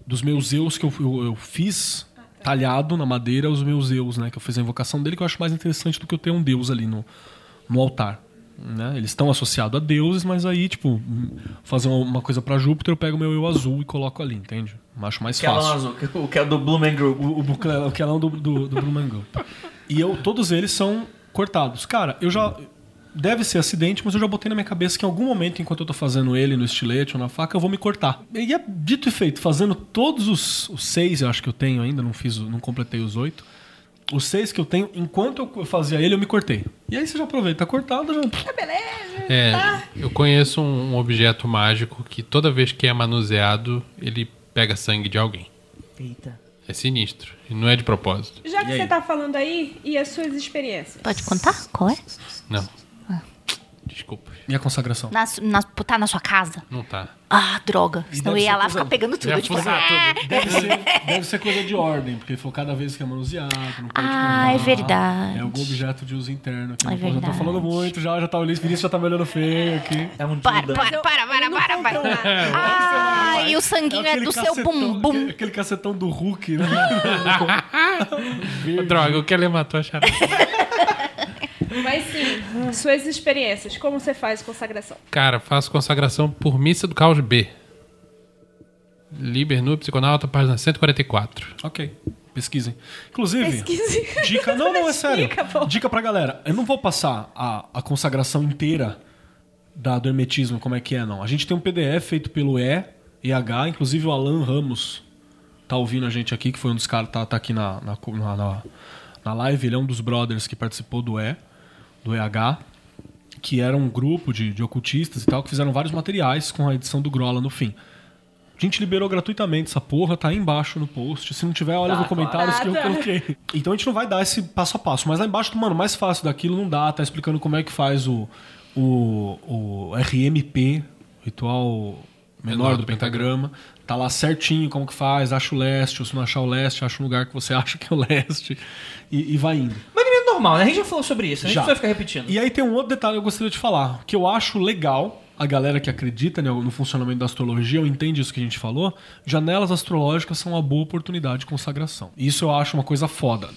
dos meus eus que eu, eu, eu fiz talhado na madeira, os meus eus, né? Que eu fiz a invocação dele, que eu acho mais interessante do que eu ter um deus ali no, no altar. Né? Eles estão associados a deuses, mas aí, tipo, fazer uma- coisa pra Júpiter, eu pego meu eu azul e coloco ali, entende? Acho mais fácil. azul, o que é do Blumen Group. O, o, o quelão do, do, do Blumenau. E eu, todos eles são cortados. Cara, eu já. deve ser acidente, mas eu já botei na minha cabeça que em algum momento, enquanto eu tô fazendo ele no estilete ou na faca, eu vou me cortar. E é dito e feito, fazendo todos os, os seis, eu acho que eu tenho ainda, não fiz, não completei os oito. Os seis que eu tenho, enquanto eu fazia ele, eu me cortei. E aí você já aproveita, tá cortado, já. É, eu conheço um, objeto mágico que toda vez que é manuseado, ele pega sangue de alguém. Eita. É sinistro. E não é de propósito. Já que você tá falando aí, e as suas experiências? Pode contar? Qual é? Não. Desculpa. Minha consagração. Na, na, tá na sua casa? Não tá. Ah, droga. Senão eu ia lá coisa- ficar pegando tudo. Tipo, fuçar ah, Deve ser, deve ser coisa de ordem, porque falou cada vez que é manuseado, não pode Ah, é verdade. É algum objeto de uso interno. Que É pode- eu tô verdade. falando muito já, já tá olhando, Vinícius já tá me olhando feio aqui. É um Para, para, para, para, para, para. É, Ah, e o sanguinho é, aquele do seu cacetão- bumbum. Aquele, aquele cacetão do Hulk, né? Droga, o que ele matou a charada. Mas sim, suas experiências. Como você faz consagração? Cara, faço consagração por Missa do Caos B. Liber no Psiconauta, página 144. ok, pesquisem. Inclusive, Pesquise. dica. Não, não, é sério. Dica, pô. Dica pra galera. Eu não vou passar a, a consagração inteira da, do hermetismo, como é que é, não. A gente tem um PDF feito pelo E, EH, inclusive o Alan Ramos tá ouvindo a gente aqui, que foi um dos caras, tá, tá aqui na, na, na, na- na live, ele é um dos brothers que participou do E, do EH, que era um grupo de, de ocultistas e tal, que fizeram vários materiais com a edição do Grola no fim. A gente liberou gratuitamente essa porra, tá aí embaixo no post. Se não tiver, olha Tá, nos comentários que eu coloquei. Então a gente não vai dar esse passo a passo. Mas lá embaixo, mano, o mais fácil daquilo não dá. Tá explicando como é que faz o, o, o RMP, Ritual Menor do Pentagrama. Tá lá certinho como que faz, acha o leste, ou se não achar o leste, acha um lugar que você acha que é o leste. E, e vai indo. Mas não normal, né? A gente já falou sobre isso, a gente Já. não vai ficar repetindo. E aí tem um outro detalhe que eu gostaria de falar, que eu acho legal, a galera que acredita né, no funcionamento da astrologia, ou entende isso que a gente falou, janelas astrológicas são uma boa oportunidade de consagração. Isso eu acho uma coisa foda.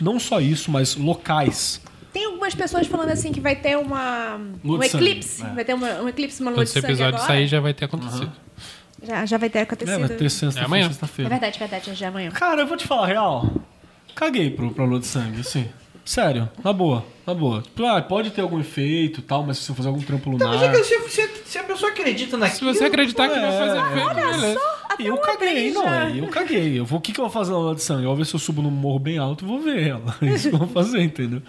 Não só isso, mas locais. Tem algumas pessoas falando assim que vai ter uma, um sangue, eclipse. é. Vai ter uma, um eclipse, uma lua Quando de esse sangue episódio agora. sair, já vai ter acontecido. Já, já vai ter É, acontecido. vai ter sexta, É amanhã. É sexta-feira. verdade, verdade. Já é amanhã. Cara, eu vou te falar a real. Caguei pro, pra lua de sangue, assim. Sério, na boa, na boa. Tipo, ah, pode ter algum efeito e tal, mas se você fazer algum trampo lunar... Não, mas é que se, se, se a pessoa acredita naquilo... Se você acreditar que não é, faz efeito, beleza. E eu caguei, não é? Eu caguei. Eu vou, o que, que eu vou fazer na lua de sangue? Eu vou ver se eu subo num morro bem alto e vou ver ela. É isso que eu vou fazer, entendeu?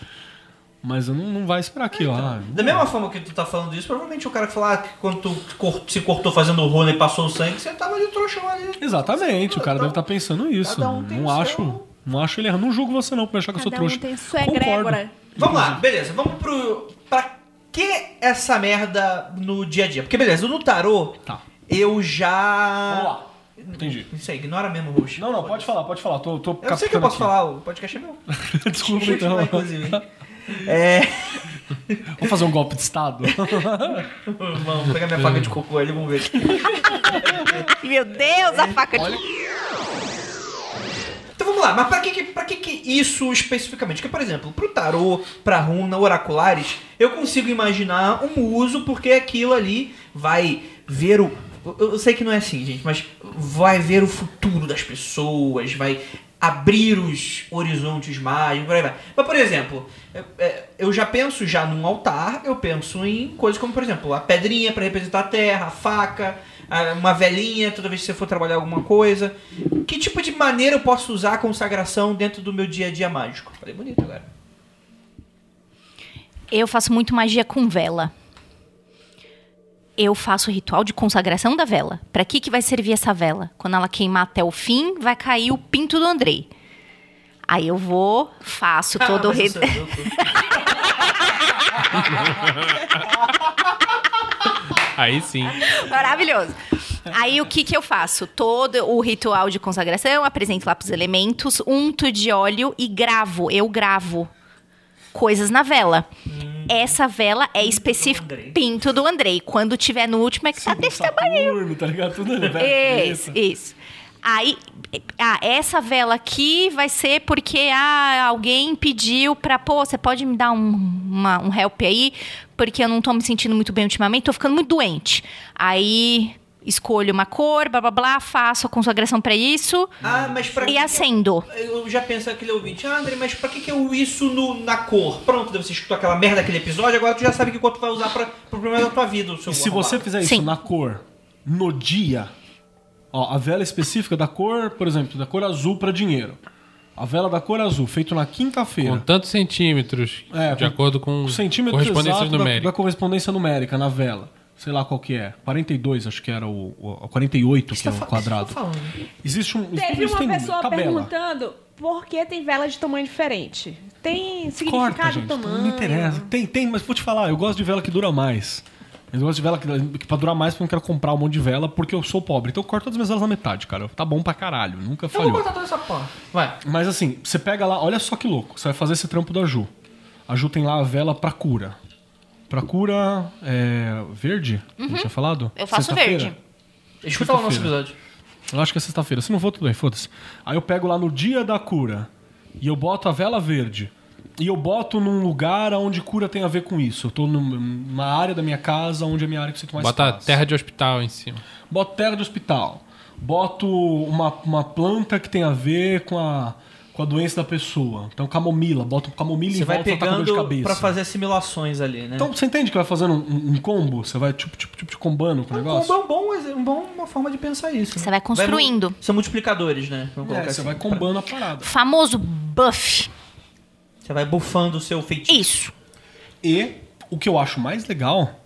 Mas eu não, não vai esperar aquilo. Ah, Da mesma forma que tu tá falando isso, provavelmente o cara que falar ah, que quando tu cor- se cortou fazendo o rolo e passou o sangue, você tava ali trouxão ali. Exatamente, o cara deve estar pensando isso. Cada um tem não o acho, seu- não acho ele errado. Não julgo você não por achar que eu sou Cada um trouxa. tem sua Concordo. egrégora. Vamos lá, beleza. Vamos pro. Pra que essa merda no dia a dia? Porque, beleza, no tarô, Tá. eu já. Vamos lá. Entendi. Isso aí, ignora mesmo, Roxo. Não, não, pode falar, pode falar. Tô, tô Eu sei que eu posso aqui. falar, o podcast é meu. Desculpa, Deixa eu então. falar, inclusive. É. Vamos fazer um golpe de Estado? Vamos pegar minha faca de cocô ali, vamos ver. Meu Deus, a faca de... Então vamos lá, mas pra que, pra que, que isso especificamente? Porque, por exemplo, pro tarô, pra runa, oraculares, eu consigo imaginar um uso porque aquilo ali vai ver o. eu- sei que não é assim, gente, mas vai ver o futuro das pessoas, vai abrir os horizontes mágicos, por aí vai. Mas, por exemplo, eu- é, eu já penso já num altar, eu penso em coisas como, por exemplo, a pedrinha pra representar a terra, a faca, uma velinha toda vez que você for trabalhar alguma coisa. Que tipo de maneira eu posso usar a consagração dentro do meu dia a dia mágico? Falei bonito agora. Eu faço muito magia com vela. Eu faço o ritual de consagração da vela. Pra que que vai servir essa vela? Quando ela queimar até o fim, vai cair o pinto do Andrei. Aí eu vou, faço todo o Ah, mas ritual. eu sou- eu sou- Aí sim. Maravilhoso. Aí o que que eu faço? Todo o ritual de consagração, apresento lá pros elementos, unto de óleo e gravo. Eu gravo coisas na vela. Essa vela é específica pinto do Andrei. Quando tiver no último é que tá desse tamanho. Tá ligado? Tudo ali, Isso, isso. Aí, ah, essa vela aqui vai ser porque ah, alguém pediu pra, pô, você pode me dar um, uma- um help aí? Porque eu não tô me sentindo muito bem ultimamente, tô ficando muito doente. Aí escolho uma cor, blá blá blá, faço a consagração pra isso Ah, mas pra e que- acendo. Eu já penso aquele ouvinte, ah, André, mas pra que, que eu isso no- na cor? Pronto, você escutou aquela merda daquele episódio, agora tu já sabe que cor tu vai usar pra, pro problema da tua vida. O seu E se você fizer isso Sim. na cor, no dia, ó, a vela específica da cor, por exemplo, da cor azul para dinheiro. A vela da cor azul, feito na Com quinta-feira. tantos centímetros, É, de com- acordo com O centímetro correspondências exato da, da correspondência numérica na vela. Sei lá qual que é. 42, acho que era o, o 48, que é o quadrado. Existe um. Teve uma tem pessoa tabela. perguntando por que tem vela de tamanho diferente. Tem significado Corta, gente. tamanho. Não interessa. Tem, tem, mas vou te falar, eu gosto de vela que dura mais. Eu gosto de vela que, que pra durar mais porque eu não quero comprar um monte de vela porque eu sou pobre. Então eu corto todas as minhas velas na metade, cara. Tá bom pra caralho. Nunca Eu vou falhou. cortar toda essa porra. Vai. Mas assim, você pega lá, olha só que louco. Você vai fazer esse trampo da Ju. A Ju tem lá a vela pra cura. Pra cura é, verde? Não tinha falado? Uhum. Eu faço verde. Escuta lá o nosso episódio. Eu acho que é sexta-feira. Se não for, tudo bem, foda-se. Aí eu pego lá no dia da cura e eu boto a vela verde. E eu boto num lugar onde cura tem a ver com isso. Eu tô num- numa área da minha casa onde é a minha área que eu sinto mais Bota paz. terra de hospital em cima. Boto terra de hospital. Boto uma, uma planta que tem a ver com a, com a doença da pessoa. Então, camomila. Boto camomila Você em vai volta tá com dor de pegando cabeça. pra fazer assimilações ali, né? Então, você entende que vai fazendo um, um combo? Você vai, tipo, tipo, tipo, combando com o um negócio? combo é um bom, um bom, uma forma de pensar isso. Você vai construindo. mu- são multiplicadores, né? Vamos É, você assim. vai combando a parada. Famoso buff. Você vai bufando o seu feitiço. Isso. E o que eu acho mais legal,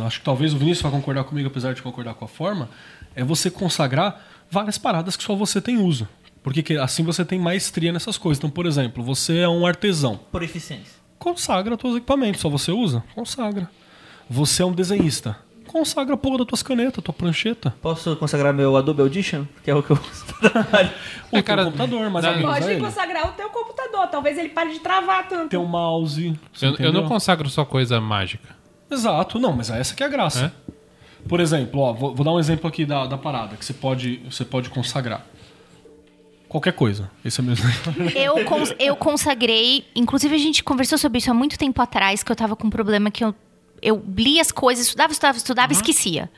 acho que talvez o Vinícius vai concordar comigo, apesar de concordar com a forma, é você consagrar várias paradas que só você tem uso. Porque que- assim você tem maestria nessas coisas. Então, por exemplo, você é um artesão. Por eficiência. Consagra teus equipamentos, só você usa? Consagra. Você é um desenhista. Consagra a porra das tuas canetas, tua prancheta. Posso consagrar meu Adobe Audition? Que é o que eu uso pra trabalho. Ou É, teu cara, computador, mas dá- alguém usa Pode ele? consagrar o teu computador. Talvez ele pare de travar tanto. Teu mouse. Eu, eu não consagro só coisa mágica. Exato, não, mas é essa que é a graça. Por exemplo, ó, vou, vou dar um exemplo aqui da, da parada que você pode, você pode consagrar. Qualquer coisa. Esse é mesmo. Eu, cons- eu consagrei. Inclusive, a gente conversou sobre isso há muito tempo atrás, que eu tava com um problema que eu, eu li as coisas, estudava, estudava, estudava e esquecia.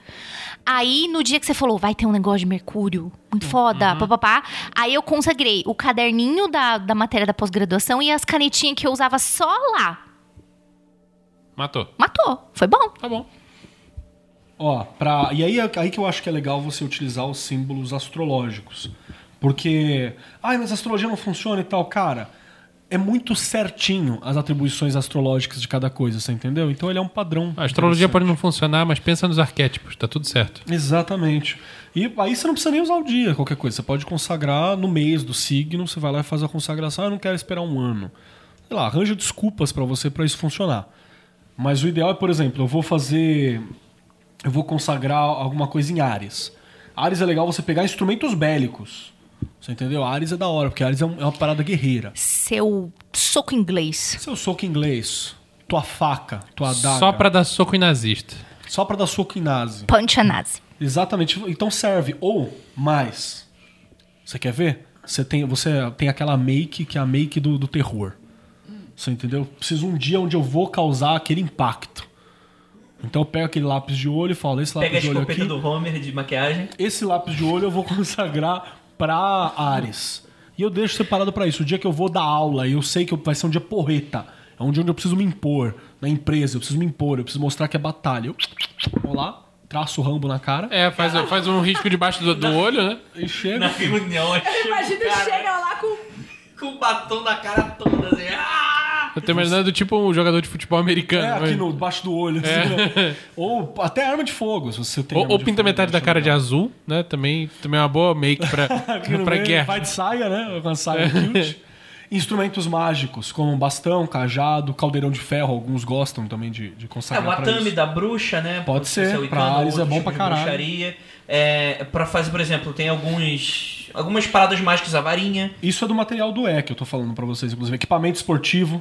Aí, no dia que você falou, vai ter um negócio de Mercúrio, muito foda, papapá. Aí eu consagrei o caderninho da, da matéria da pós-graduação e as canetinhas que eu usava só lá. Matou. Matou. Foi bom. Tá bom. Ó, pra, e aí, aí que eu acho que é legal você utilizar os símbolos astrológicos. Porque, ai, mas a astrologia não funciona e tal. Cara, é muito certinho as atribuições astrológicas de cada coisa, você entendeu? Então ele é um padrão. A astrologia pode não funcionar, mas pensa nos arquétipos, tá tudo certo. Exatamente. E aí você não precisa nem usar o dia, qualquer coisa. Você pode consagrar no mês do signo, você vai lá e faz a consagração. Ah, eu não quero esperar um ano. Sei lá, arranja desculpas pra você pra isso funcionar. Mas o ideal é, por exemplo, eu vou fazer. Eu vou consagrar alguma coisa em Ares. Ares é legal você pegar instrumentos bélicos. Você entendeu? Ares é da hora, porque Ares é, é uma parada guerreira. Seu soco inglês. Seu soco inglês, tua faca, tua adaga. Só pra dar soco em nazista. Só pra dar soco em nazi. Punch a nazi. Exatamente. Então serve. Ou mais. Você quer ver? Você tem, você tem aquela make que é a make do, do terror. Você entendeu? Preciso um dia onde eu vou causar aquele impacto. Então eu pego aquele lápis de olho e falo, esse lápis Pega a de olho aqui. do Homer de maquiagem. Esse lápis de olho eu vou consagrar pra Ares. E eu deixo separado pra isso. O dia que eu vou dar aula e eu sei que vai ser um dia porreta. É um dia onde eu preciso me impor na empresa, eu preciso me impor, eu preciso mostrar que é batalha. Eu vou lá, traço o rambo na cara É, faz, faz um risco debaixo do, do olho, né? e chego. Na reunião, aí chega Imagina o cara chega lá com. com o batom na cara toda, Eu tô imaginando tipo um jogador de futebol americano. É, aqui mas- no, debaixo do olho. assim, né? Ou até arma de fogo, se você tem. Ou, ou de pinta fogo, metade da acho cara de legal. azul, né? Também, também é uma boa make pra, Aqui pra guerra. Vai de saia, né? Com a saia cute. Instrumentos mágicos, como bastão, cajado, caldeirão de ferro. Alguns gostam também de, de É, consagrar o pra atame da bruxa, né? Pode Se ser, o pra Ares é bom tipo pra de caralho. bruxaria. É, pra fazer, por exemplo, tem alguns algumas paradas mágicas, a varinha. Isso é do material do E que eu tô falando pra vocês, inclusive. Equipamento esportivo,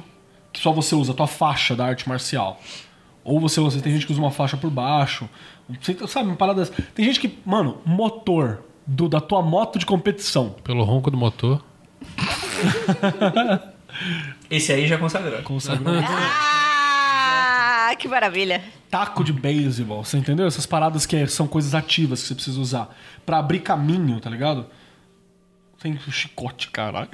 que só você usa a tua faixa da arte marcial. Ou você usa, tem gente que usa uma faixa por baixo. Você, sabe, uma parada. Tem gente que. Mano, motor do, da tua moto de competição. Pelo ronco do motor. Esse aí já consagrou. Consagrou. Ah, que maravilha. taco de beisebol, você entendeu? Essas paradas que é- são coisas ativas que você precisa usar pra abrir caminho, tá ligado? Tem chicote, caralho.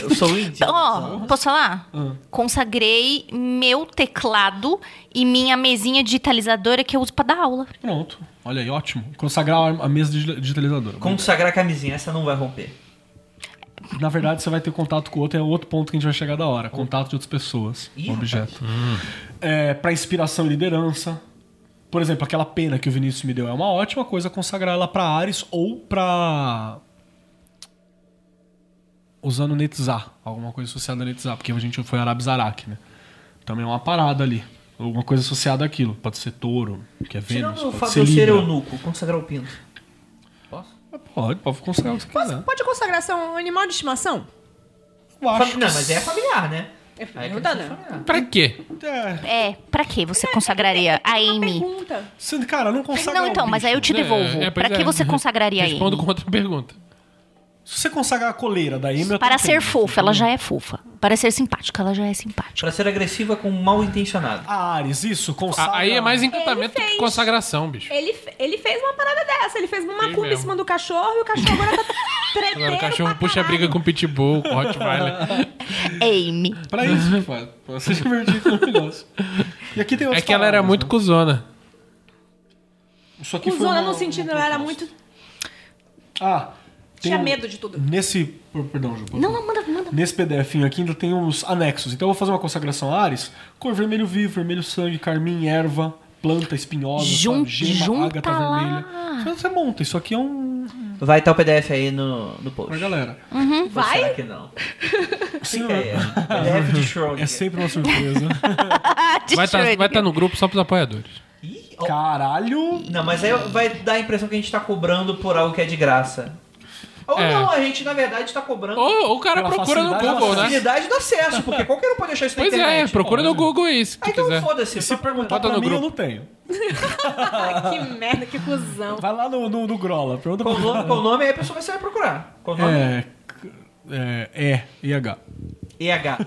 Eu sou índio. Ó, posso falar? Ah. Consagrei meu teclado e minha mesinha digitalizadora que eu uso pra dar aula. Pronto. Olha aí, ótimo. Consagrar a mesa digi- digitalizadora. Consagrar a camisinha, essa não vai romper. Na verdade, você vai ter contato com o outro, é outro ponto que a gente vai chegar da hora. Contato de outras pessoas. Ih, objeto. É, pra inspiração e liderança. Por exemplo, aquela pena que o Vinícius me deu é uma ótima coisa consagrar ela pra Ares ou pra. Usando Netzah, alguma coisa associada a Netzah, porque a gente foi Arabzarak, né? Também é uma parada ali. Alguma coisa associada àquilo. Pode ser touro, que é Vênus. Tirando o Pode fato ser de eu ser Libra. eunuco, consagrar o pinto. Posso? Pode, pode consagrar o que você quiser. Pode consagrar ser um animal de estimação? Eu acho Fam- Não, que mas é familiar, né? É né? familiar. Pra quê? É, É, pra que você consagraria a Amy? Pergunta. cara, não consegue. Não, então, mas aí eu te devolvo. É, é, pra que é. você consagraria a Respondo Amy? com outra pergunta. Se você consagrar a coleira da Amy, Para ser fofa, ela já é fofa. Para ser simpática, ela já é simpática. Pra ser agressiva com mal intencionado. A Ares, isso, consagra. A- Aí é mais encantamento do Ele que fez. consagração, bicho. Ele, fe- ele fez uma parada dessa. Ele fez uma macumba em mesmo. cima do cachorro e o cachorro agora tá treteiro Agora o cachorro pra puxa a briga com o pitbull, com o Rottweiler. Amy. Pra isso que faz. Pra se divertir com o negócio. E aqui tem É que ela era muito né? cuzona. Isso aqui foi Cusona uma- no sentido, uma ela era muito. Ah, Tinha um- medo de tudo. Nesse. per- Perdão, Ju. Não, não, manda, manda. Nesse PDFinho aqui ainda tem uns anexos. Então eu vou fazer uma consagração a Ares. Cor vermelho vivo, vermelho sangue, carmim, erva, planta espinhosa, Jun- sabe? gema, junta ágata lá. vermelha. Então Você monta. Isso aqui é um... Vai estar o PDF aí no, no post. Pra galera. Ou Vai? será que não? Sim, aí. ó. PDF de Schrödinger. É sempre uma surpresa. Vai estar vai tá no grupo só pros apoiadores. Ih, ó. Caralho! Não, mas aí vai dar a impressão que a gente tá cobrando por algo que é de graça. Ou É. não, a gente na verdade tá cobrando Ou o cara procura no Google, né? facilidade do acesso, porque qualquer um pode achar isso na Pois internet. é, procura no. Google aí, se tu Ah, então foda-se. Se perguntar Bota pra no mim, eu grupo. não tenho. que merda, que cuzão. Vai lá no, no, no Grola. Pergunta Qual pra nome, qual o nome aí a pessoa você vai procurar. Qual o nome? É... É... É... IH. EH.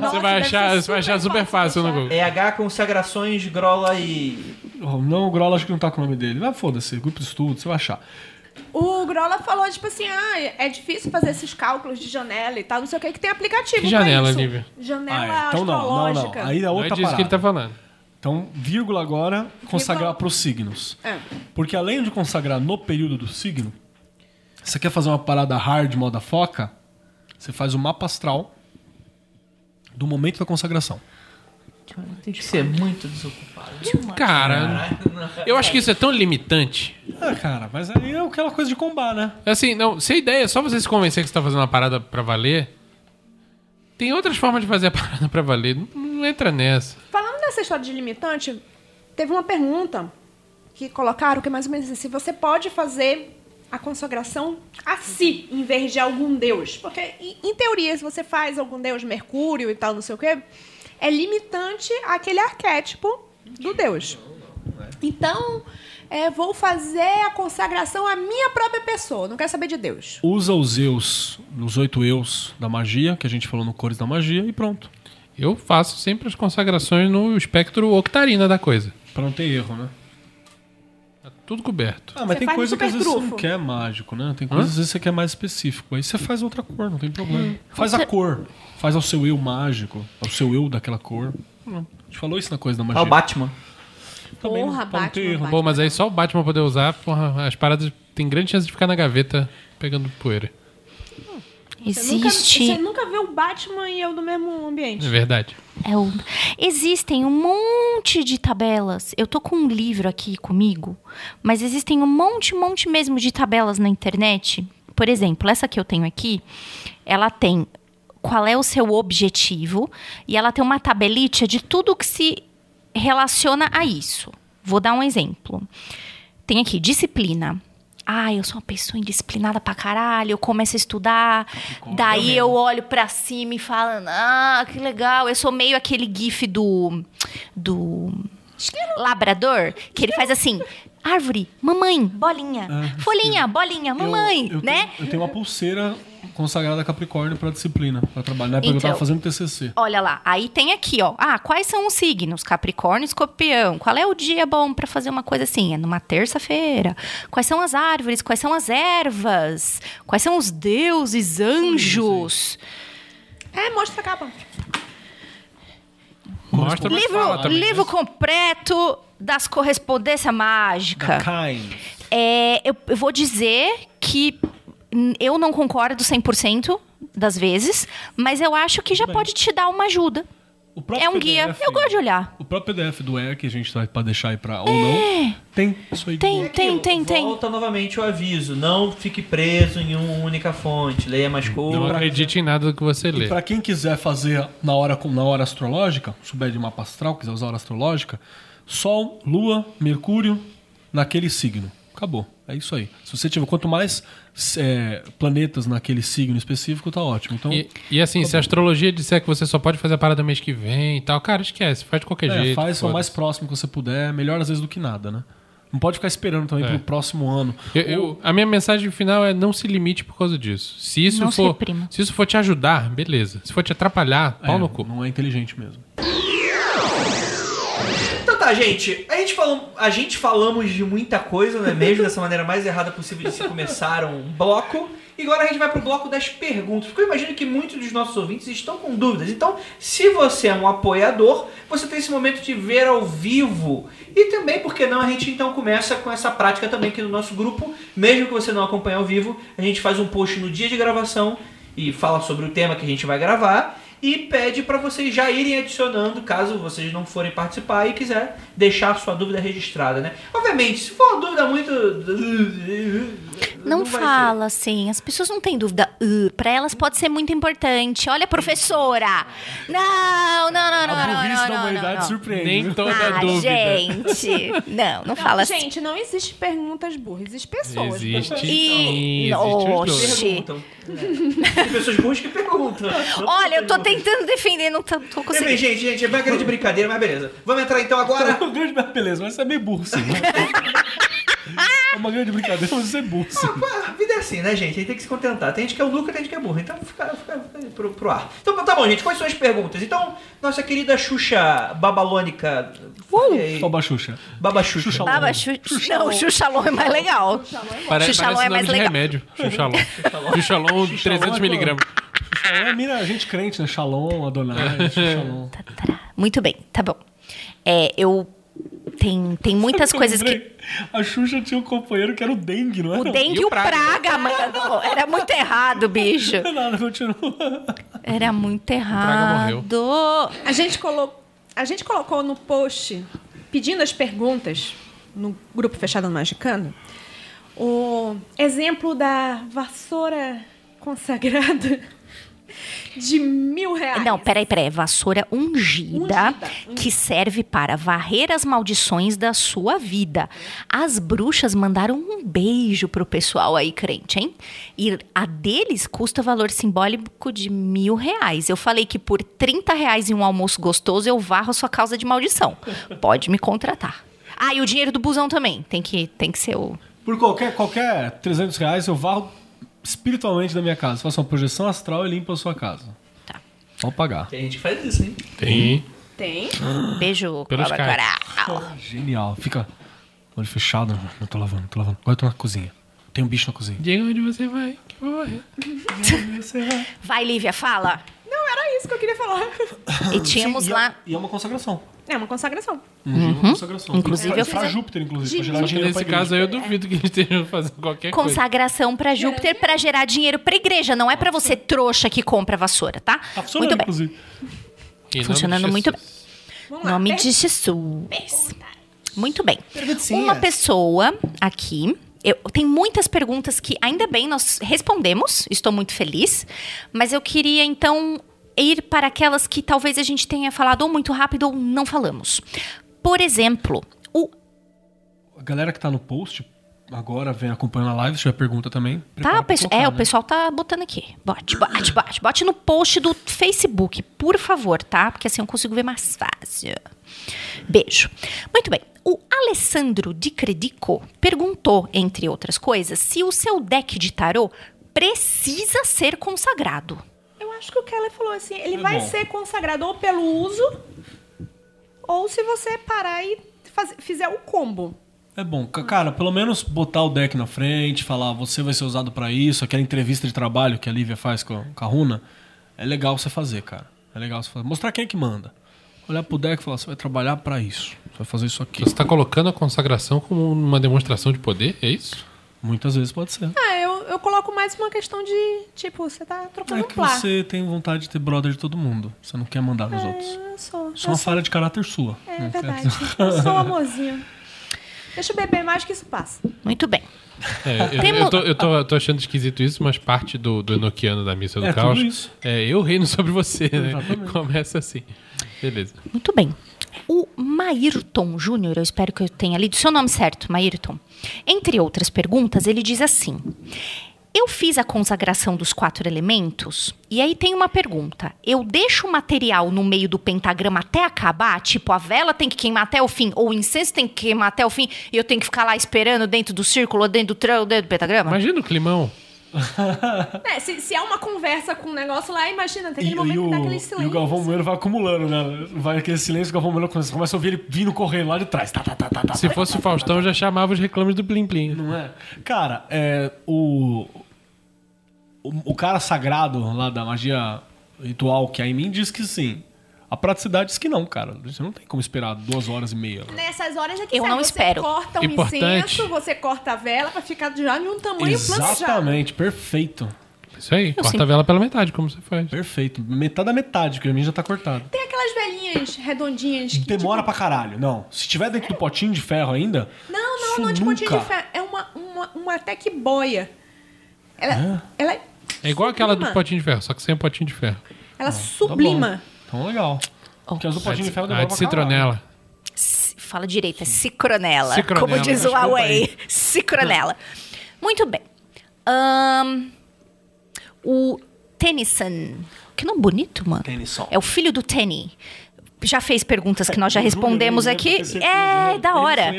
Você vai achar, você vai achar super fácil no Google. EH consagrações, Grola e. Oh, Não, o Grola acho que não tá com o nome dele. Mas foda-se, grupo de estudo, você vai achar. O Grola falou, tipo assim, ah, é difícil fazer esses cálculos de janela e tal, não sei o que, que tem aplicativo Que pra janela, isso. Lívia? Janela Ah, é. Então não, não, não. astrológica. Aí é Não é outra disso parada. que ele tá falando. Então, vírgula agora, consagrar pros signos. É. Porque além de consagrar no período do signo, você quer fazer uma parada hard, moda foca, você faz o mapa astral do momento da consagração. Tem que ser muito desocupado. Cara, eu acho que isso é tão limitante. Ah, cara, mas aí é aquela coisa de combar, né? Assim, não, se a ideia é só você se convencer que você tá fazendo uma parada pra valer, tem outras formas de fazer a parada pra valer. Não, não entra nessa. Falando dessa história de limitante, teve uma pergunta que colocaram que é mais ou menos assim, se você pode fazer a consagração a si, em vez de algum deus. Porque, em, em teoria, se você faz algum deus, Mercúrio e tal, não sei o quê, é limitante àquele arquétipo do deus. Então, é, vou fazer a consagração à minha própria pessoa, não quero saber de Deus. Usa os eus, os oito eus da magia, que a gente falou no Cores da Magia, e pronto. Eu faço sempre as consagrações no espectro octarina da coisa. Pra não ter erro, né? Tá tudo coberto. Ah, mas Você tem coisa que às vezes você não quer mágico, né? Tem coisas que às vezes você quer mais específico. Aí você faz outra cor, não tem problema. Faz a cor. Faz ao seu eu mágico, ao seu eu daquela cor. Pronto. A gente falou isso na coisa da magia. Ah, o Batman. Também não- Porra, pra não Batman. Batman. Pô, mas aí só o Batman poder usar, porra, as paradas tem grande chance de ficar na gaveta pegando poeira. Você nunca, Existe. você nunca viu o Batman e eu no mesmo ambiente. É verdade. É o... Existem um monte de tabelas. Eu tô com um livro aqui comigo, mas existem um monte, monte mesmo de tabelas na internet. Por exemplo, essa que eu tenho aqui, ela tem qual é o seu objetivo e ela tem uma tabelite de tudo que se relaciona a isso. Vou dar um exemplo. Tem aqui disciplina. Ah, eu sou uma pessoa indisciplinada pra caralho, eu começo a estudar, daí eu olho pra cima e falo, ah, que legal, eu sou meio aquele gif do do labrador, que ele faz assim, árvore, mamãe, bolinha, folhinha, bolinha, mamãe, eu, eu né? Tenho, eu tenho uma pulseira consagrada a Capricórnio pra disciplina, pra trabalho. Na época eu Então. tava fazendo TCC. Olha lá, aí tem aqui, ó. Ah, quais são os signos? Capricórnio e Escorpião. Qual é o dia bom pra fazer uma coisa assim? É numa terça-feira. Quais são as árvores? Quais são as ervas? Quais são os deuses, anjos? É, mostra a capa. Mostra, Livro, também, livro né? completo das correspondência mágica. Kind. É, eu, eu vou dizer que eu não concordo 100% das vezes, mas eu acho que já bem. pode te dar uma ajuda. O próprio É um guia. PDF Eu gosto de olhar. O próprio PDF do ER, que a gente vai pra deixar aí pra ou não, tem isso aí. Tem, É tem, tem, tem. Volta novamente o aviso. Não fique preso em uma única fonte. Leia mais coisas. Não acredite em nada do que você E lê. pra quem quiser fazer na hora, na hora astrológica, souber de mapa astral, quiser usar a hora astrológica, Sol, Lua, Mercúrio, naquele signo. Acabou. É isso aí. Se você tiver quanto mais é, planetas naquele signo específico, tá ótimo. Então, E, e assim, se a astrologia disser que você só pode fazer a parada mês que vem e tal, cara, esquece, faz de qualquer é, jeito. faz o mais próximo que você puder. Melhor às vezes do que nada, né? Não pode ficar esperando também É. pro próximo ano. Eu- eu- a minha mensagem final é não se limite por causa disso. Se isso Não se for, reprima. se isso for te ajudar, beleza. Se for te atrapalhar, pau É, no cu. Não é inteligente mesmo. Então tá, gente. A gente, falou, a gente falamos de muita coisa, não é mesmo? Dessa maneira mais errada possível de se começar um bloco. E agora a gente vai pro bloco das perguntas. Porque eu imagino que muitos dos nossos ouvintes estão com dúvidas. Então, se você é um apoiador, você tem esse momento de ver ao vivo. E também, por que não, a gente então começa com essa prática também aqui no nosso grupo. Mesmo que você não acompanhe ao vivo, a gente faz um post no dia de gravação e fala sobre o tema que a gente vai gravar e pede para vocês já irem adicionando caso vocês não forem participar e quiser deixar sua dúvida registrada, né? Obviamente, se for uma dúvida muito Não, vai fala assim, as pessoas não têm dúvida. Uh, para elas pode ser muito importante. Olha, professora. Não, não, não, não, a não, não, não, não, não. surpreende. Nem toda Ah, dúvida. gente. Não, não fala assim. Gente, não existe perguntas burras, existe pessoas. Existe. E- existe. Oxi. perguntam. É. Tem pessoas boas que perguntam. Não Olha, eu tô perguntam. Tentando defender, não tô, tô conseguindo. gente, gente, é uma grande brincadeira, mas beleza. Vamos entrar então agora. Uma grande beleza, mas você é meio burro, sim. é uma grande brincadeira, mas você é burro, sim. Ah, a vida é assim, né, gente? A gente tem que se contentar. Tem gente que é o Luca, tem gente que é burro. Então fica, fica, fica pro, pro ar. Então tá bom, gente. Quais são as perguntas? Então, nossa querida Xuxa babalônica. aí. Só Xuxa. Baba Xuxa. Xuxa Baba, Xu... Não, Xuxalon é mais legal. Pare- Xuxalon parece é nome mais de legal. remédio. Xuxalon. Xuxalon, 300 miligramas. Shalom é mina, gente crente, né? Shalom, Adonai, Shalom. Tará. Muito bem, tá bom. É, eu. Tem, tem muitas coisas que. A Xuxa tinha um companheiro que era o dengue, não O era? dengue E o o praga, praga? mano. Era muito errado, bicho. Nada, continua. Era muito praga errado. A gente, colo... a gente colocou no post, pedindo as perguntas, no grupo fechado no Magicano, o exemplo da vassoura consagrada de mil reais. Não, peraí, peraí. Vassoura ungida, Ungida, que serve para varrer as maldições da sua vida. As bruxas mandaram um beijo pro pessoal aí, crente, hein? E a deles custa valor simbólico de mil reais. Eu falei que por 30 reais em um almoço gostoso eu varro a sua causa de maldição. Pode me contratar. Ah, e o dinheiro do busão também. Tem que, tem que ser o. Por qualquer, qualquer 300 reais, eu varro espiritualmente da minha casa. Faço uma projeção astral e limpo a sua casa. Tá. Pode pagar. Tem gente que faz isso, hein? Tem. Tem. Beijo. Pelo. Coral. Genial. Fica olho fechado. Não tô lavando, tô lavando. Agora eu tô na cozinha. Tem um bicho na cozinha. Diga onde você vai. Que eu vou morrer. Vai, Lívia, fala. Não, era isso que eu queria falar. E tínhamos Sim, e é- lá. E é uma consagração. É uma consagração. Um uma consagração. Inclusive, pra, eu pra Júpiter, inclusive, pra gerar dinheiro nesse igreja. caso aí eu duvido que eles estejam fazendo qualquer coisa. Consagração pra Júpiter pra gerar dinheiro pra igreja, não é pra você trouxa que compra vassoura, tá? Tá funcionando, Muito bem. inclusive. Funcionando muito Jesus. Vamos Em lá. nome de Jesus. Muito bem. Uma pessoa aqui. Eu, tem muitas perguntas que, ainda bem, nós respondemos. Estou muito feliz. Mas eu queria, então, ir para aquelas que talvez a gente tenha falado ou muito rápido ou não falamos. Por exemplo, o A galera que tá no post, agora vem acompanhando a live, se tiver pergunta também. Tá, o pessoal, colocar, é, o né? pessoal tá botando aqui. Bote, bote, bote. Bote no post do Facebook, por favor, tá? Porque assim eu consigo ver mais fácil. Beijo. Muito bem. O Alessandro de Credico perguntou, entre outras coisas, se o seu deck de tarô precisa ser consagrado. Acho que o Keller falou assim, ele É vai bom. ser consagrado ou pelo uso, ou se você parar e faz- fizer o combo. É bom, ca- cara, pelo menos botar o deck na frente, falar você vai ser usado pra isso, aquela entrevista de trabalho que a Lívia faz com a, com a Runa, é legal você fazer, cara. É legal você fazer. Mostrar quem é que manda. Olhar pro deck e falar, você vai trabalhar pra isso. Você vai fazer isso aqui. Você está colocando a consagração como uma demonstração de poder? É isso? Muitas vezes pode ser. Ah, eu, eu coloco mais uma questão de, tipo, você tá trocando É um que plá. você tem vontade de ter brother de todo mundo. Você não quer mandar nos outros. Eu sou, Só eu uma sou- falha de caráter sua. É quer verdade. Eu sou um amorzinho. Deixa eu beber mais que isso passa. Muito bem. É, eu, Temo- eu, tô, eu tô- eu tô achando esquisito isso, mas parte do, do Enochiano da Missa do É, Caos tudo isso. é eu reino sobre você, né? Exatamente. Começa assim. Beleza. Muito bem. O Maírton Júnior, eu espero que eu tenha lido seu nome certo, Maírton. Entre outras perguntas, ele diz assim: Eu fiz a consagração dos quatro elementos, e aí tem uma pergunta. Eu deixo o material no meio do pentagrama até acabar? Tipo, a vela tem que queimar até o fim, ou o incenso tem que queimar até o fim, e eu tenho que ficar lá esperando dentro do círculo, dentro do, dentro do pentagrama? Imagina o climão. É, se, se é uma conversa com um negócio lá, imagina, tem E, aquele e momento que dá o, aquele e silêncio. o Galvão Bueno vai acumulando, né? Vai aquele silêncio, o Galvão Bueno começa, começa a ouvir ele vindo correndo lá de trás. Tá, tá, tá, tá, tá. Se fosse o Faustão, já chamava os reclames do Plim Plim. Não é? Cara, é, o, o. O cara sagrado lá da magia ritual que é em mim diz que sim. A praticidade diz que não, cara. Você não tem como esperar duas horas e meia. Nessas horas é que Eu sai, não você espero. corta o Importante. incenso, você corta a vela pra ficar já em um tamanho planejado. Exatamente, perfeito. Isso aí, corta sim. a vela pela metade, como você faz. Perfeito. Metade da metade, que a minha já tá cortada. Tem aquelas velhinhas redondinhas que. Demora tipo, pra caralho. Não. Se tiver dentro do potinho de ferro ainda. Não, não, isso não é de nunca. pontinho de ferro. É uma, uma, uma até que boia. Ela, ela, É igual aquela do potinho de ferro, só que sem o potinho de ferro. Ela Tá sublima. bom. Então legal. Porque as do potinho de ferro demora de pra caralho. citronela. Fala direito, é cicronela. Cicronela. Como diz o Huawei. Cicronela. Muito bem. Ahn, o Tennyson. Que nome bonito, mano. Tennyson. É o filho do Tenny. Já fez perguntas que nós já respondemos né? aqui. É, da hora.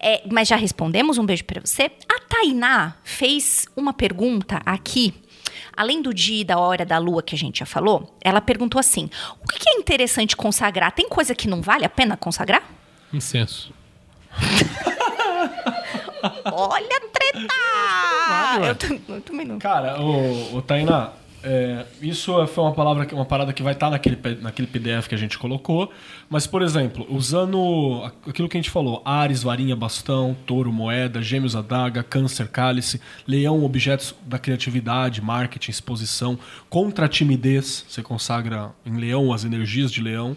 É, mas já respondemos, um beijo pra você. A Tainá fez uma pergunta aqui. Além do dia e da hora da lua que a gente já falou, ela perguntou assim: o que é interessante consagrar? Tem coisa que não vale a pena consagrar? Incenso. Olha a treta! Eu, eu também não. Cara, o, o Tainá, é, isso foi uma palavra, uma parada que vai estar naquele, P- naquele PDF que a gente colocou. Mas, por exemplo, usando aquilo que a gente falou: Ares, varinha, bastão, touro, moeda, gêmeos, adaga, câncer, cálice, leão, objetos da criatividade, marketing, exposição, contra a timidez, você consagra em leão as energias de leão.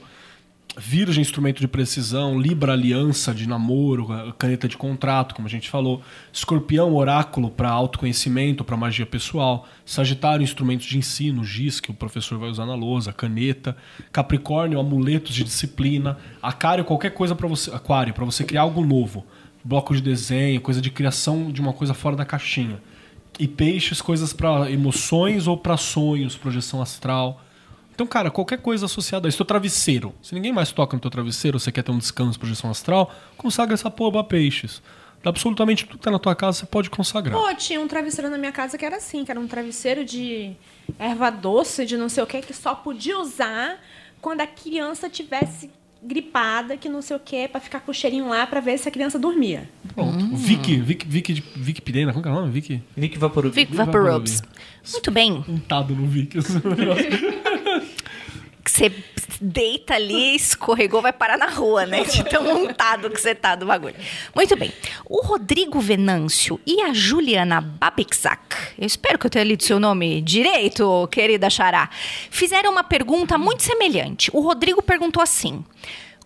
Virgem, instrumento de precisão. Libra, aliança de namoro, caneta de contrato, como a gente falou. Escorpião, oráculo para autoconhecimento, para magia pessoal. Sagitário, instrumentos de ensino, giz, que o professor vai usar na lousa, caneta. Capricórnio, amuletos de disciplina. Aquário, qualquer coisa para você. Aquário, para você criar algo novo. Bloco de desenho, coisa de criação de uma coisa fora da caixinha. E peixes, coisas para emoções ou para sonhos, projeção astral. Então, cara, qualquer coisa associada a isso. Teu travesseiro. Se ninguém mais toca no teu travesseiro, você quer ter um descanso, projeção astral, consagra essa porra pra peixes. Absolutamente tudo que tá na tua casa, você pode consagrar. Pô, tinha um travesseiro na minha casa que era assim, que era um travesseiro de erva doce, de não sei o que, que só podia usar quando a criança tivesse gripada, que não sei o que, pra ficar com o cheirinho lá pra ver se a criança dormia. Pronto. Vicky, Vicky, Vicky, de- Vicky Pirena, como que é o nome? Vicky? Vic Vaporub. Vic Vai Vaporubs. pra Muito bem. Untado no Vicky. Que você deita ali, escorregou, vai parar na rua, né? De tão montado que você tá do bagulho. Muito bem. O Rodrigo Venâncio e a Juliana Babixak, eu espero que eu tenha lido seu nome direito, querida Xará, fizeram uma pergunta muito semelhante. O Rodrigo perguntou assim.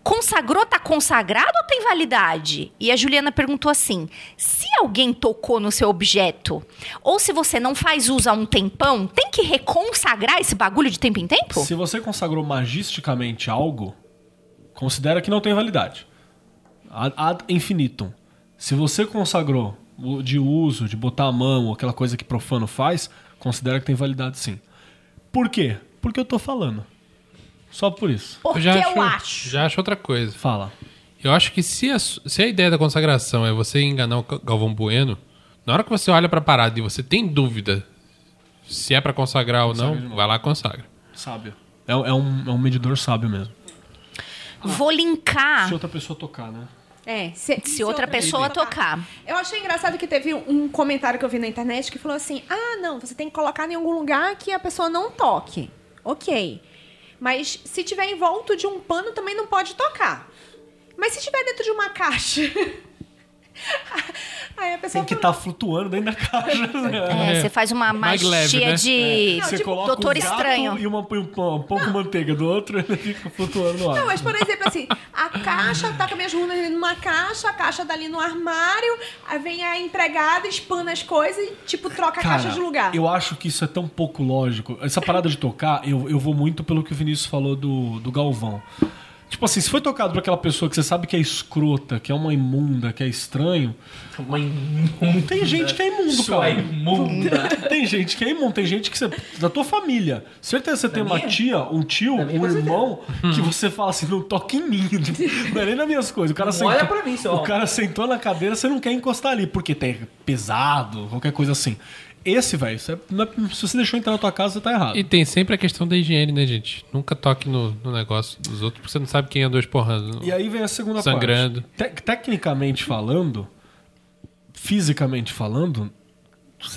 Consagrou, tá consagrado ou tem validade? E a Juliana perguntou assim: se alguém tocou no seu objeto, ou se você não faz uso há um tempão, tem que reconsagrar esse bagulho de tempo em tempo? Se você consagrou magisticamente algo, considera que não tem validade. Ad, infinitum. Se você consagrou de uso, de botar a mão, aquela coisa que profano faz, considera que tem validade sim. Por quê? Porque eu tô falando. Só por isso. Porque já eu acho. Já acho outra coisa. Fala. Eu acho que se a, se a ideia da consagração é você enganar o Ga- Galvão Bueno, na hora que você olha pra parada e você tem dúvida Se é pra consagrar ou Consagra não, vai lá e consagra. Sábio. É, é um, é um medidor sábio mesmo. Vou linkar Se outra pessoa tocar, né? É, se, se outra pessoa tocar. Eu achei engraçado que teve um comentário que eu vi na internet que falou assim: ah, não, você tem que colocar em algum lugar que a pessoa não toque. Ok. Mas se tiver envolto de um pano, também não pode tocar. Mas se tiver dentro de uma caixa. Aí a pessoa Tem que estar flutuando dentro da caixa. né? É, você faz uma Mais magia leve, né? de Não, Você tipo, coloca Doutor um gato Estranho. e uma, um, um pouco de manteiga do outro e ele fica flutuando no ar. Não, mas por exemplo, assim, a caixa, taca minhas runas ali numa caixa, a caixa dali no armário, aí vem a empregada, espana as coisas e, tipo, troca a Cara, caixa de lugar. eu acho que isso é tão pouco lógico. Essa parada de tocar, eu, eu vou muito pelo que o Vinícius falou do, do Galvão. Tipo assim, se foi tocado por aquela pessoa que você sabe que é escrota, que é uma imunda, que é estranho, Uma imunda. tem gente que é imundo, Sua cara. imunda. Tem gente que é imundo, tem gente que você. Da tua família. Certeza você tem uma minha? tia, um tio, um com certeza. irmão que você fala assim, não toca em mim. Não é nem nas minhas coisas. O cara Não sentou, olha pra mim, seu O cara sentou na cadeira, você não quer encostar ali, porque tem pesado, qualquer coisa assim. Esse, velho, não é- se você deixou entrar na tua casa, você tá errado. E tem sempre a questão da higiene, né, gente? Nunca toque no, no negócio dos outros, porque você não sabe quem andou esporrando. E aí vem a segunda Sangrando. parte. Te- tecnicamente falando, fisicamente falando,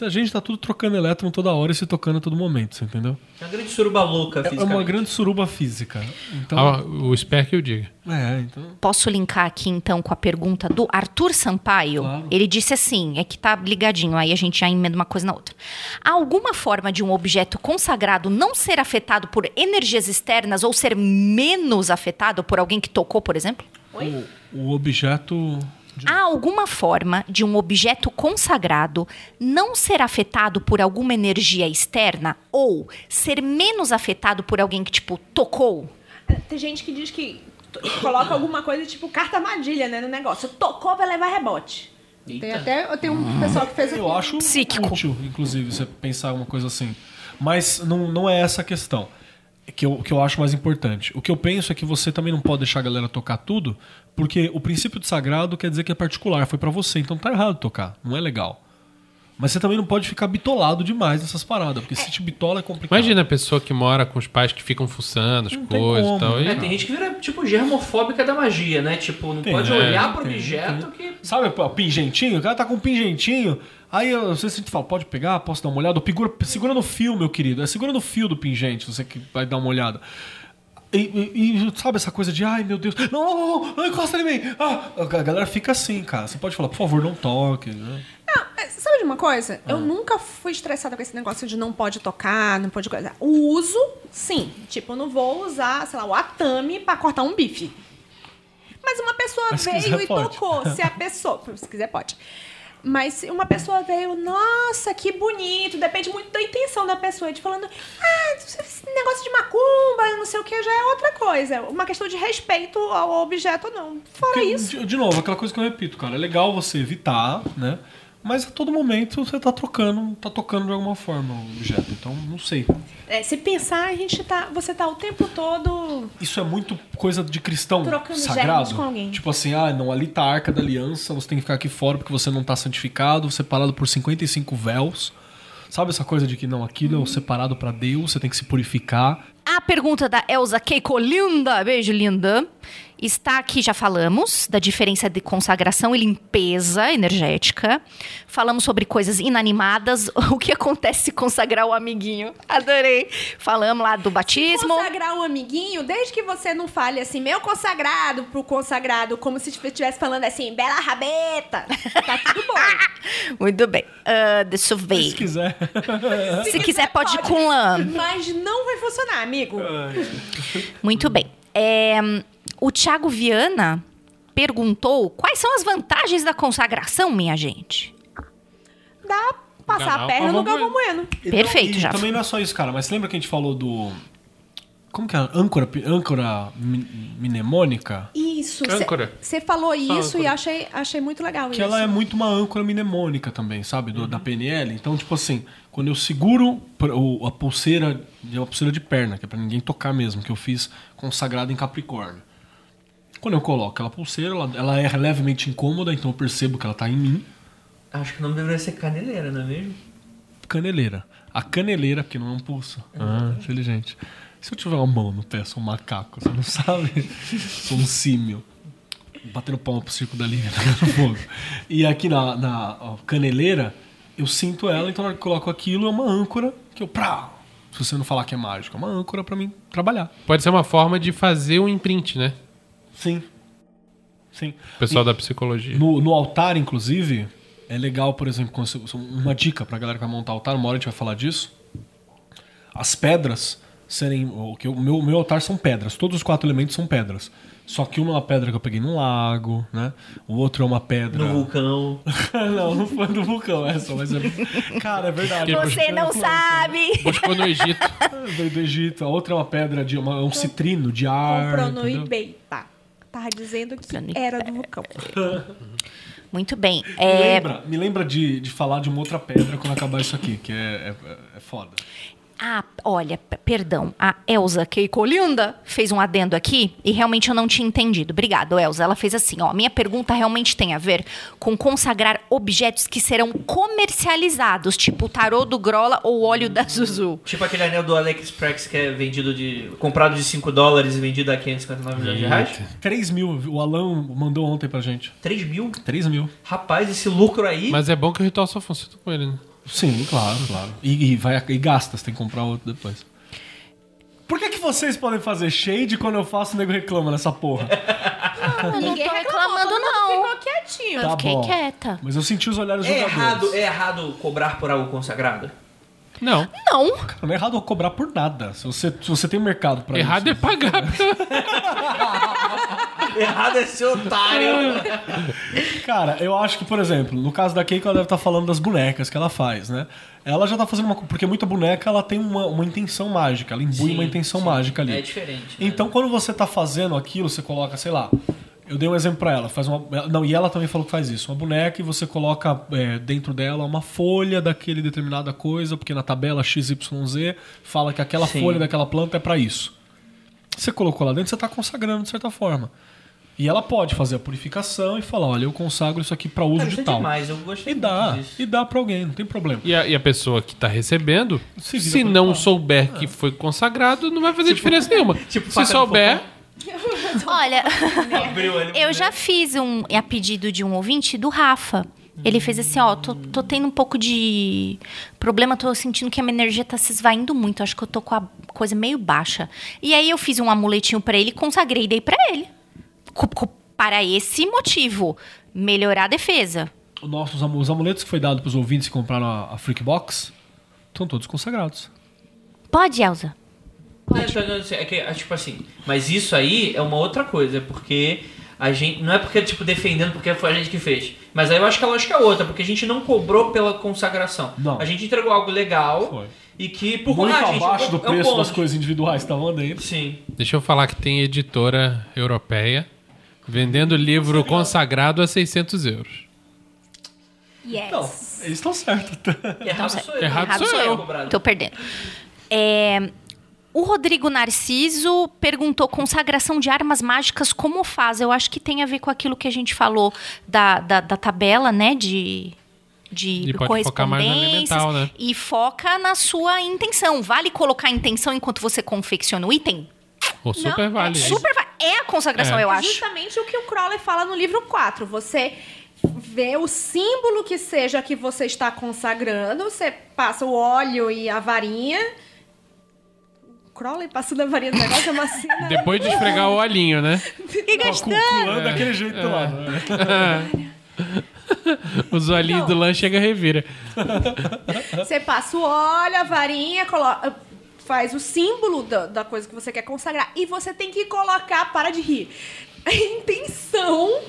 a gente tá tudo trocando elétron toda hora e se tocando a todo momento, você entendeu? É uma grande suruba louca, É uma grande suruba física. Então, Ah, o espero que eu diga. é, então. Posso linkar aqui então com a pergunta do Arthur Sampaio? Claro. Ele disse assim: é que tá ligadinho, aí a gente já emenda uma coisa na outra. Há alguma forma de um objeto consagrado não ser afetado por energias externas ou ser menos afetado por alguém que tocou, por exemplo? O, o objeto. Há alguma forma de um objeto consagrado não ser afetado por alguma energia externa ou ser menos afetado por alguém que, tipo, tocou? Tem gente que diz que coloca alguma coisa tipo carta armadilha, né, no negócio. Tocou, vai levar rebote. Tem Eita. até tem um pessoal que fez Eu acho Psíquico. útil, inclusive, você pensar uma coisa assim. Mas não, não é essa a questão. Que eu, que eu acho mais importante. O que eu penso é que você também não pode deixar a galera tocar tudo, porque o princípio de sagrado quer dizer que é particular, foi pra você, então tá errado tocar, não é legal. Mas você também não pode ficar bitolado demais nessas paradas, porque se te bitola é complicado. Imagina a pessoa que mora com os pais que ficam fuçando as Não tem coisas como, e tal. né? E- É, tem gente que vira, tipo, germofóbica da magia, né? Tipo, não Tem, pode é, olhar pro tem, objeto que... Sabe o pingentinho? O cara tá com um pingentinho. Aí eu não sei se a gente fala, pode pegar, posso dar uma olhada? Segura, segura no fio, meu querido. É segura no fio do pingente, você que vai dar uma olhada. E, e- e sabe essa coisa de, ai meu Deus, não, não, não, não encosta em mim. Ah, a galera fica assim, cara. Você pode falar, por favor, não toque. Né? Não, é, sabe de uma coisa? Ah. Eu nunca fui estressada com esse negócio de não pode tocar, não pode coisa. O uso, sim. Tipo, eu não vou usar, sei lá, o atame pra cortar um bife. Mas uma pessoa Mas veio quiser, e pode. tocou. Se a pessoa. Se quiser, pode. Mas se uma pessoa veio, nossa, que bonito. Depende muito da intenção da pessoa. De falando, ah, esse negócio de macumba, não sei o que, já é outra coisa. Uma questão de respeito ao objeto ou não. Fora Porque, isso. de, de novo, aquela coisa que eu repito, cara. É legal você evitar, né? Mas a todo momento você tá trocando, tá tocando de alguma forma o objeto. Então, não sei. É, se pensar, a gente tá. Você tá o tempo todo. Isso é muito coisa de cristão Trocando sagrado. com alguém. Tipo assim, ah, não, ali tá a arca da aliança, você tem que ficar aqui fora porque você não tá santificado, separado por 55 véus. Sabe essa coisa de que não, aquilo é o separado pra Deus, você tem que se purificar. A pergunta da Elza Keiko, linda, beijo, linda. Está aqui, já falamos, da diferença de consagração e limpeza energética. Falamos sobre coisas inanimadas, o que acontece se consagrar o amiguinho. Adorei. Falamos lá do batismo. Consagrar um amiguinho, desde que você não fale assim, meu consagrado pro consagrado, como se estivesse falando assim, bela rabeta. Tá tudo bom. Muito bem. Ah, deixa eu Se ver. quiser. Se quiser, pode ir com lã. Mas não vai funcionar, amigo. Muito bem. É, o Thiago Viana perguntou quais são as vantagens da consagração, minha gente. Dá passar a perna no Galvão Bueno. Perfeito, e já. também não é só isso, cara, mas lembra que a gente falou do. Como que é? Âncora, âncora mnemônica? Isso. Âncora. Você falou isso e achei, achei muito legal Que isso. ela é muito uma âncora mnemônica também, sabe? Do- Da PNL. Então, tipo assim, quando eu seguro a pulseira, é uma pulseira de perna, que é pra ninguém tocar mesmo, que eu fiz consagrado em Capricórnio. Quando eu coloco aquela pulseira, ela, ela é levemente incômoda, então eu percebo que ela tá em mim. Acho que o nome deveria ser caneleira, não é mesmo? caneleira. A caneleira, porque não é um pulso. Ah, inteligente. Se eu tiver uma mão no pé, sou um macaco, você não sabe? sou um símio. Batendo palma pro circo da linha, pegando fogo. E aqui na, na ó, caneleira, eu sinto ela, então na hora que eu coloco aquilo, é uma âncora que eu. Prá, se você não falar que é mágico, é uma âncora pra mim trabalhar. Pode ser uma forma de fazer um imprint, né? Sim. Sim. Pessoal da psicologia. No, no altar, inclusive, é legal, por exemplo, uma dica pra galera que vai montar altar, uma hora a gente vai falar disso. As pedras serem. O que o meu, meu altar são pedras, todos os quatro elementos são pedras. Só que uma é uma pedra que eu peguei no lago, né? O outro é uma pedra. No vulcão. não, não foi do vulcão essa, mas é. Cara, é verdade. Você não sabe! Buscou no Egito. Veio do Egito. A outra é uma pedra de. Uma, um citrino de ar. Comprou no entendeu? eBay, tá? Tava dizendo que era do vulcão. Muito bem. Me É, lembra, me lembra de, de falar de uma outra pedra quando acabar isso aqui, que é, é, é foda. Ah, olha, perdão. A Elza Keikolinda fez um adendo aqui e realmente eu não tinha entendido. Obrigado, Elza. Ela fez assim, ó. Minha pergunta realmente tem a ver com consagrar objetos que serão comercializados, tipo o tarô do Grola ou o óleo da Zuzu. Tipo aquele anel do AliExpress que é vendido de. comprado de 5 dólares e vendido a 559 milhões de reais. 3 mil, o Alan mandou ontem pra gente. 3 mil? 3 mil. Rapaz, esse lucro aí. Mas é bom que o ritual só funciona com ele, né? Sim, claro, claro. E, e vai, e gasta, você tem que comprar outro depois. Por que, que vocês podem fazer shade quando eu faço o nego reclama nessa porra? Ninguém reclamando, não. Ficou quietinho. Eu fiquei quieta. Mas eu senti os olhares É jogadores. errado, é errado cobrar por algo consagrado? Não. Não. Cara, não é errado eu cobrar por nada. Se você, se você tem mercado pra Errado é isso. pagar. errado é ser otário. Cara, eu acho que, por exemplo, no caso da Keiko, ela deve estar falando das bonecas que ela faz, né? Ela já tá fazendo uma... Porque muita boneca, ela tem uma, uma intenção mágica. Ela imbui Sim, uma intenção sim. mágica ali. É diferente. né? Então, quando você tá fazendo aquilo, você coloca, sei lá. Eu dei um exemplo pra ela. Faz uma, não, e ela também falou que faz isso. Uma boneca e você coloca é, dentro dela uma folha daquele determinada coisa, porque na tabela XYZ fala que aquela Sim. folha daquela planta é pra isso. Você colocou lá dentro, você tá consagrando de certa forma. E ela pode fazer a purificação e falar: olha, eu consagro isso aqui pra uso Cara, de isso é tal. demais, eu gostei E dá, disso. e dá pra alguém, não tem problema. E a, e a pessoa que tá recebendo, Se se, não cá. souber que foi consagrado, não vai fazer diferença nenhuma. tipo se souber, Olha, Abriu ali. eu já fiz um a pedido de um ouvinte do Rafa. Ele fez assim, ó, tô, tô tendo um pouco de problema, tô sentindo que a minha energia tá se esvaindo muito, acho que eu tô com a coisa meio baixa. E aí eu fiz um amuletinho pra ele, consagrei e dei pra ele. Para esse motivo, melhorar a defesa. Os nossos amu- os amuletos que foi dado pros ouvintes que compraram a, a Freak Box estão todos consagrados. Pode, Elza? Não, então, não, é que, é, tipo assim, mas isso aí é uma outra coisa, porque a gente. Não é porque, tipo, defendendo porque foi a gente que fez. Mas aí eu acho que a lógica é outra, porque a gente não cobrou pela consagração. Não. A gente entregou algo legal Foi. e que por Muito ah, gente, abaixo um- do é um preço das coisas individuais que estavam dentro. Sim. deixa eu falar que tem editora europeia vendendo livro consagrado a 600 euros. Yes. Não, eles estão certos. Errado sou eu. Errado Errado sou eu. Tô perdendo. É, o Rodrigo Narciso perguntou: consagração de armas mágicas, como faz? Eu acho que tem a ver com aquilo que a gente falou da, da, da tabela, né? De. De E pode focar mais no correspondências. elemental, né? E foca na sua intenção. Vale colocar a intenção enquanto você confecciona o item? Ou super Não, vale. É, super va- é a consagração, É. eu É acho. justamente o que o Crowley fala no livro 4. Você vê o símbolo que seja que você está consagrando, você passa o óleo e a varinha. O Crowley passando a varinha do negócio é uma cena. Depois de esfregar o olhinho, né? E gastando. Culando daquele jeito lá. né? Os olhinhos do lanche chega revira. Você passa o óleo, a varinha, coloca, faz o símbolo da, da coisa que você quer consagrar. E você tem que colocar, para de rir, a intenção.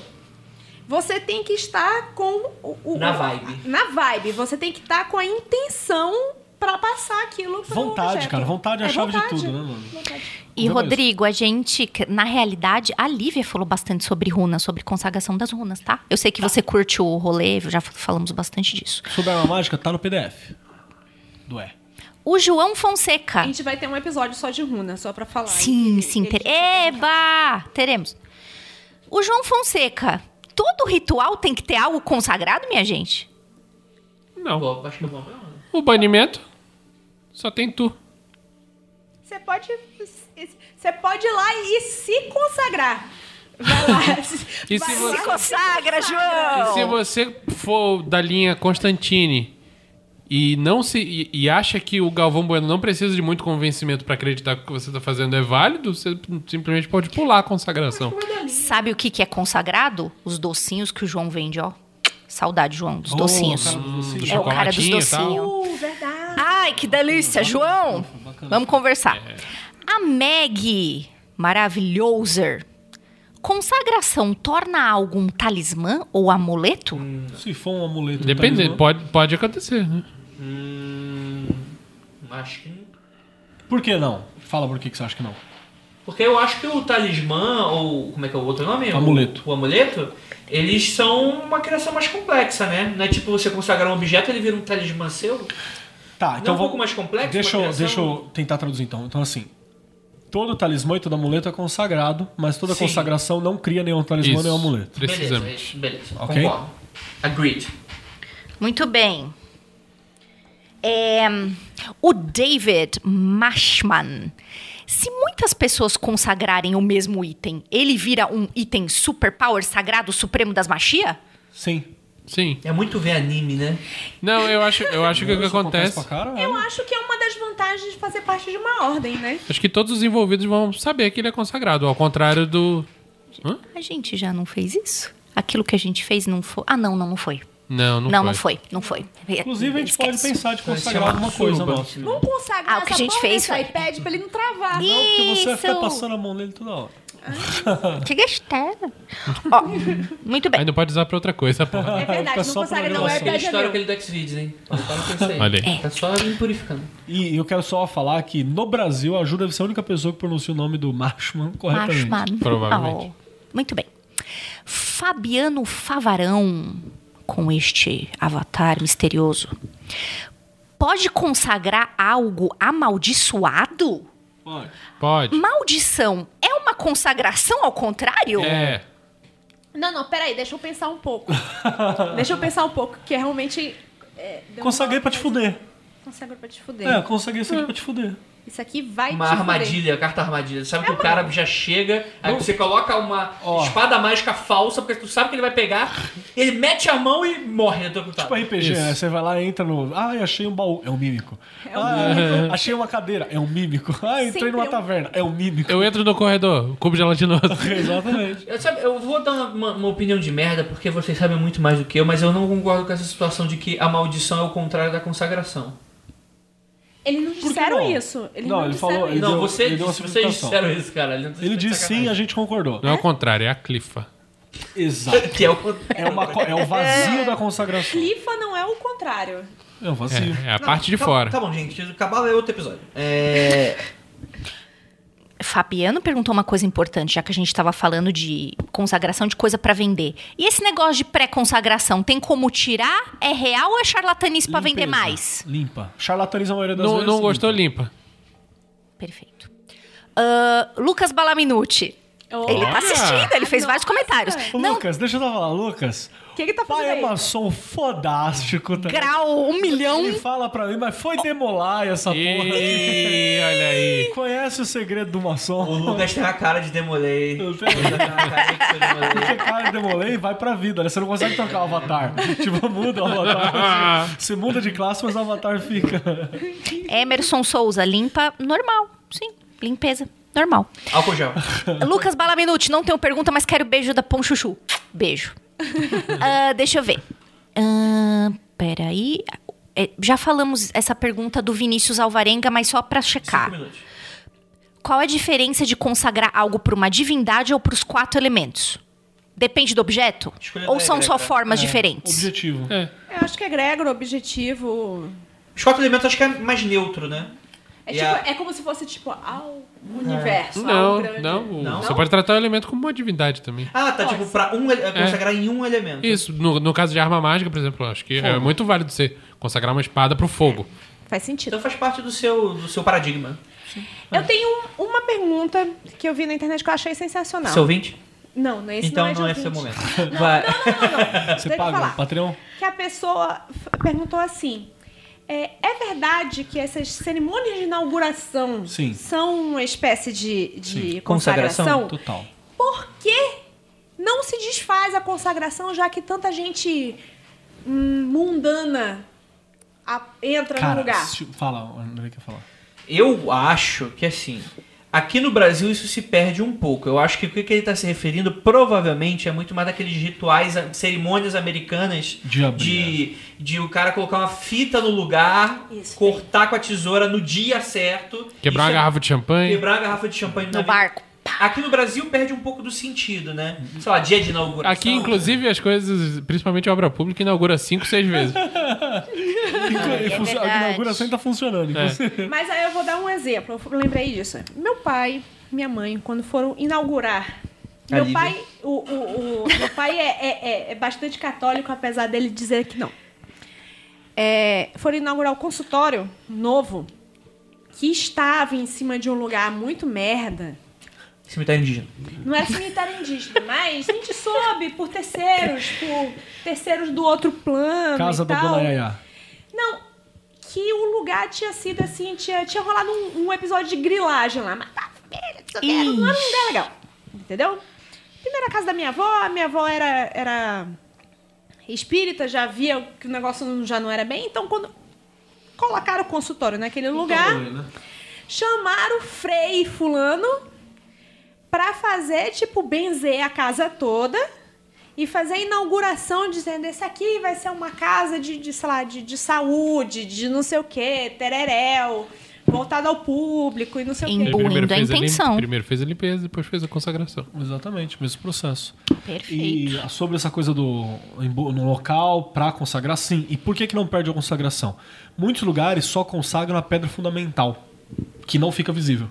Você tem que estar com o, o- Na o- vibe. Na vibe. Você tem que estar com a intenção pra passar aquilo pro Vontade, objeto. cara. Vontade é a chave de vontade. tudo, né, mano? E, Beleza. Rodrigo, a gente, na realidade, a Lívia falou bastante sobre runas, sobre consagração das runas, tá? Eu sei que você curte o rolê, já falamos bastante disso. Sobre arma mágica, tá no PDF. Do E. O João Fonseca. A gente vai ter um episódio só de runa, só pra falar. Sim, Ele- sim. Ter... Eba! Teremos. O João Fonseca. Todo ritual tem que ter algo consagrado, minha gente? Não. Bom, acho que bom. O banimento só tem tu. Você pode, você pode ir lá e se consagrar. Vai lá. E vai se lá Se consagra, E João! se você for da linha Constantine e não se e, e acha que o Galvão Bueno não precisa de muito convencimento pra acreditar que o que você tá fazendo é válido, você simplesmente pode pular a consagração. Sabe o que, que é consagrado? Os docinhos que o João vende, ó. Saudade, João, dos docinhos. cara dos docinhos. É o cara dos docinhos. Uh, verdade. Ai, que delícia, João! Vamos conversar. A Meg, maravilhosa, consagração torna algo um talismã ou amuleto? Se for um amuleto. Depende, talismã. pode, pode acontecer, né? Hum, acho que. Por que não? Fala por que que você acha que não. Porque eu acho que o talismã, ou como é que é o outro nome? O- Amuleto. O, amuleto, eles são uma criação mais complexa, né? Não é tipo você consagrar um objeto ele vira um talismã seu. Tá, então um vamos- pouco mais complexo, Deixa eu, deixa eu tentar traduzir então. Então, assim. Todo talismã e todo amuleto é consagrado, mas toda Sim. consagração não cria nenhum talismã Isso. nem amuleto. Beleza, Precisamente. isso, beleza. Ok. Concordo. Agreed. Muito bem. É, o David Mashman. Se muitas pessoas consagrarem o mesmo item, ele vira um item superpower sagrado supremo das machia? Sim. Sim. É muito ver anime, né? Não, eu acho, eu acho que o que Isso acontece. Eu acho que é uma das vantagens de fazer parte de uma ordem, né? Acho que todos os envolvidos vão saber que ele é consagrado, ao contrário do. Hã? A gente já não fez isso? Aquilo que a gente fez não foi. Ah, não, não, não foi. Não, não, Não, foi. não foi, não foi. Inclusive, a gente pode Esquece. pensar de consagrar alguma coisa nossa. Vamos consagrar Ah, o que essa a gente fez foi- iPad pra ele não travar. Ih. Não, porque você vai ficar Isso. passando a mão nele toda hora. Que gostoso. Ó, muito bem. Não pode usar pra outra coisa, porra. É verdade, não pro não, é história meu. aquele do Xvideos, hein? Olha aí. Tá só me purificando. E eu quero só falar que no Brasil a Ju deve ser a única pessoa que pronuncia o nome do Marshman corretamente. Mashman. Provavelmente. Oh, muito bem. Fabiano Favarão, com este avatar misterioso, pode consagrar algo amaldiçoado? Pode. Pode. Maldição é uma consagração ao contrário? É. Não, não, peraí, deixa eu pensar um pouco. deixa eu pensar um pouco, que é realmente. É, Consagrei pra te fuder. Consagrei pra te fuder. É, consagrei isso aqui pra te fuder. Isso aqui vai Uma armadilha, carta armadilha. Sabe que o cara já chega, aí Não. você coloca uma Ó. espada mágica falsa, porque tu sabe que ele vai pegar, ele mete a mão e morre eletrocutado. Tipo RPG, né? Você vai lá e entra no. Ah, achei um baú. É um mímico. É um ah, achei uma cadeira. É um mímico. Ah, entrei Sempre numa um- taverna. É um mímico. Eu entro no corredor, cubo gelatinoso. Exatamente. Eu, sabe, eu vou dar uma, uma opinião de merda, porque vocês sabem muito mais do que eu, mas eu não concordo com essa situação de que a maldição é o contrário da consagração. Eles não disseram não? isso. Eles Não, não, ele falou- isso. Ele não, deu- você, ele deu uma vocês disseram isso, cara. Ele Ele disse sim, a gente concordou. Não é o contrário, é a clifa. Exato. Que é o contrário. É, uma, é o vazio da consagração. Clifa não é o contrário. É o vazio. É, é a parte de Tá- fora. Tá bom, gente. O cabalo é outro episódio. É. Fabiano perguntou uma coisa importante, já que a gente estava falando de consagração de coisa para vender. E esse negócio de pré-consagração, tem como tirar? É real ou é charlatanice para vender mais? Limpa. Charlatanismo a maioria das Não, vezes. não gostou, limpa. limpa. Perfeito. Ah, Lucas Balaminuti. Ele tá assistindo, ele fez vários comentários. Não, Lucas, deixa eu só falar. Lucas, que que tá fazendo pai é aí? maçom fodástico. Tá? grau um milhão. Ele fala pra mim, mas foi demolar essa porra. Ih, olha aí. Conhece o segredo do O maçom? Lucas tem a cara de demolei. Eu Ele tenho- tem a cara de demolei. Porque cara, demolei vai pra vida, né? Você não consegue trocar o avatar. tipo, muda o avatar. Você muda de classe, mas o avatar fica. Emerson Souza, limpa normal. Sim, limpeza normal. Álcool gel. Lucas Balaminuti, não tenho pergunta, mas quero beijo da Pão Chuchu. Beijo. Ah, deixa eu ver. Ah, peraí. É, já falamos essa pergunta do Vinícius Alvarenga, mas só pra checar. Cinco minutos. Qual é a diferença de consagrar algo para uma divindade ou para os quatro elementos? Depende do objeto? Escolha ou são só egrégora. formas diferentes? Objetivo. É. Eu acho que é egrégora, objetivo. Os quatro elementos acho que é mais neutro, né? É, tipo, a- é como se fosse tipo ao universo, ao Não, grande. não, Não? Você pode tratar o elemento como uma divindade também. Ah, tá, tipo, pra um, ele- consagrar em um elemento. Isso, no, no caso de arma mágica, por exemplo, eu acho que é Fogo. muito válido você consagrar uma espada pro fogo. Faz sentido. Então faz parte do seu, do seu paradigma. Eu tenho um- uma pergunta que eu vi na internet que eu achei sensacional. Seu ouvinte? Não, não, esse então não é não é seu momento. Vai. Você Deixa eu paga falar. o Patreon? Que a pessoa perguntou assim: É, é verdade que essas cerimônias de inauguração Sim. são uma espécie de, de. Consagração? consagração? Total. Por que não se desfaz a consagração, já que tanta gente hum, mundana a- entra no Cara, lugar? se- fala, o André quer falar. Eu acho que assim, aqui no Brasil isso se perde um pouco. Eu acho que o que ele está se referindo provavelmente é muito mais daqueles rituais, cerimônias americanas De abrir, de, de o cara colocar uma fita no lugar, Isso. cortar com a tesoura no dia certo, Quebrar uma cha- garrafa de champanhe. quebrar a garrafa de champanhe No na barco. Aqui no Brasil perde um pouco do sentido, né? Sei lá, dia de inauguração. Aqui, inclusive, as coisas, principalmente a obra pública, inaugura cinco, seis vezes. É a inauguração tá funcionando. inclusive. Mas aí eu vou dar um exemplo, eu lembrei disso. Meu pai, minha mãe, quando foram inaugurar. A Meu Lívia. pai, o, o- o- meu pai é, é- é- é bastante católico, apesar dele dizer que não. É, foram inaugurar o consultório novo, que estava em cima de um lugar muito merda. Cemitério indígena. Não era cemitério indígena, mas a gente soube por terceiros, por terceiros do outro plano. Casa e da tal. Dona Yaya. Não, que o lugar tinha sido assim, tinha, tinha rolado um, um episódio de grilagem lá. Mas tá, velho, não lugar legal. Entendeu? Primeira casa da minha avó, a minha avó era, era espírita, já via que o negócio já não era bem, então quando colocaram o consultório naquele lugar, chamaram o Frei Fulano pra fazer, tipo, benzer a casa toda e fazer a inauguração dizendo esse aqui vai ser uma casa de, de sei lá, de, de saúde, de não sei o quê, tereréu, voltada ao público e não sei Em o quê. bu- Imbuindo a intenção. primeiro fez a limpeza, depois fez a consagração. Exatamente, mesmo processo. Perfeito. E sobre essa coisa do no local pra consagrar, sim. E por que, que não perde a consagração? Muitos lugares só consagram a pedra fundamental, que não fica visível.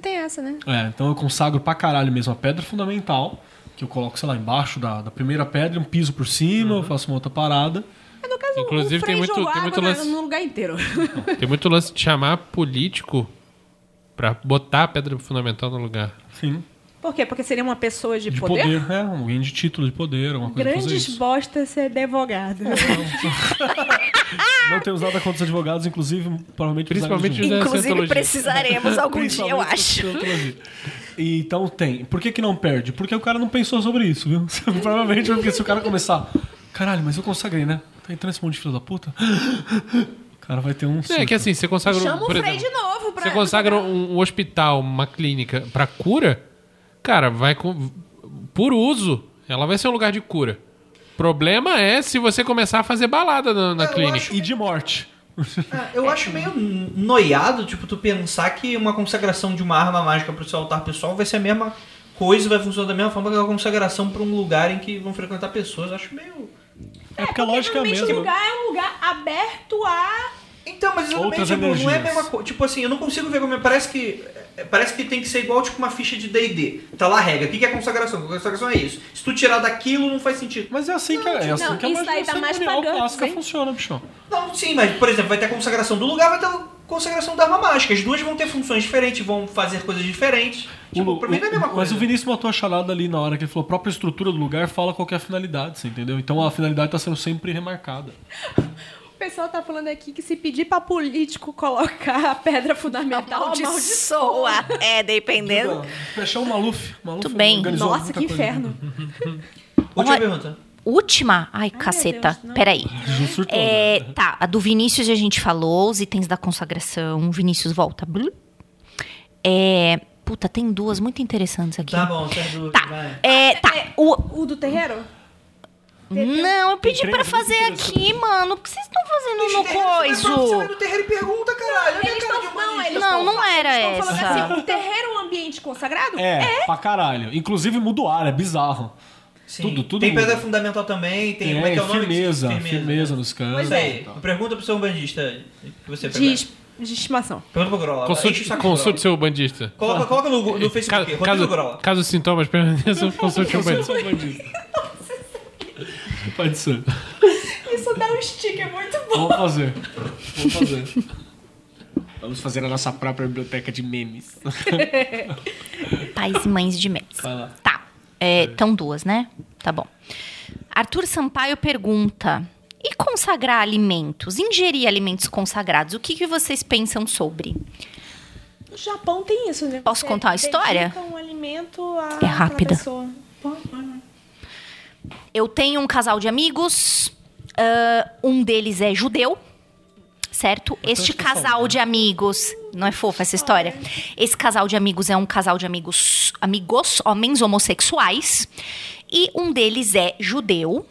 Tem essa, né? É, então eu consagro pra caralho mesmo a pedra fundamental, que eu coloco, sei lá, embaixo da, da primeira pedra, um piso por cima, eu faço uma outra parada. Mas no caso, Inclusive, o tem muito- tem muito na- lance- no lugar inteiro. Tem muito lance de chamar político pra botar a pedra fundamental no lugar. Sim. Por quê? Porque seria uma pessoa de, De poder? poder, é, alguém de título de poder, uma coisa Grandes isso. bosta ser advogado. Não temos nada contra os advogados, inclusive, provavelmente Principalmente os Inclusive, precisaremos algum dia, eu acho. E, então tem. Por que, que não perde? Porque o cara não pensou sobre isso, viu? Provavelmente porque se o cara começar. Caralho, mas eu consagrei, né? Tá entrando esse monte de filho da puta. O cara vai ter um. É surto. que assim, você consagra, um- Chama o Frei exemplo, de novo pra... você consagra um, um hospital, uma clínica pra cura, cara, vai com por uso, ela vai ser um lugar de cura. Problema é se você começar a fazer balada na, na clínica. acho- E de morte. Ah, eu acho meio noiado, tipo, tu pensar que uma consagração de uma arma mágica pro seu altar pessoal vai ser a mesma coisa, vai funcionar da mesma forma que a consagração pra um lugar em que vão frequentar pessoas. Eu acho meio. É porque a lógica é a Normalmente mesma. o lugar é um lugar aberto a... Então, mas exatamente, tipo, não é a mesma coisa. Tipo assim, eu não consigo ver como. é- Parece que. É, Parece que tem que ser igual tipo uma ficha de DD. Tá lá a regra. O que é consagração? Consagração é isso. Se tu tirar daquilo, não faz sentido. Mas é assim que, é, é assim Não, que a magia tá mais cerimonial pagando, clássica hein? funciona, bichão. Não, sim, mas, por exemplo, vai ter a consagração do lugar, vai ter a consagração da arma mágica. As duas vão ter funções diferentes, vão fazer coisas diferentes. Tipo, O- pra mim não é a mesma coisa. Mas o Vinícius matou a charada ali na hora que ele falou: a própria estrutura do lugar fala qual que é a finalidade, você entendeu? Então a finalidade tá sendo sempre remarcada. O pessoal tá falando aqui que se pedir pra político colocar a pedra fundamental, amaldiçoa. Amaldiçoa. É, dependendo. Fechou o Maluf. Maluf Tudo bem. Nossa, que inferno. Última pergunta. Última? Ai, caceta. Deus. Peraí. Surtou, É, né? tá, a do Vinícius a gente falou, os itens da consagração. Vinícius volta. Blu. É, puta, tem duas muito interessantes aqui. Tá bom, dúvida. Tá. vai. É, tá. O, O do terreiro? Não, eu pedi pra fazer aqui, mano. O que vocês estão fazendo no coiso? no terreiro e pergunta, caralho. Eles. Não, eles Não, era falando essa. assim, o terreiro é um ambiente consagrado? É, pra caralho. Inclusive muda o ar, é bizarro. Sim. Tudo, tudo Tem muda. pedra fundamental também, tem. Tem, como é que é o nome? firmeza, firmeza, nos cantos. Mas aí, e tal. pergunta pro seu bandista que você De, es- de estimação. Pergunta pro Grola. Enche o Consulte, saco do consulte Grola. seu bandista. Coloca, coloca no, no Facebook, Caso, Rodrigo caso, Grola. caso os sintomas permaneçam, consulte um bandista. Pode ser. Isso dá um sticker muito bom. Vamos fazer. Vamos fazer. Vamos fazer a nossa própria biblioteca de memes. Pais e mães de memes. Vai lá. Tá. É, Estão duas, né? Tá bom. Arthur Sampaio pergunta: E consagrar alimentos, ingerir alimentos consagrados, o que, que vocês pensam sobre? No Japão tem isso, né? Posso Você contar uma história? um alimento a É rápida. pessoa. Pode, pode. Eu tenho um casal de amigos, ah, um deles é judeu, certo? Este casal de amigos. Não é fofa essa história? Esse casal de amigos é um casal de amigos, amigos, homens homossexuais. E um deles é judeu.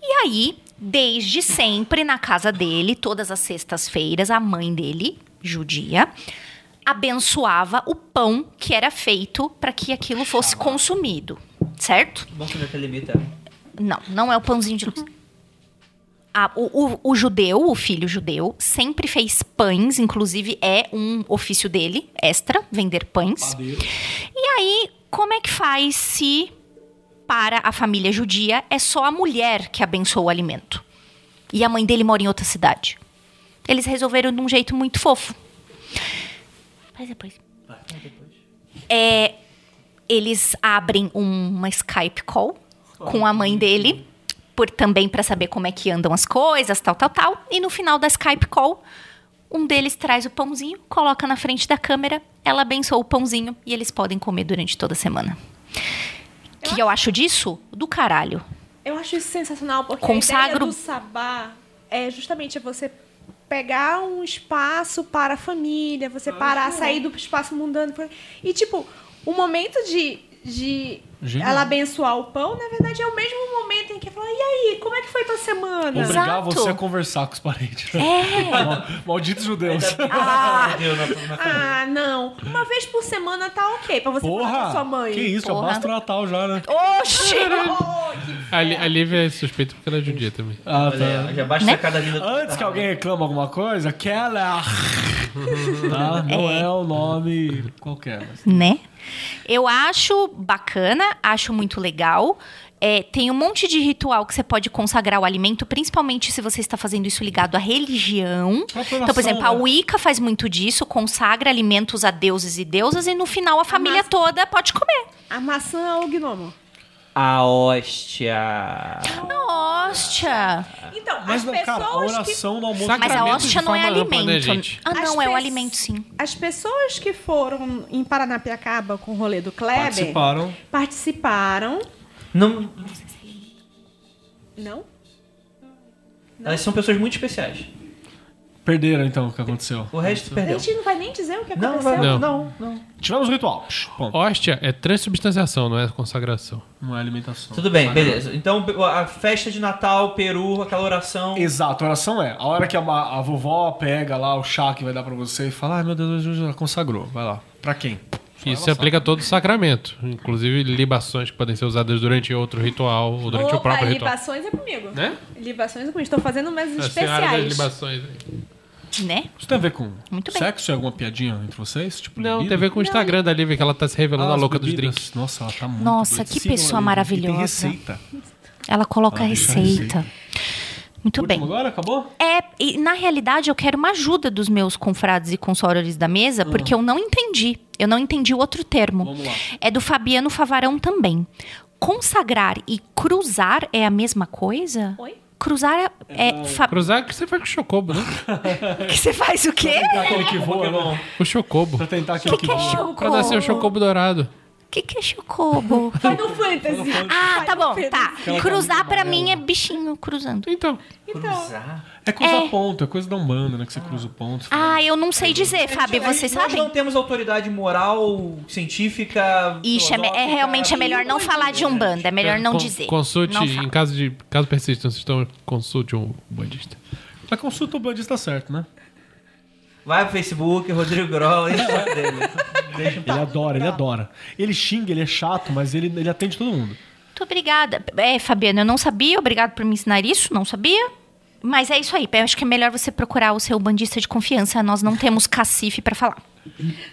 E aí, desde sempre, na casa dele, todas as sextas-feiras, a mãe dele, judia, abençoava o pão que era feito para que aquilo fosse consumido, certo? Bom saber que limita. Não, não é o pãozinho de luz. Ah, o, o- o judeu, o filho judeu, sempre fez pães, inclusive é um ofício dele, extra, vender pães. E aí, como é que faz se para a família judia é só a mulher que abençoa o alimento? E a mãe dele mora em outra cidade. Eles resolveram de um jeito muito fofo. Faz depois. É, eles abrem um- uma Skype call com a mãe dele, por também para saber como é que andam as coisas, tal, tal, tal. E no final da Skype call, um deles traz o pãozinho, coloca na frente da câmera, ela abençoa o pãozinho e eles podem comer durante toda a semana. O que eu acho disso? Do caralho. Eu acho isso sensacional, porque Consagro- a ideia do sabá é justamente você pegar um espaço para a família, você parar, sair do espaço mundano. E, tipo, o momento de, de Genial. ela abençoar o pão, na verdade, é o mesmo momento em que fala, e aí, como é que foi tua semana? Exato. Obrigar você a conversar com os parentes. É. Mal- Malditos judeus. Ah, Ah, não. Uma vez por semana tá ok, pra você falar com a Porra! sua mãe. Que isso, já Porra. basta o Natal já, né? oxi! A, Li- a Lívia é suspeita porque ela é judia também. Ah, Olha, já basta Né? a cada vida. Antes que alguém reclama alguma coisa, Keller. tá? Não é. um nome qualquer. mas- né? Eu acho bacana, acho muito legal. É, tem um monte de ritual que você pode consagrar o alimento, principalmente se você está fazendo isso ligado à religião. Então, por exemplo, a né? Wicca faz muito disso, consagra alimentos a deuses e deusas, e no final a família massa- toda pode comer. A maçã ou o gnomo? A hóstia. Hóstia! Então, Mas, as não, cara, a pessoas que oração no almoço... Mas a Sacramento hóstia não é alimento. né, gente? Ah, As não, é o alimento sim. As pessoas que foram em Paranapiacaba com o rolê do Kleber Participaram. participaram. Não, Não? elas são pessoas muito especiais. Perderam, então, o que aconteceu. O resto A perdeu. gente não vai nem dizer o que Não, aconteceu. vai, Não. não, não. Tivemos o ritual. Ponto. Hóstia é transubstanciação, não é consagração. Não é alimentação. Tudo bem, beleza. Então, a festa de Natal, Peru, aquela oração. Exato, a oração é a hora que a, a vovó pega lá o chá que vai dar pra você e fala: Ai meu Deus, Jesus já consagrou. Vai lá. Pra quem? Isso se aplica a todo sacramento, inclusive libações que podem ser usadas durante outro ritual ou durante o Opa, próprio ritual. libações é comigo. Né? Libações é comigo. Estou fazendo umas A especiais. libações. Né? Isso tem a ver com Muito bem. sexo e alguma piadinha entre vocês? Tipo, Não, libido? tem a ver com o Instagram da Lívia, que ela tá se revelando Ah, a louca dos bebidas. drinks. Nossa, ela tá muito Nossa, doida. que Sigam pessoa Lívia. maravilhosa. Tem receita. Ela coloca Ela deixa a receita. Muito bem. Último agora? Acabou? É, e na realidade eu quero uma ajuda dos meus confrades e consorores da mesa, porque eu não entendi. Eu não entendi o outro termo. Vamos lá. É do Fabiano Favarão também. Consagrar e cruzar é a mesma coisa? Oi? Cruzar é. é fa- Cruzar que você faz com o chocobo, né? que você faz o quê? Aquele que voa, né? O chocobo. Pra tentar aquele que, que é voa. chocobo? Pra nascer o chocobo dourado. O que, que é chocobo? Final Fantasy. ah, tá bom, tá. Cruzar pra mim é bichinho cruzando. Então, Cruzar. É cruzar É. ponto, é coisa da Umbanda, né? Que você cruza o ponto. Ah, eu não sei dizer, Fábio, A gente- vocês Nós sabem? não temos autoridade moral, científica. Ixi, é, é realmente é melhor não falar de Umbanda, é melhor não con- dizer. Consulte, Não em caso de caso persista, vocês estão consulte um bandista. Mas consulta o bandista certo, né? Vai pro Facebook, Rodrigo o saco dele. Deixa Ele adora, ele adora. Ele xinga, ele é chato, mas ele, ele atende todo mundo. Muito obrigada. É, Fabiana, eu não sabia. Obrigado por me ensinar isso. Não sabia. Mas é isso aí. Eu acho que é melhor você procurar o seu bandista de confiança. Nós não temos cacife pra falar.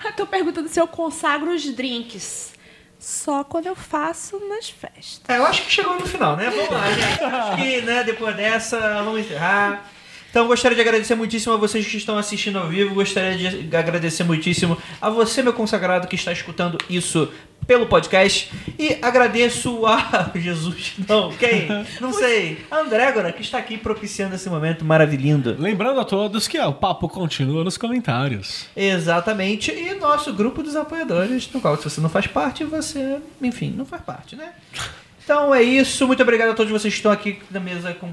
Eu tô perguntando se eu consagro os drinks. Só quando eu faço nas festas. É, eu acho que chegou no final, né? Vamos lá, gente. Acho que, né, depois dessa, vamos encerrar. Então, gostaria de agradecer muitíssimo a vocês que estão assistindo ao vivo. Gostaria de agradecer muitíssimo a você, meu consagrado, que está escutando isso pelo podcast. E agradeço a Jesus, não, quem? Não sei. A Andrégora, que está aqui propiciando esse momento maravilhoso. Lembrando a todos que ó, o papo continua nos comentários. Exatamente. E nosso grupo dos apoiadores, no qual se você não faz parte, você, enfim, não faz parte, né? Então é isso. Muito obrigado a todos vocês que estão aqui na mesa com.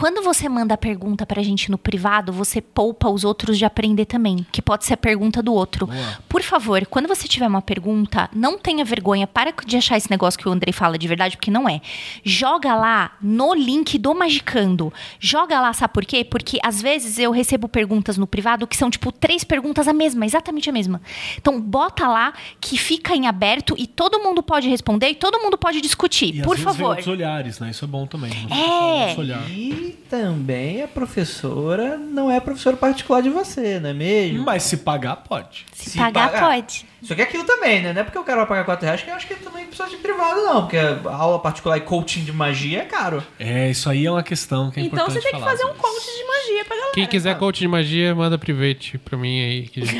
Quando você manda a pergunta pra gente no privado, você poupa os outros de aprender também, que pode ser a pergunta do outro. Por favor, quando você tiver uma pergunta, não tenha vergonha, para de achar esse negócio que o Andrei fala de verdade, porque não é. Joga lá no link do Magicando. Joga lá, sabe por quê? Porque às vezes eu recebo perguntas no privado que são tipo três perguntas a mesma, exatamente a mesma. Então bota lá que fica em aberto e todo mundo pode responder e todo mundo pode discutir. E por às vezes vem favor. outros olhares, né? Isso é bom também. Não É. olhar. E também a professora não é professora particular de você, não é mesmo? Mas se pagar, pode. Se, pagar, pode. Só que é aquilo também, né? Não é porque o cara vai pagar 4 reais que eu acho que ele também precisa de privado, não. Porque a aula particular e coaching de magia é caro. É, isso aí é uma questão que é Então importante você tem que fazer um às vezes. coach de magia pra galera. Quem quiser coach de magia, manda private pra mim aí. que-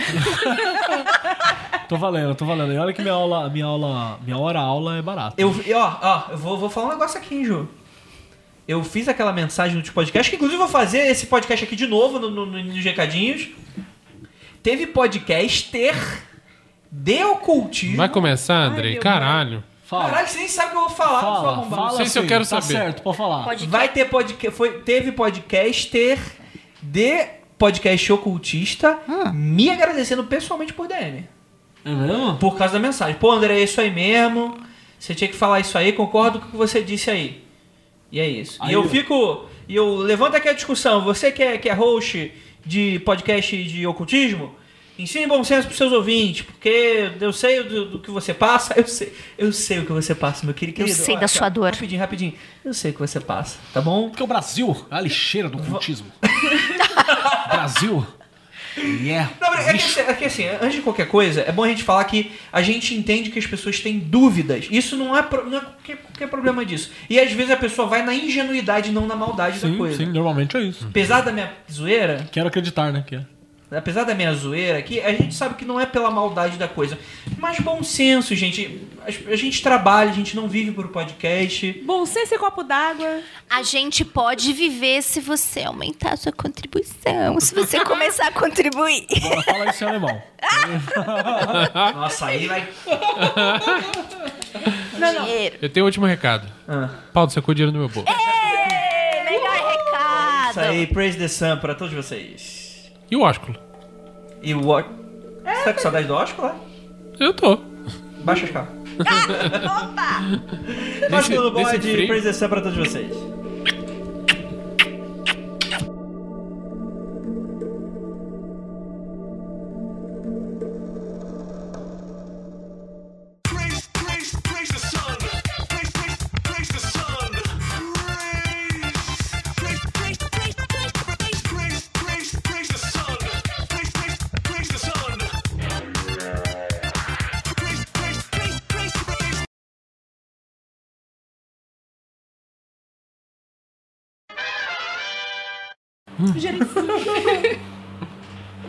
Tô valendo, tô valendo. E olha que minha aula, minha aula, minha hora aula é barata. Eu, e, ó, ó, eu vou, vou falar um negócio aqui, hein, Ju. Eu fiz aquela mensagem no podcast, que inclusive eu vou fazer esse podcast aqui de novo no, no, no- nos recadinhos. Teve podcaster de ocultismo. Vai começar, Andrei? meu Caralho. Fala, Caralho, você nem sabe o que eu vou falar, fala, arrombado. fala Não sei se eu assim, quero tá saber. certo, pode falar. Vai ter podcast. Foi, teve podcaster de podcast ocultista me agradecendo pessoalmente por DM. É mesmo? Por causa da mensagem. Pô, André, é isso aí mesmo. Você tinha que falar isso aí, concordo com o que você disse aí. E é isso. Aí e eu eu- fico. E eu levanto aqui a discussão. Você que é, que é host de podcast de ocultismo, ensine bom senso pros seus ouvintes, porque eu sei do, do que você passa, eu sei, eu sei o que você passa, meu querido. Eu sei da Olha, sua dor. Rapidinho, rapidinho. Eu sei o que você passa, tá bom? Porque o Brasil é a lixeira do ocultismo. Brasil. É. Não, é que, assim- é que assim, antes de qualquer coisa, é bom a gente falar que a gente entende que as pessoas têm dúvidas. Isso não é, pro- não é qualquer, qualquer problema disso. E às vezes a pessoa vai na ingenuidade, não na maldade da Sim, coisa. sim, normalmente é isso. Apesar da minha zoeira, Quero acreditar, né? Que é. Apesar da minha zoeira aqui, a gente sabe que não é pela maldade da coisa. Mas bom senso, gente. A, a gente trabalha, a gente não vive por podcast. Bom senso e copo d'água. A gente pode viver se você aumentar a sua contribuição, se você começar a contribuir. Agora fala isso em alemão. Nossa, aí vai. Dinheiro. Eu tenho um último recado. Ah, Paulo, você com o dinheiro no meu bolso. Ei, melhor recado. isso aí, praise the sun pra todos vocês. E o ósculo? E o. Ó- Você tá com saudade do Oscar lá? Eu tô. Baixa a escala. Opa! Tudo bom é de sun pra todos vocês.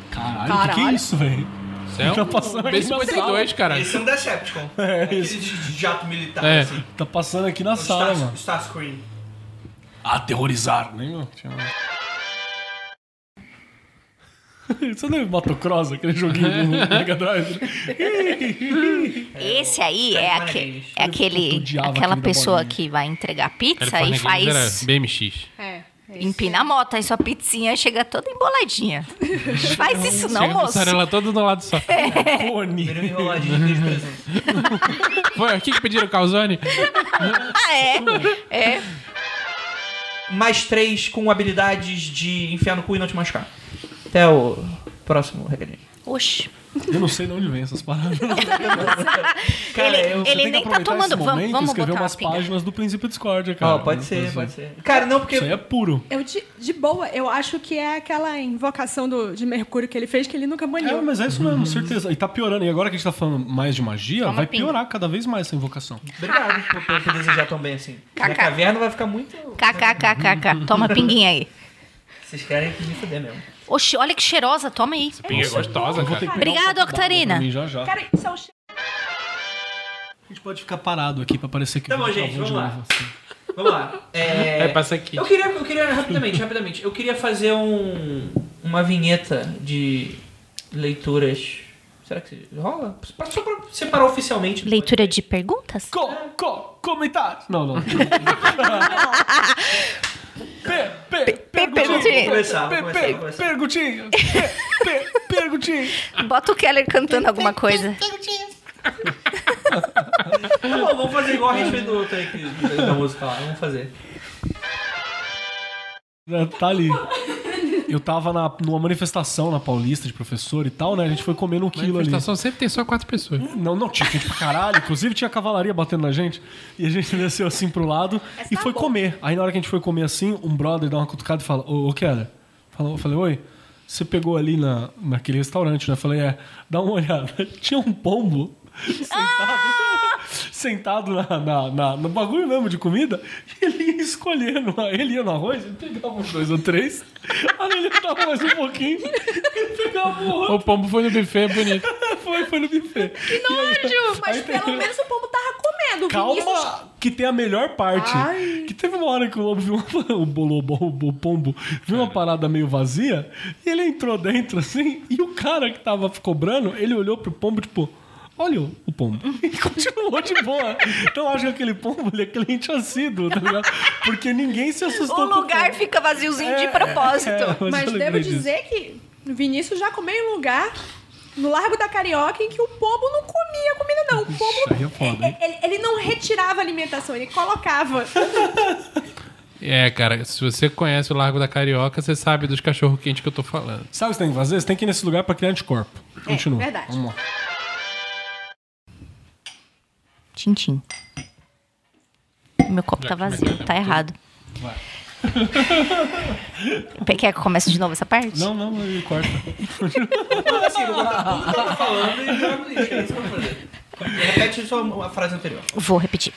Caralho, o que, que é isso, velho? É Tá passando aqui na B-52, caralho. Esse é um Decepticon. É Aquele isso. de de jato militar, É. assim. Tá passando aqui na O sala, Star, mano. Starscream. Aterrorizar, né? Tinha- Você não é motocross, aquele joguinho do Mega Drive? Esse aí é, aque- é aquele, aquela pessoa que vai entregar pizza e faz. era BMX. É. Empina a moto, aí sua pizzinha chega toda emboladinha. Faz isso não, Chega moço. mussarela toda do lado só. Cone. Vira um enroladinho de presunto. Foi aqui que pediram calzone? Ah, é? É. Mais três com habilidades de enfiar no cu e não te machucar. Até o próximo recadinho. Oxi. Eu não sei de onde vem essas paradas. Cara, ele eu- ele Tem que nem tá tomando. esse Vamos, momento vamos escrever botar umas páginas do Princípio Discord, cara. Ó, pode ser, pode ser. Cara, não, porque. Isso aí é puro. Eu, de, de boa, eu acho que é aquela invocação do, de Mercúrio que ele fez que ele nunca baniu. É, mas é isso mesmo, certeza. E tá piorando. E agora que a gente tá falando mais de magia, Toma vai pinga. piorar cada vez mais essa invocação. Obrigado por, por, por desejar tão bem assim. Cacá. Na caverna vai ficar muito. KKKKK. Toma pinguinha aí. Vocês querem que me fuder mesmo. Oxi, olha que cheirosa, toma aí. Pinga é gostosa, cara. Obrigado, Octarina. Cara, isso é o cheiro. A gente pode ficar parado aqui pra parecer que Tá o bom, gente, de vamos lá. novo, assim. Vamos lá. É... É, passa aqui. Eu queria, eu queria rapidamente, rapidamente. Eu queria fazer um, uma vinheta de leituras. Será que rola? Só pra separar oficialmente. Leitura de perguntas? Co, co, comentário. Não, não. Pe, pe, perguntinha. Vou começar, vou Pe, começar, pe, vou começar. Perguntinha. Pe, pe, perguntinha. Bota o Keller cantando alguma coisa. Tá bom, vamos fazer igual a gente fez do outro aí que, da música lá. Vamos fazer. Tá ali. Eu tava na, numa manifestação na Paulista de professor e tal, né? A gente foi comendo um quilo ali. Manifestação sempre tem só quatro pessoas. Não, não, tinha gente pra caralho. Inclusive tinha cavalaria batendo na gente. E a gente desceu assim pro lado e foi comer. Aí na hora que a gente foi comer assim, um brother dá uma cutucada e fala: Ô, ô Keller. Falou, eu falei: Oi, você pegou ali na, naquele restaurante, né? Eu falei: É, dá uma olhada. Tinha um pombo sentado. Sentado na, na- na- no bagulho mesmo de comida, e ele ia escolhendo. Ele ia no arroz, ele pegava uns dois ou três, aí ele dava mais um pouquinho, ele pegava o outro. O pombo foi no buffet, é bonito. Foi, foi no buffet. Que Nojo, mas pelo menos o pombo tava comendo. Vinícius- Calma, que tem a melhor parte. Ai. Que teve uma hora que o lobo viu uma, o, bolobo, o pombo viu uma parada meio vazia e ele entrou dentro assim e o cara que tava cobrando, ele olhou pro pombo tipo, olha o, o pombo. E continuou de boa. Então eu acho que aquele pombo ele é cliente assíduo, tá ligado? Porque ninguém se assustou O com lugar fica vaziozinho de É, propósito. é, Mas eu devo disso. dizer que o Vinícius já comeu em um lugar no Largo da Carioca em que o pombo não comia comida, não. O pombo. aí é foda, ele, ele não retirava alimentação, ele colocava. É, cara, se você conhece o Largo da Carioca, você sabe dos cachorro quentes que eu tô falando. Sabe o que você tem que fazer? Você tem que ir nesse lugar pra criar anticorpo. Continua. verdade. Vamos lá. Tintim. Meu copo Já tá vai vazio, tá errado. Quer que eu comece de novo essa parte? Não, não, ele corta. Assim, eu vou botar tudo que eu tô falando e lixo. É isso que eu vou fazer. Repete só a frase anterior. Vou repetir.